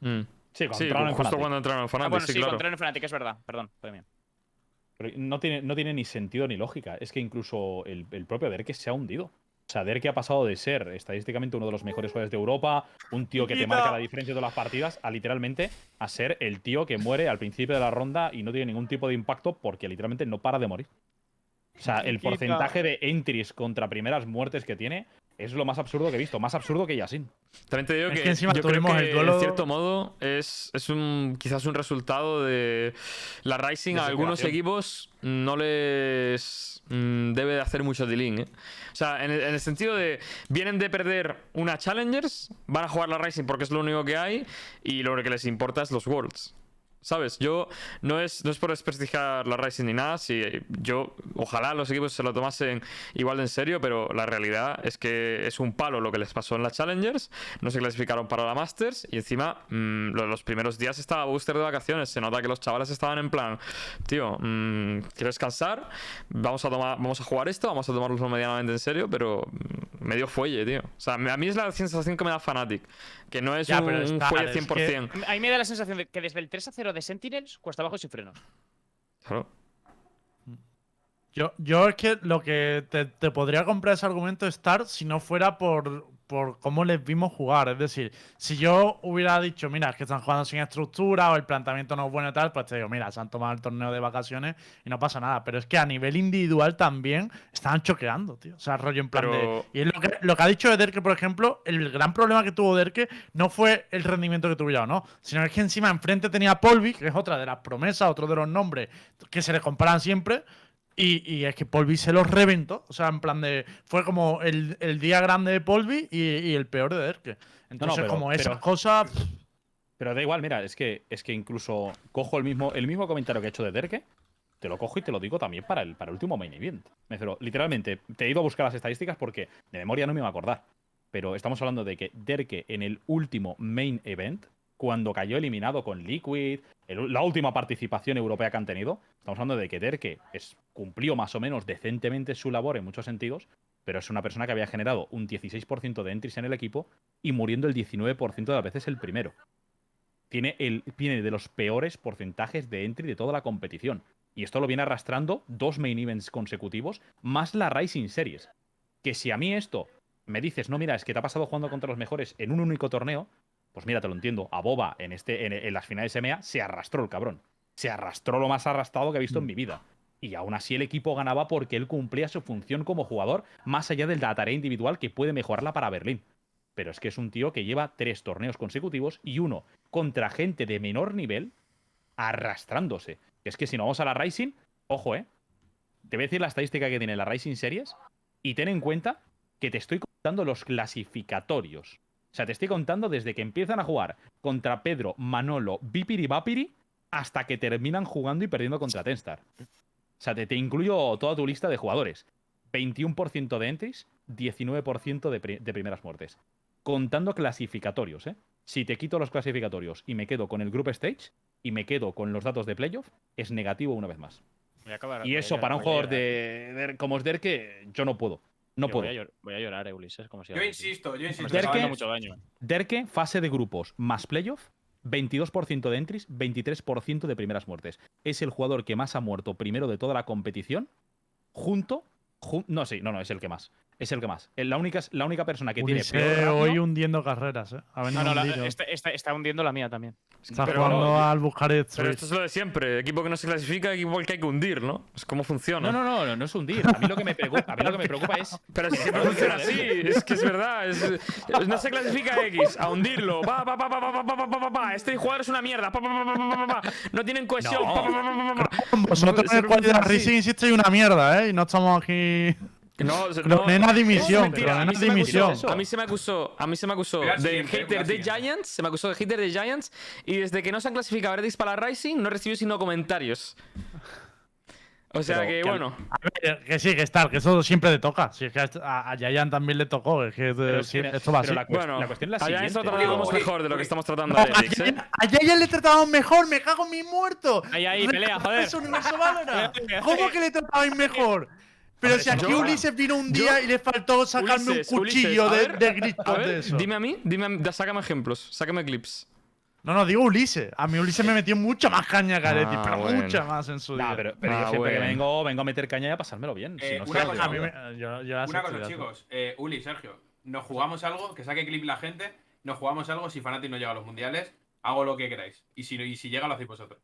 Mm.
Sí, cuando
Sí,
entraron en
justo
Fnatic.
cuando entraron en
Ah,
Fnatic,
bueno,
sí,
sí,
claro.
contra el Fnatic, es verdad. Perdón, fue mío.
Pero no tiene, no tiene ni sentido ni lógica. Es que incluso el, el propio Derke se ha hundido. Sea, Derke ha pasado de ser estadísticamente uno de los mejores jugadores de Europa, un tío que te marca la diferencia de todas las partidas, a literalmente a ser el tío que muere al principio de la ronda y no tiene ningún tipo de impacto porque literalmente no para de morir. O sea, el porcentaje de entries contra primeras muertes que tiene es lo más absurdo que he visto. Más absurdo que Yasin.
También te digo
Es
que,
que encima
yo creo
tuvimos
que,
el duelo-
en cierto modo es, es un quizás un resultado de la Rising a algunos equipos no les mm, debe de hacer mucho dealing, ¿eh? O sea, en el, en el sentido de vienen de perder una Challengers, van a jugar la Rising porque es lo único que hay y lo que les importa es los Worlds. ¿Sabes? Yo no es, no es por desprestigiar la Rising ni nada. Si yo, ojalá los equipos se lo tomasen igual de en serio, pero la realidad es que es un palo lo que les pasó en la Challengers. No se clasificaron para la Masters y encima mm, de los primeros días estaba Booster de vacaciones. Se nota que los chavales estaban en plan, tío, mm, quiero descansar, vamos a tomar, vamos a jugar esto, vamos a tomarlo medianamente en serio, pero mm, medio fuelle, tío. O sea, me- a mí es la sensación que me da Fnatic, que no es
Ya,
un,
pero
un
está-
fuelle
es que-
100%.
A mí me da la sensación de que desde el 3 a 0 de Sentinels cuesta abajo y sin frenos.
Claro.
Yo, yo es que lo que te, te podría comprar ese argumento Star si no fuera por, por cómo les vimos jugar. Es decir, si yo hubiera dicho, mira, es que están jugando sin estructura o el planteamiento no es bueno y tal, pues te digo, mira, se han tomado el torneo de vacaciones y no pasa nada. Pero es que a nivel individual también estaban choqueando, tío. O sea, rollo en plan
Pero-
de. Y es lo que, lo que ha dicho de Derke, por ejemplo, el gran problema que tuvo Derke no fue el rendimiento que tuviera o no, sino es que encima enfrente tenía a Polvi, que es otra de las promesas, otro de los nombres que se le comparan siempre. Y, y es que Polvi se los reventó. O sea, en plan de. Fue como el, el día grande de Polvi y, y el peor de Derke. Entonces,
pero-
como esas
pero-
cosas.
Pero da igual, mira, es que, es que incluso cojo el mismo, el mismo comentario que he hecho de Derke, te lo cojo y te lo digo también para el, para el último main event. Me refiero, literalmente, te he ido a buscar las estadísticas porque de memoria no me iba a acordar. Pero estamos hablando de que Derke en el último main event, cuando cayó eliminado con Liquid, la última participación europea que han tenido, estamos hablando de que cumplió más o menos decentemente su labor en muchos sentidos, pero es una persona que había generado un 16% de entries en el equipo y muriendo el 19% de las veces el primero tiene, tiene de los peores porcentajes de entry de toda la competición. Y esto lo viene arrastrando dos main events consecutivos, más la Rising Series. Que si a mí esto me dices, no, mira, es que te ha pasado jugando contra los mejores en un único torneo, pues mira, te lo entiendo. A Boba en, este, en, en las finales MA se arrastró el cabrón. Se arrastró lo más arrastrado que he visto en mi vida. Y aún así el equipo ganaba porque él cumplía su función como jugador, más allá de la tarea individual que puede mejorarla para Berlín. Pero es que es un tío que lleva tres torneos consecutivos y uno contra gente de menor nivel arrastrándose. Es que si no vamos a la Rising, ojo, ¿eh? Te voy a decir la estadística que tiene la Rising Series y ten en cuenta que te estoy contando los clasificatorios. O sea, te estoy contando desde que empiezan a jugar contra Pedro, Manolo, Vipiri Vapiri hasta que terminan jugando y perdiendo contra Tenstar. O sea, te, te incluyo toda tu lista de jugadores. 21% de entries, 19% de, pri- de primeras muertes. Contando clasificatorios, ¿eh? Si te quito los clasificatorios y me quedo con el Group Stage y me quedo con los datos de playoff, es negativo una vez más. Y eso para un jugador de, de- como es Derke, yo no puedo. No
Yo
puedo.
Voy a, llor- voy a llorar, eh, Ulises, como si
Yo insisto, yo insisto.
Me
Derke-
mucho daño.
Derke, fase de grupos más playoff, 22% de entries, 23% de primeras muertes. Es el jugador que más ha muerto primero de toda la competición, junto. jun- no, sí, no, no, es el que más. Es el que más. La única, la única persona que tiene
hoy hundiendo carreras, ¿eh? Ha
No, no, la- este- esta- está hundiendo la mía también.
Está
pero-
jugando al buscar el
Pero esto es lo de siempre. Equipo que no se clasifica, equipo al que hay que hundir, ¿no? Es como funciona.
No, no, no, no, no es hundir. A mí lo que me preocupa, a mí lo que me preocupa es.
Pero si siempre funciona así, es que es verdad. es- es- no se clasifica X, a hundirlo. Pa, pa, pa, pa, pa, pa, pa, pa, pa. Este jugador es una mierda. Pa, pa, pa, pa, pa, pa, pa. No tienen cohesión.
No.
Pa, pa, pa, pa, pa, pa.
Vosotros en el cual de la Rising insiste una mierda, ¿eh? Y no estamos aquí.
No,
Cronena dimisión,
es mentira. A
Cronena
mí, se me
dimisión.
acusó, a mí se me acusó, a mí se me acusó de hater de. Giants, se me acusó de hater de Giants y desde que no se han clasificado Verdix para la Rising no he recibido sino comentarios. O sea
Pero
que,
que
bueno.
A ver, que sí, que está, que eso siempre le toca. Si es que a, a Yayan también le tocó, es que
Pero
eh, sí,
que-
esto va
pero
así.
la,
Bueno,
la cuestión es la
a
Uy,
mejor de lo que estamos tratando
No,
a
a
Heretics, ¿eh?
A Yayan le tratamos mejor, me cago en mi muerto.
Ahí, ahí, pelea, joder.
Es universo ¿Cómo que le tratabais mejor? Pero si aquí
no-
Ulises vino un
yo-
día y le faltó sacarme
Ulises,
un cuchillo
Ulises,
de,
ver,
de
A
gritos
ver,
de eso.
dime a mí, dime a sácame ejemplos, sácame clips.
No, no, digo Ulises. A mí Ulises me metió mucha más caña que Areti,
Ah,
pero
bueno.
mucha más en su día.
Nah, pero, pero
Ah,
yo siempre que vengo, vengo a meter caña y a pasármelo bien. si
Eh,
no
una cosa,
a mí me, yo, yo
Una chicos. Eh, Uli, Sergio, nos jugamos algo, que saque clip la gente. Nos jugamos algo si Fnatic no llega a los mundiales. Hago lo que queráis. Y si, y si llega, lo hacéis vosotros.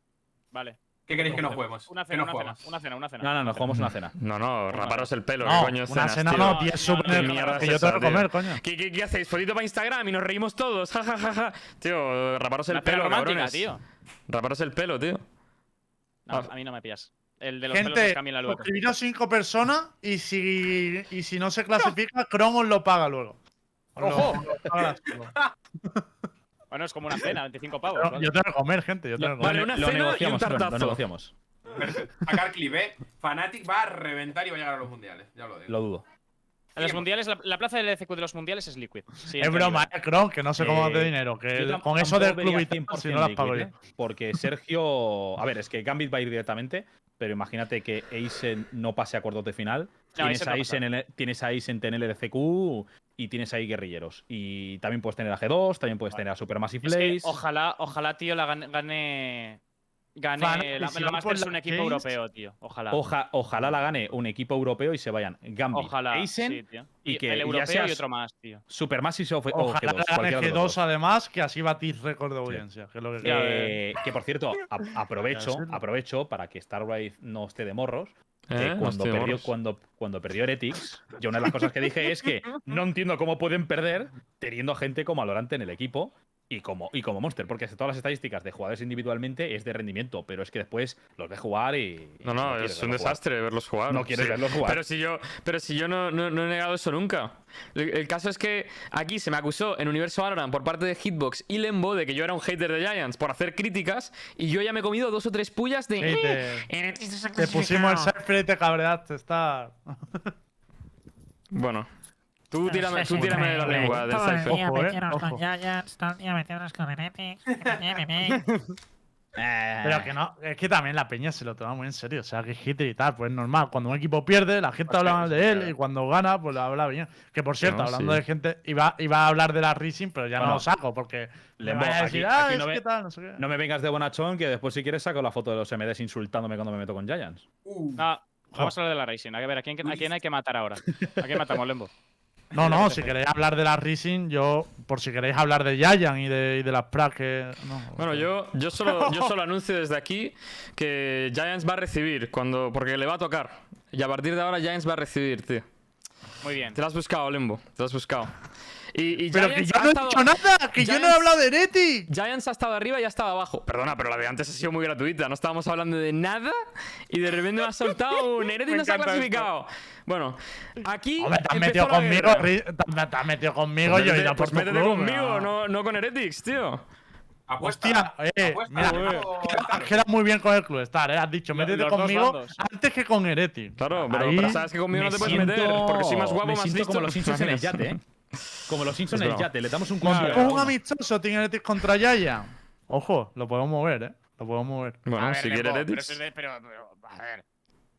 Vale.
¿Qué queréis que nos juguemos?
Una
¿Qué
cena, una cena, una cena, una cena.
No, no, nos jugamos una cena.
No, no, raparos el pelo,
No,
¿qué coño
una
cenas,
cena
tío?
no,
No,
10
no,
súper
no,
¿Qué mierda
que yo tengo que
tío?
comer, coño.
¿Qué, qué, qué hacéis? ¿Fotito para Instagram y nos reímos todos? Ja, ja, ja, ja. Tío, raparos el
Una
pelo, cabrones.
tío.
Raparos el pelo, tío.
No, a mí no me pillas. El de los pelos
Gente,
luego.
suscribiros 5 personas y si, y si no se clasifica, Chrome os lo paga luego.
¡Ojo!
lo paga.
Bueno, es como una cena, 25 pavos.
Yo tengo que comer, gente. Yo tengo que
Vale, una
lo
cena y un
negociamos,
tartazo.
lo negociamos.
Sacar clip, ¿eh? Fnatic va a reventar y va a llegar a los mundiales. Ya lo digo.
Lo dudo.
En los mundiales, la, la plaza del ECQ de los mundiales es Liquid. Sí,
Es broma, eh, que no sé cómo
Eh,
de dinero. Que con eso del club y tal, si
100%
no las pago yo.
¿eh? Porque Sergio. A ver, es que Gambit va a ir directamente, pero imagínate que Aizen no pase a cuartos de final.
No,
tienes, a Aizen en el, tienes a Aizen en el LCQ y tienes ahí guerrilleros. Y también puedes tener a G2, también puedes tener a Supermassive
Es que
Blaze.
ojalá, ojalá, tío, la gane. Gane, gane
Fnatic,
la,
si
la Masters
por
un equipo europeo, tío. Ojalá.
Oja- ojalá la gane un equipo europeo y se vayan Gambit,
Ojalá.
Aizen,
sí, tío.
y
Y,
que
el
ya
europeo
seas-
y otro más, tío.
Supermassive o, o
Ojalá
G2.
la gane
cualquiera de los
G2
dos.
además, que así batís récord de audiencia. Que es lo que quiero.
Eh, que por cierto, a- aprovecho, aprovecho para que Starwave no esté de morros. Que
¿Eh?
cuando,
Hostia,
perdió, cuando, cuando perdió Heretics, yo una de las cosas que dije es que no entiendo cómo pueden perder teniendo a gente como Alorante en el equipo y como, y como Monster, porque todas las estadísticas de jugadores individualmente es de rendimiento, pero es que después los ves jugar y.
No, no, es un
jugar.
desastre verlos jugar.
No quieres
Sí.
verlos jugar.
Pero si yo, pero si yo no, no- no he negado eso nunca. El, el caso es que aquí se me acusó en Universo Valorant por parte de Hitbox y Lembo de que yo era un hater de Giants por hacer críticas y yo ya me he comido dos o tres pullas de.
Sí,
"Eh,
te, te pusimos el
clasificado".
Cypher y te cabreaste. Está.
Bueno, tú tírame, tú tírame de la lengua
el
Cypher.
día
Ojo,
metiéndonos
ojo.
con Giants, todo el día con me, me, me.
Eh,
Pero que no, es que también la peña se lo toma muy en serio. O sea, que es hater y tal, pues es normal. Cuando un equipo pierde, la gente
Pues
habla mal de él y cuando gana, pues lo habla bien. Que por cierto, hablando de gente, iba, iba a hablar de la Rising, pero ya no lo saco porque le
Lembo,
van a decir, ah, es
no
que
ve-
tal, no sé qué.
No me vengas de bonachón, que después, si quieres, saco la foto de los MDs insultándome cuando me meto con Giants.
Uh,
vamos a hablar de la Racing. A ver, ¿a quién, a quién hay que matar ahora? ¿A quién matamos, Lembo?
No, no, si queréis hablar de la Rising, yo, por si queréis hablar de Giant y de, y de las Prague, que. No,
Bueno, yo, yo, solo, yo solo anuncio desde aquí que Giants va a recibir cuando. porque le va a tocar. Y a partir de ahora Giants va a recibir, tío.
Muy bien.
Te lo has buscado, Lembo. Te lo has buscado. Y, y
Pero que
Giants
yo
ha
no he
estado-
dicho nada, que yo no he
Giants-
hablado de Neti.
Giants ha estado arriba y ha estado abajo. Perdona, pero la de antes ha sido muy gratuita. No estábamos hablando de nada y de repente me has soltado un Heretic
Me
no se ha clasificado. Bueno, aquí.
Hombre, te has metido conmigo, te, has metido conmigo,
Pues
yo he
métete-
ido por
pues
tu club,
conmigo,
no.
no, con Heretics, tío.
apuesta.
Hostia, eh,
Apuesta,
mira, has quedado muy bien con el club Star, eh. Has dicho, métete conmigo antes que con Heretic.
Claro, pero,
Ahí-
pero sabes que conmigo no te puedes meter porque soy más guapo,
me
más listo.
como los Simpsons en el yate, ¿eh? Como los Simpsons
Es
en el yate. Le damos un
Con
cuchillo.
un amistoso Team Heretic contra Yaya. Ojo, lo podemos mover, eh. Lo podemos mover.
Bueno,
A ver,
si quiere
pero
Heretics.
es de- pero, pero, a ver.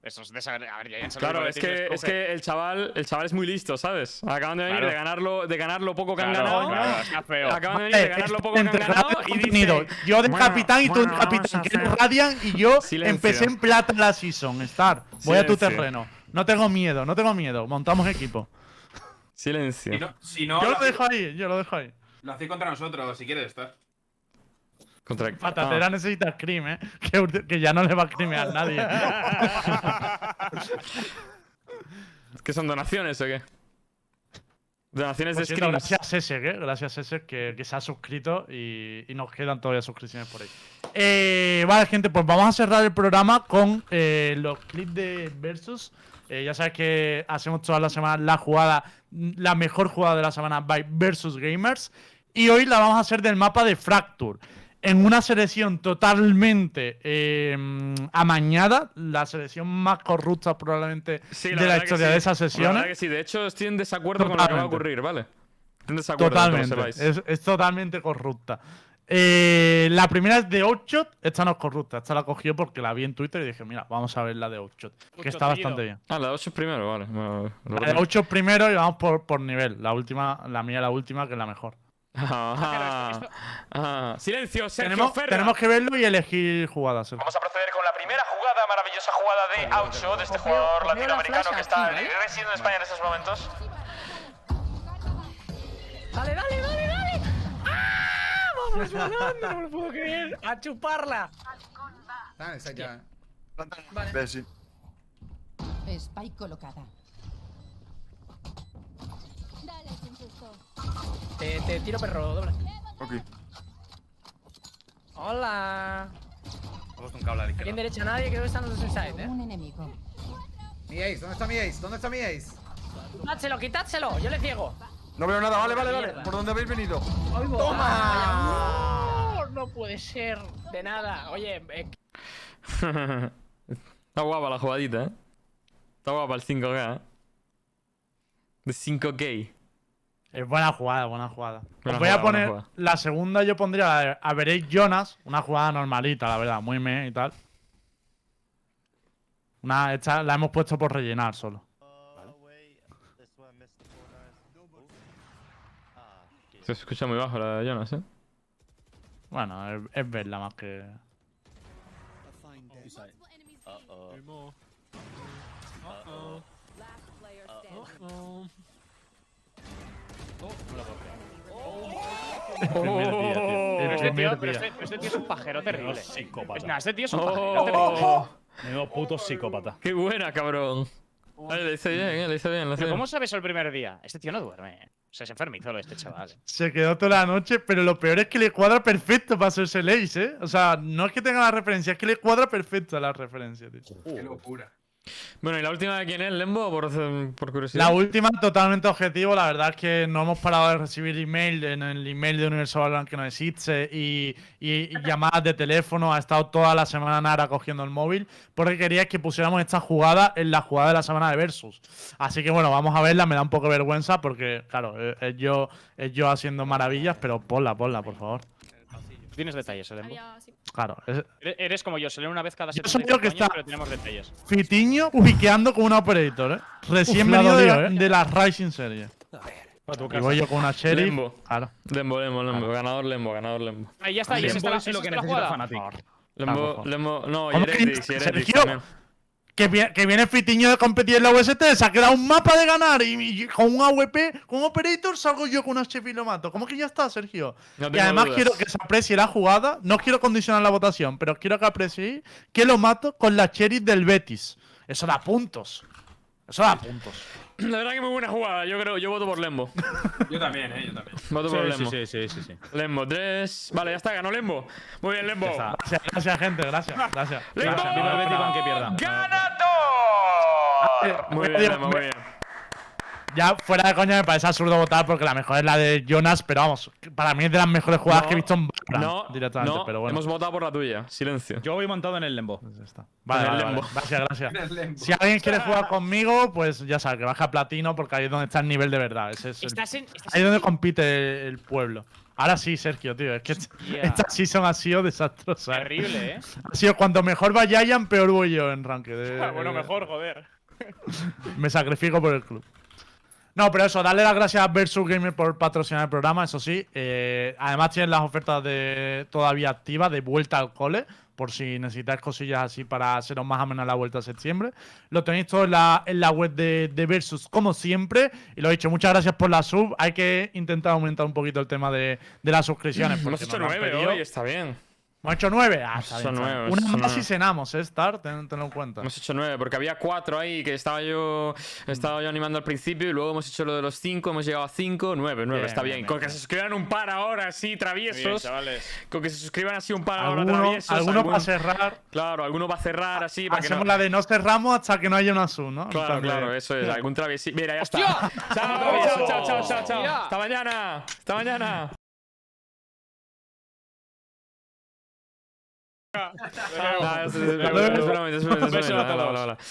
Eso es desagradable. A ver, ya
Claro, es que, es que el chaval, el chaval es muy listo, ¿sabes? Acaban de venir
Claro.
de ganarlo, de ganar lo poco que han
Claro,
ganado.
claro, está feo.
Acaban de venir de ganar lo poco que han
entre
ganado
y
dicen,
Yo de
bueno,
capitán y tú de
bueno,
capitán, que Radiant y yo
Silencio.
empecé en plata la season, Star. Voy a tu terreno. No tengo miedo, no tengo miedo. Montamos equipo.
Silencio.
Si no, si no
Yo
lo,
lo dejo ahí, yo lo dejo ahí.
lo hacéis contra nosotros, si quieres estar.
Contra...
Patatera
Ah.
necesita scream, eh. Que, que ya no le va a screamear nadie.
¿Qué son donaciones o qué? Donaciones de
Por cierto, gracias Ese, ¿eh? Gracias Ese que, que se ha suscrito y, y nos quedan todavía suscripciones por ahí. Eh, vale, gente, pues vamos a cerrar el programa con eh, los clips de Versus. Eh, ya sabes que hacemos todas las semanas la jugada, la mejor jugada de la semana by Versus Gamers. Y hoy la vamos a hacer del mapa de Fracture. en una selección totalmente eh, amañada, la selección más corrupta probablemente
Sí,
de
la
la historia
sí.
de esas
La verdad
sesiones.
que sí, de hecho estoy en desacuerdo con lo que va a
Totalmente.
ocurrir, ¿vale? Estoy en desacuerdo,
Totalmente. Es, es totalmente corrupta. Eh, la primera es de Outshot. Esta no es corrupta. Esta la cogió porque la vi en Twitter y dije, mira, vamos a ver la de Outshot. Que
Outshot
está
seguido.
bastante bien.
Ah, la 8 primero, vale.
La de Outshot primero y vamos por, por nivel. La última, la mía, la última, que es la mejor.
Ah,
esto-
ah. Silencio, Sergio
Tenemos,
Ferra.
tenemos que verlo y elegir jugadas. Sergio.
Vamos a proceder con la primera jugada, maravillosa jugada de Outshot, de este jugador latinoamericano que está residiendo en España en estos momentos.
Dale, dale, dale, dale. Vamos ganando, no me lo puedo creer. A chuparla.
Ah, esa ya.
Vale.
Sí.
Spike colocada.
Te, te tiro perro, doble.
Ok.
Hola.
Puesto un cable a la
Aquí en derecha nadie, creo que están los dos inside, eh.
Un enemigo.
Mi ace, ¿dónde está mi ace? ¿Dónde está mi ace?
Quitádselo, quitádselo, yo le ciego.
No veo nada, vale, vale, vale. ¿Por dónde habéis venido?
¡Toma! No, no puede ser. De nada. Oye, eh,
Está guapa la jugadita, ¿eh? Está guapa el 5K, ¿eh? De 5K.
Es buena jugada, buena jugada.
Buena
Os voy a
jugada,
poner la segunda, yo pondría la de Average Jonas, una jugada normalita, la verdad, muy me y tal. Una, esta la hemos puesto por rellenar solo.
Se escucha muy bajo la de Jonas, ¿eh?
Bueno, es, es verla más que.
Pero este tío, pero este, este es un pajero terrible.
Psicópata.
Este tío es un pajero terrible.
¡Oh!
Menudo puto psicópata.
¡Qué buena, cabrón! Vale, le hice bien, ¿eh? Le hice bien, le hice
Pero
bien.
¿cómo sabes el primer día? Este tío no duerme. O sea, es enfermizo este chaval.
Se quedó toda la noche, pero lo peor es que le cuadra perfecto para hacerse el ace, ¿eh? O sea, no es que tenga la referencia, es que le cuadra perfecto a la referencia, tío.
Qué locura.
Bueno, ¿y la última de quién es, Lembo? Por, curiosidad.
La última, totalmente objetivo. La verdad es que no hemos parado de recibir email en el email de Universal Valorant que no existe y, y- llamadas de teléfono. Ha estado toda la semana Nara cogiendo el móvil porque quería que pusiéramos esta jugada en la jugada de la semana de Versus. Así que bueno, vamos a verla. Me da un poco de vergüenza porque, claro, es, es yo, es yo haciendo maravillas, pero ponla, ponla, por favor.
Tú tienes detalles, Elenbo.
Claro, es
Eres- Eres como yo, se lee una vez cada
Yo soy
75
yo que
años,
está-
pero tenemos detalles.
Fitiño piqueando con un operator, ¿eh? Recién Uf, venido de,
¿eh?
la- de la Rising Series.
Para tu
Y voy yo con una Sheriff.
Lembo.
Claro.
Lembo, Lembo, Lembo. Ganador Lembo, ganador Lembo.
Ahí ya está, ahí está
es lo que necesita. Fnatic.
Lembo. Lembo. No, y
¿Cómo que
Heretics, también.
Que, que viene Fitiño de competir en la UST, se ha quedado un mapa de ganar y, y con un AWP, con un Operator, salgo yo con una chef y lo mato. ¿Cómo que ya está, Sergio?
No
y además
dudas.
quiero que se aprecie la jugada, no quiero condicionar la votación, pero quiero que apreciéis que lo mato con la Cherry del Betis. Eso da puntos. Eso da puntos.
La verdad que muy buena jugada. Yo creo, yo voto por Lembo.
Yo también, eh, yo también.
Voto por Lembo.
sí, sí, sí, sí, sí.
Lembo, 3. Vale, ya está, ganó Lembo. Muy bien, Lembo.
Gracias, gracias, gente, gracias. Gracias.
¡Lembo!
gracias.
Viva el Betis, aunque pierda.
¡Ganador! Muy bien,
Dios,
Lembo, muy bien.
Ya fuera de coña me parece absurdo votar porque la mejor es la de Jonas, pero vamos, para mí es de las mejores jugadas
No,
que he visto en Valorant
No,
directamente,
no,
pero bueno.
hemos votado por la tuya. Silencio.
Yo voy montado en el lembo.
Pues está. Vale,
el
vale,
lembo.
vale. Gracias, gracias.
El lembo.
Si alguien quiere jugar conmigo, pues ya sabe que baja a platino porque ahí es donde está el nivel de verdad. Ese es el-
Estás en. estás
ahí es
en-
donde compite el pueblo. Ahora sí, Sergio, tío. Es que
Hostia.
esta season ha sido desastrosa. ¿eh?
Terrible, eh.
Ha sido cuanto mejor vayan, peor voy yo en ranked. eh.
bueno, mejor, joder.
Me sacrifico por el club. No, pero eso, darle las gracias a Versus Gamer por patrocinar el programa, eso sí. Eh, además tienen las ofertas de todavía activas de vuelta al cole, por si necesitáis cosillas así para haceros más amena la vuelta a septiembre. Lo tenéis todo en la, en la web de, de Versus, como siempre. Y lo he dicho, muchas gracias por la sub. Hay que intentar aumentar un poquito el tema de, de las suscripciones.
Hemos hecho
nos lo han
9
pedido.
hoy, está bien.
Hemos hecho nueve. Ah, está bien,
nueve.
Una más
nueve.
y cenamos, ¿eh, Star? Ten- tenlo en cuenta.
Hemos hecho 9, porque había 4 ahí que estaba yo estaba yo animando al principio y luego hemos hecho lo de los 5, hemos llegado a 5, 9, 9,
Bien,
está bien.
bien,
Con
bien.
que se suscriban un par ahora así, traviesos. con que se suscriban así un par ahora traviesos.
alguno
algún-
para cerrar.
Claro, alguno va a cerrar así para que no.
Hacemos la de no cerramos hasta que no haya una sub, ¿no?
Claro,
Entonces-
claro, eso es. Algún traviesito. Mira, ya está.
¡Hostia!
Chao, chao, chao, chao, chao. Hasta mañana. Hasta mañana.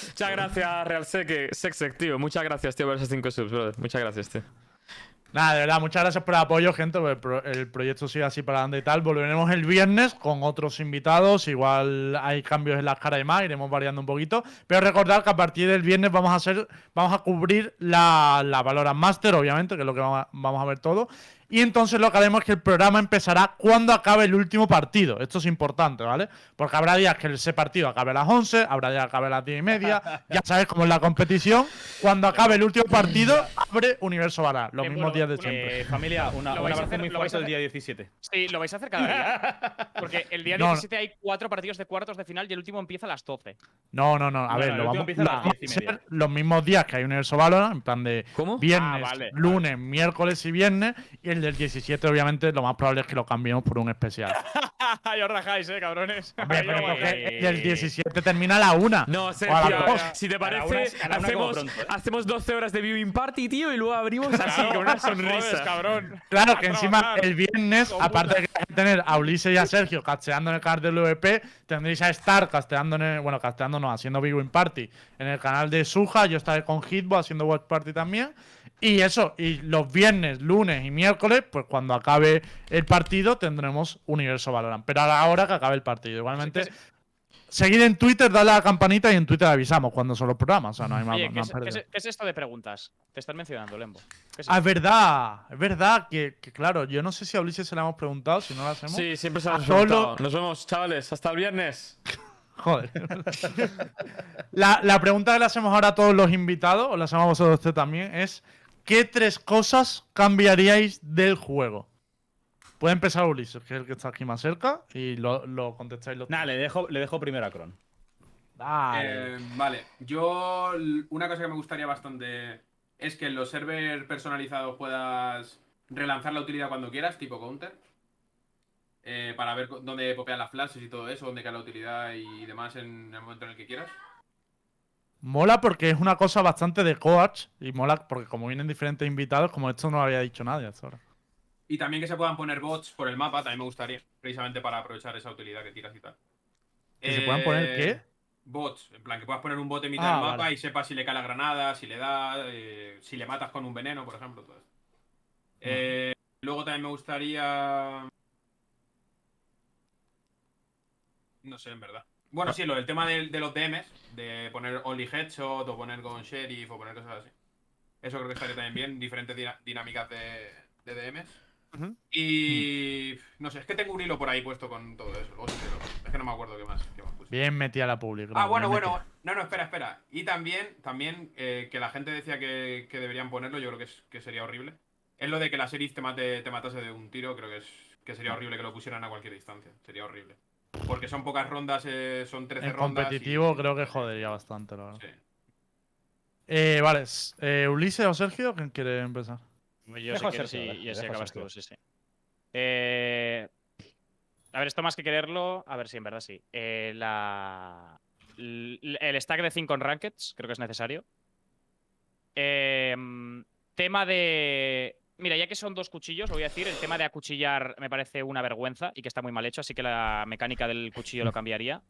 Muchas gracias, Real Seque, Sexec, tío. Muchas gracias, tío, por esos 5 subs, brother. Muchas gracias, tío.
Nada, de verdad, muchas gracias por el apoyo, gente. El, pro- el proyecto sigue así para adelante y tal. Volveremos el viernes con otros invitados. Igual hay cambios en las caras y más, iremos variando un poquito. Pero recordad que a partir del viernes vamos a hacer, vamos a cubrir la, la Valorant Master, obviamente, que es lo que vamos a, vamos a ver todo. Y entonces lo que haremos es que el programa empezará cuando acabe el último partido. Esto es importante, ¿vale? Porque habrá días que ese partido acabe a las 11, habrá días que acabe a las 10 y media. Ya sabes cómo es la competición. Cuando acabe el último partido, abre Universo Vara. Los mismos
bueno,
días de siempre.
Eh, familia, una,
Lo vais a
abrazo
hacer-
muy fuerte
a
el día 17.
Sí, lo vais a hacer cada día. Porque el día
No, no.
17 hay cuatro partidos de cuartos de final y el último empieza a las 12.
No, no, no. A
No,
ver,
no,
lo
último
vamos,
a las
vamos
10 y
a hacer
media.
los mismos días que hay Universo Valorant, en plan de
¿Cómo?
viernes,
Ah, vale,
lunes, miércoles y viernes. Y el del 17, obviamente, lo más probable es que lo cambiemos por un especial.
ya os rajáis, eh, cabrones.
Hombre, pero porque el del 17 termina a la una.
No,
o a
Sergio,
las dos.
si te
A
parece,
una a
hacemos,
pronto, ¿eh?
hacemos 12 horas de viewing party, tío, y luego abrimos así con una
jodes,
sonrisa.
cabrón.
Claro,
A
que encima el viernes, aparte de que vais a tener a Ulises y a Sergio casteando en el canal del VP, tendréis a Star casteando en el, bueno, casteando no, haciendo Big Win Party en el canal de Suja, yo estaré con Hitbo haciendo Watch Party también. Y eso, y los viernes, lunes y miércoles, pues cuando acabe el partido tendremos Universo Valorant. Pero a la hora que acabe el partido. Igualmente, seguid en Twitter, dale a la campanita y en Twitter avisamos cuando son los programas. O sea, no hay más.
Oye, ¿qué es,
pérdida.
qué es- qué es esto de preguntas? Te están mencionando, Lembo. ¿Qué es
Ah, es verdad, es verdad que, que, claro, yo no sé si a Ulises se le hemos preguntado, si no lo hacemos.
Sí, siempre se lo
A
hemos
solo-
preguntado. Nos vemos, chavales. Hasta el viernes.
Joder. la, la pregunta que le hacemos ahora a todos los invitados, o la hacemos a vosotros usted también, es ¿qué tres cosas cambiaríais del juego? Puede empezar Ulises, que es el que está aquí más cerca, y lo, lo contestáis los
Nada, le dejo, le dejo primero a Kron.
Dale.
Eh, vale, yo una cosa que me gustaría bastante es que en los servers personalizados puedas relanzar la utilidad cuando quieras, tipo counter. eh, para ver dónde popean las flashes y todo eso, dónde cae la utilidad y demás en el momento en el que quieras.
Mola porque es una cosa bastante de coach, y mola porque como vienen diferentes invitados, como esto no lo había dicho nadie hasta ahora.
Y también que se puedan poner bots por el mapa, también me gustaría, precisamente para aprovechar esa utilidad que tiras y tal.
¿Que se puedan poner qué?
Bots, en plan que puedas poner un bot en mitad
Ah,
del mapa
vale.
y sepas si le cae la granada, si le da, eh, si le matas con un veneno, por ejemplo, todo esto. Eh, luego también me gustaría. No sé, en verdad. Bueno, sí, lo del tema de, de los DMs, de poner only headshot o poner con sheriff o poner cosas así. Eso creo que estaría también bien, diferentes dinámicas de, de DMs. Y. No sé, es que tengo un hilo por ahí puesto con todo eso. luego es que no me acuerdo qué más, qué más puse.
Bien metida la pública.
Ah, bueno, bueno. No, no, espera, espera. Y también, también eh, que la gente decía que, que deberían ponerlo, yo creo que, es, que sería horrible. Es lo de que la serie te, mate, te matase de un tiro, creo que, es, que sería horrible que lo pusieran a cualquier distancia. Sería horrible. Porque son pocas rondas, eh, son 13
En
rondas. y-
competitivo creo que jodería bastante, la verdad.
Sí.
Eh, vale, eh, Ulises o Sergio, ¿quién quiere empezar?
Yo sé
a
que
Sergio,
sí, y así acabas
Sergio.
tú, sí, sí. Eh, a ver, esto más que quererlo. A ver, sí, en verdad sí. Eh, la, el stack de 5 en Rankeds, creo que es necesario. Eh, tema de. Mira, ya que son dos cuchillos, lo voy a decir, el tema de acuchillar me parece una vergüenza y que está muy mal hecho, así que la mecánica del cuchillo lo cambiaría.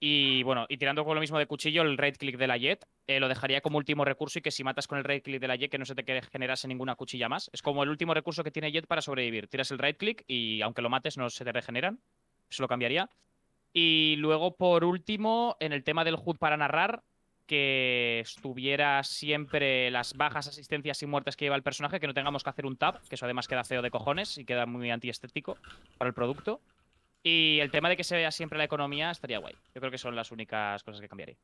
Y bueno, y tirando con lo mismo de cuchillo, el right click de la Jet eh, lo dejaría como último recurso y que si matas con el right click de la Jet que no se te generase ninguna cuchilla más. Es como el último recurso que tiene Jet para sobrevivir. Tiras el right click y aunque lo mates no se te regeneran. Eso lo cambiaría. Y luego, por último, en el tema del HUD para narrar, que estuviera siempre las bajas asistencias y muertes que lleva el personaje, que no tengamos que hacer un tab, que eso además queda feo de cojones y queda muy antiestético para el producto. Y el tema de que se vea siempre la economía estaría guay. Yo creo que son las únicas cosas que cambiaría.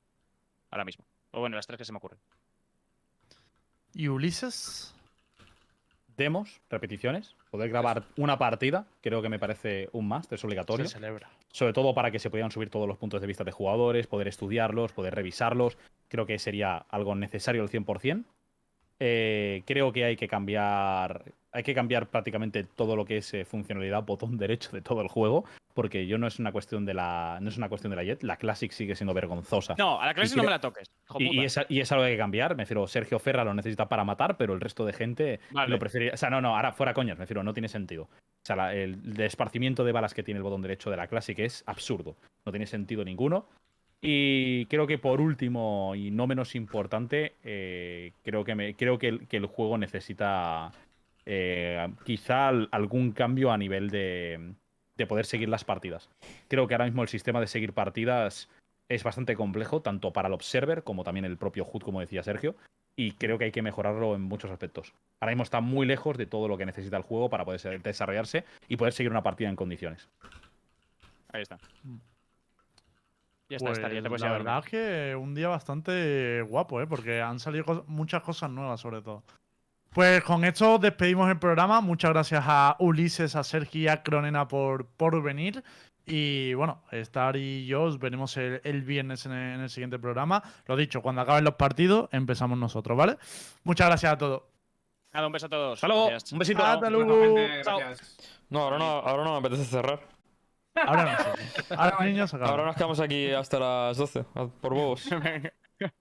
Ahora mismo. O bueno, las tres que se me ocurren.
¿Y Ulises?
Demos, repeticiones, poder grabar una partida, creo que me parece un más, es obligatorio.
Se celebra.
Sobre todo para que se puedan subir todos los puntos de vista de jugadores, poder estudiarlos, poder revisarlos. Creo que sería algo necesario al 100%. Eh, creo que hay que cambiar. Hay que cambiar prácticamente todo lo que es eh, funcionalidad botón derecho de todo el juego. Porque yo no es una cuestión de la no es una cuestión de la Jet, la Classic sigue siendo vergonzosa.
No, a la clase
Y
no me la toques.
Y, es, y es algo que hay que cambiar. Me refiero, Sergio Ferra lo necesita para matar, pero el resto de gente
Vale.
lo preferiría. O sea, no, no, ahora fuera coñas, me refiero, no tiene sentido. O sea, la- el esparcimiento de balas que tiene el botón derecho de la Classic es absurdo. No tiene sentido ninguno. Y creo que por último, y no menos importante, eh, creo, que, me, creo que, el, que el juego necesita eh, quizá al- algún cambio a nivel de, de poder seguir las partidas. Creo que ahora mismo el sistema de seguir partidas es bastante complejo, tanto para el observer como también el propio HUD, como decía Sergio, y creo que hay que mejorarlo en muchos aspectos. Ahora mismo está muy lejos de todo lo que necesita el juego para poder desarrollarse y poder seguir una partida en condiciones.
Ahí está. Ya está,
Pues,
está, ya te puedes ir
la verdad es que un día bastante guapo, ¿eh? Porque han salido muchas cosas nuevas, sobre todo. Pues con esto despedimos el programa. Muchas gracias a Ulises, a Sergi y a Cronena por, por venir. Y bueno, Star y yo os veremos el, el viernes en el, en el siguiente programa. Lo dicho, cuando acaben los partidos, empezamos nosotros, ¿vale? Muchas gracias a todos.
Nada, un beso a todos.
Hasta luego,
Gracias.
un besito.
Hasta luego.
No, ahora no, ahora no me apetece cerrar.
Ahora no sé. Ahora, niños.
Ahora nos quedamos aquí hasta las 12, a- por.
Venga.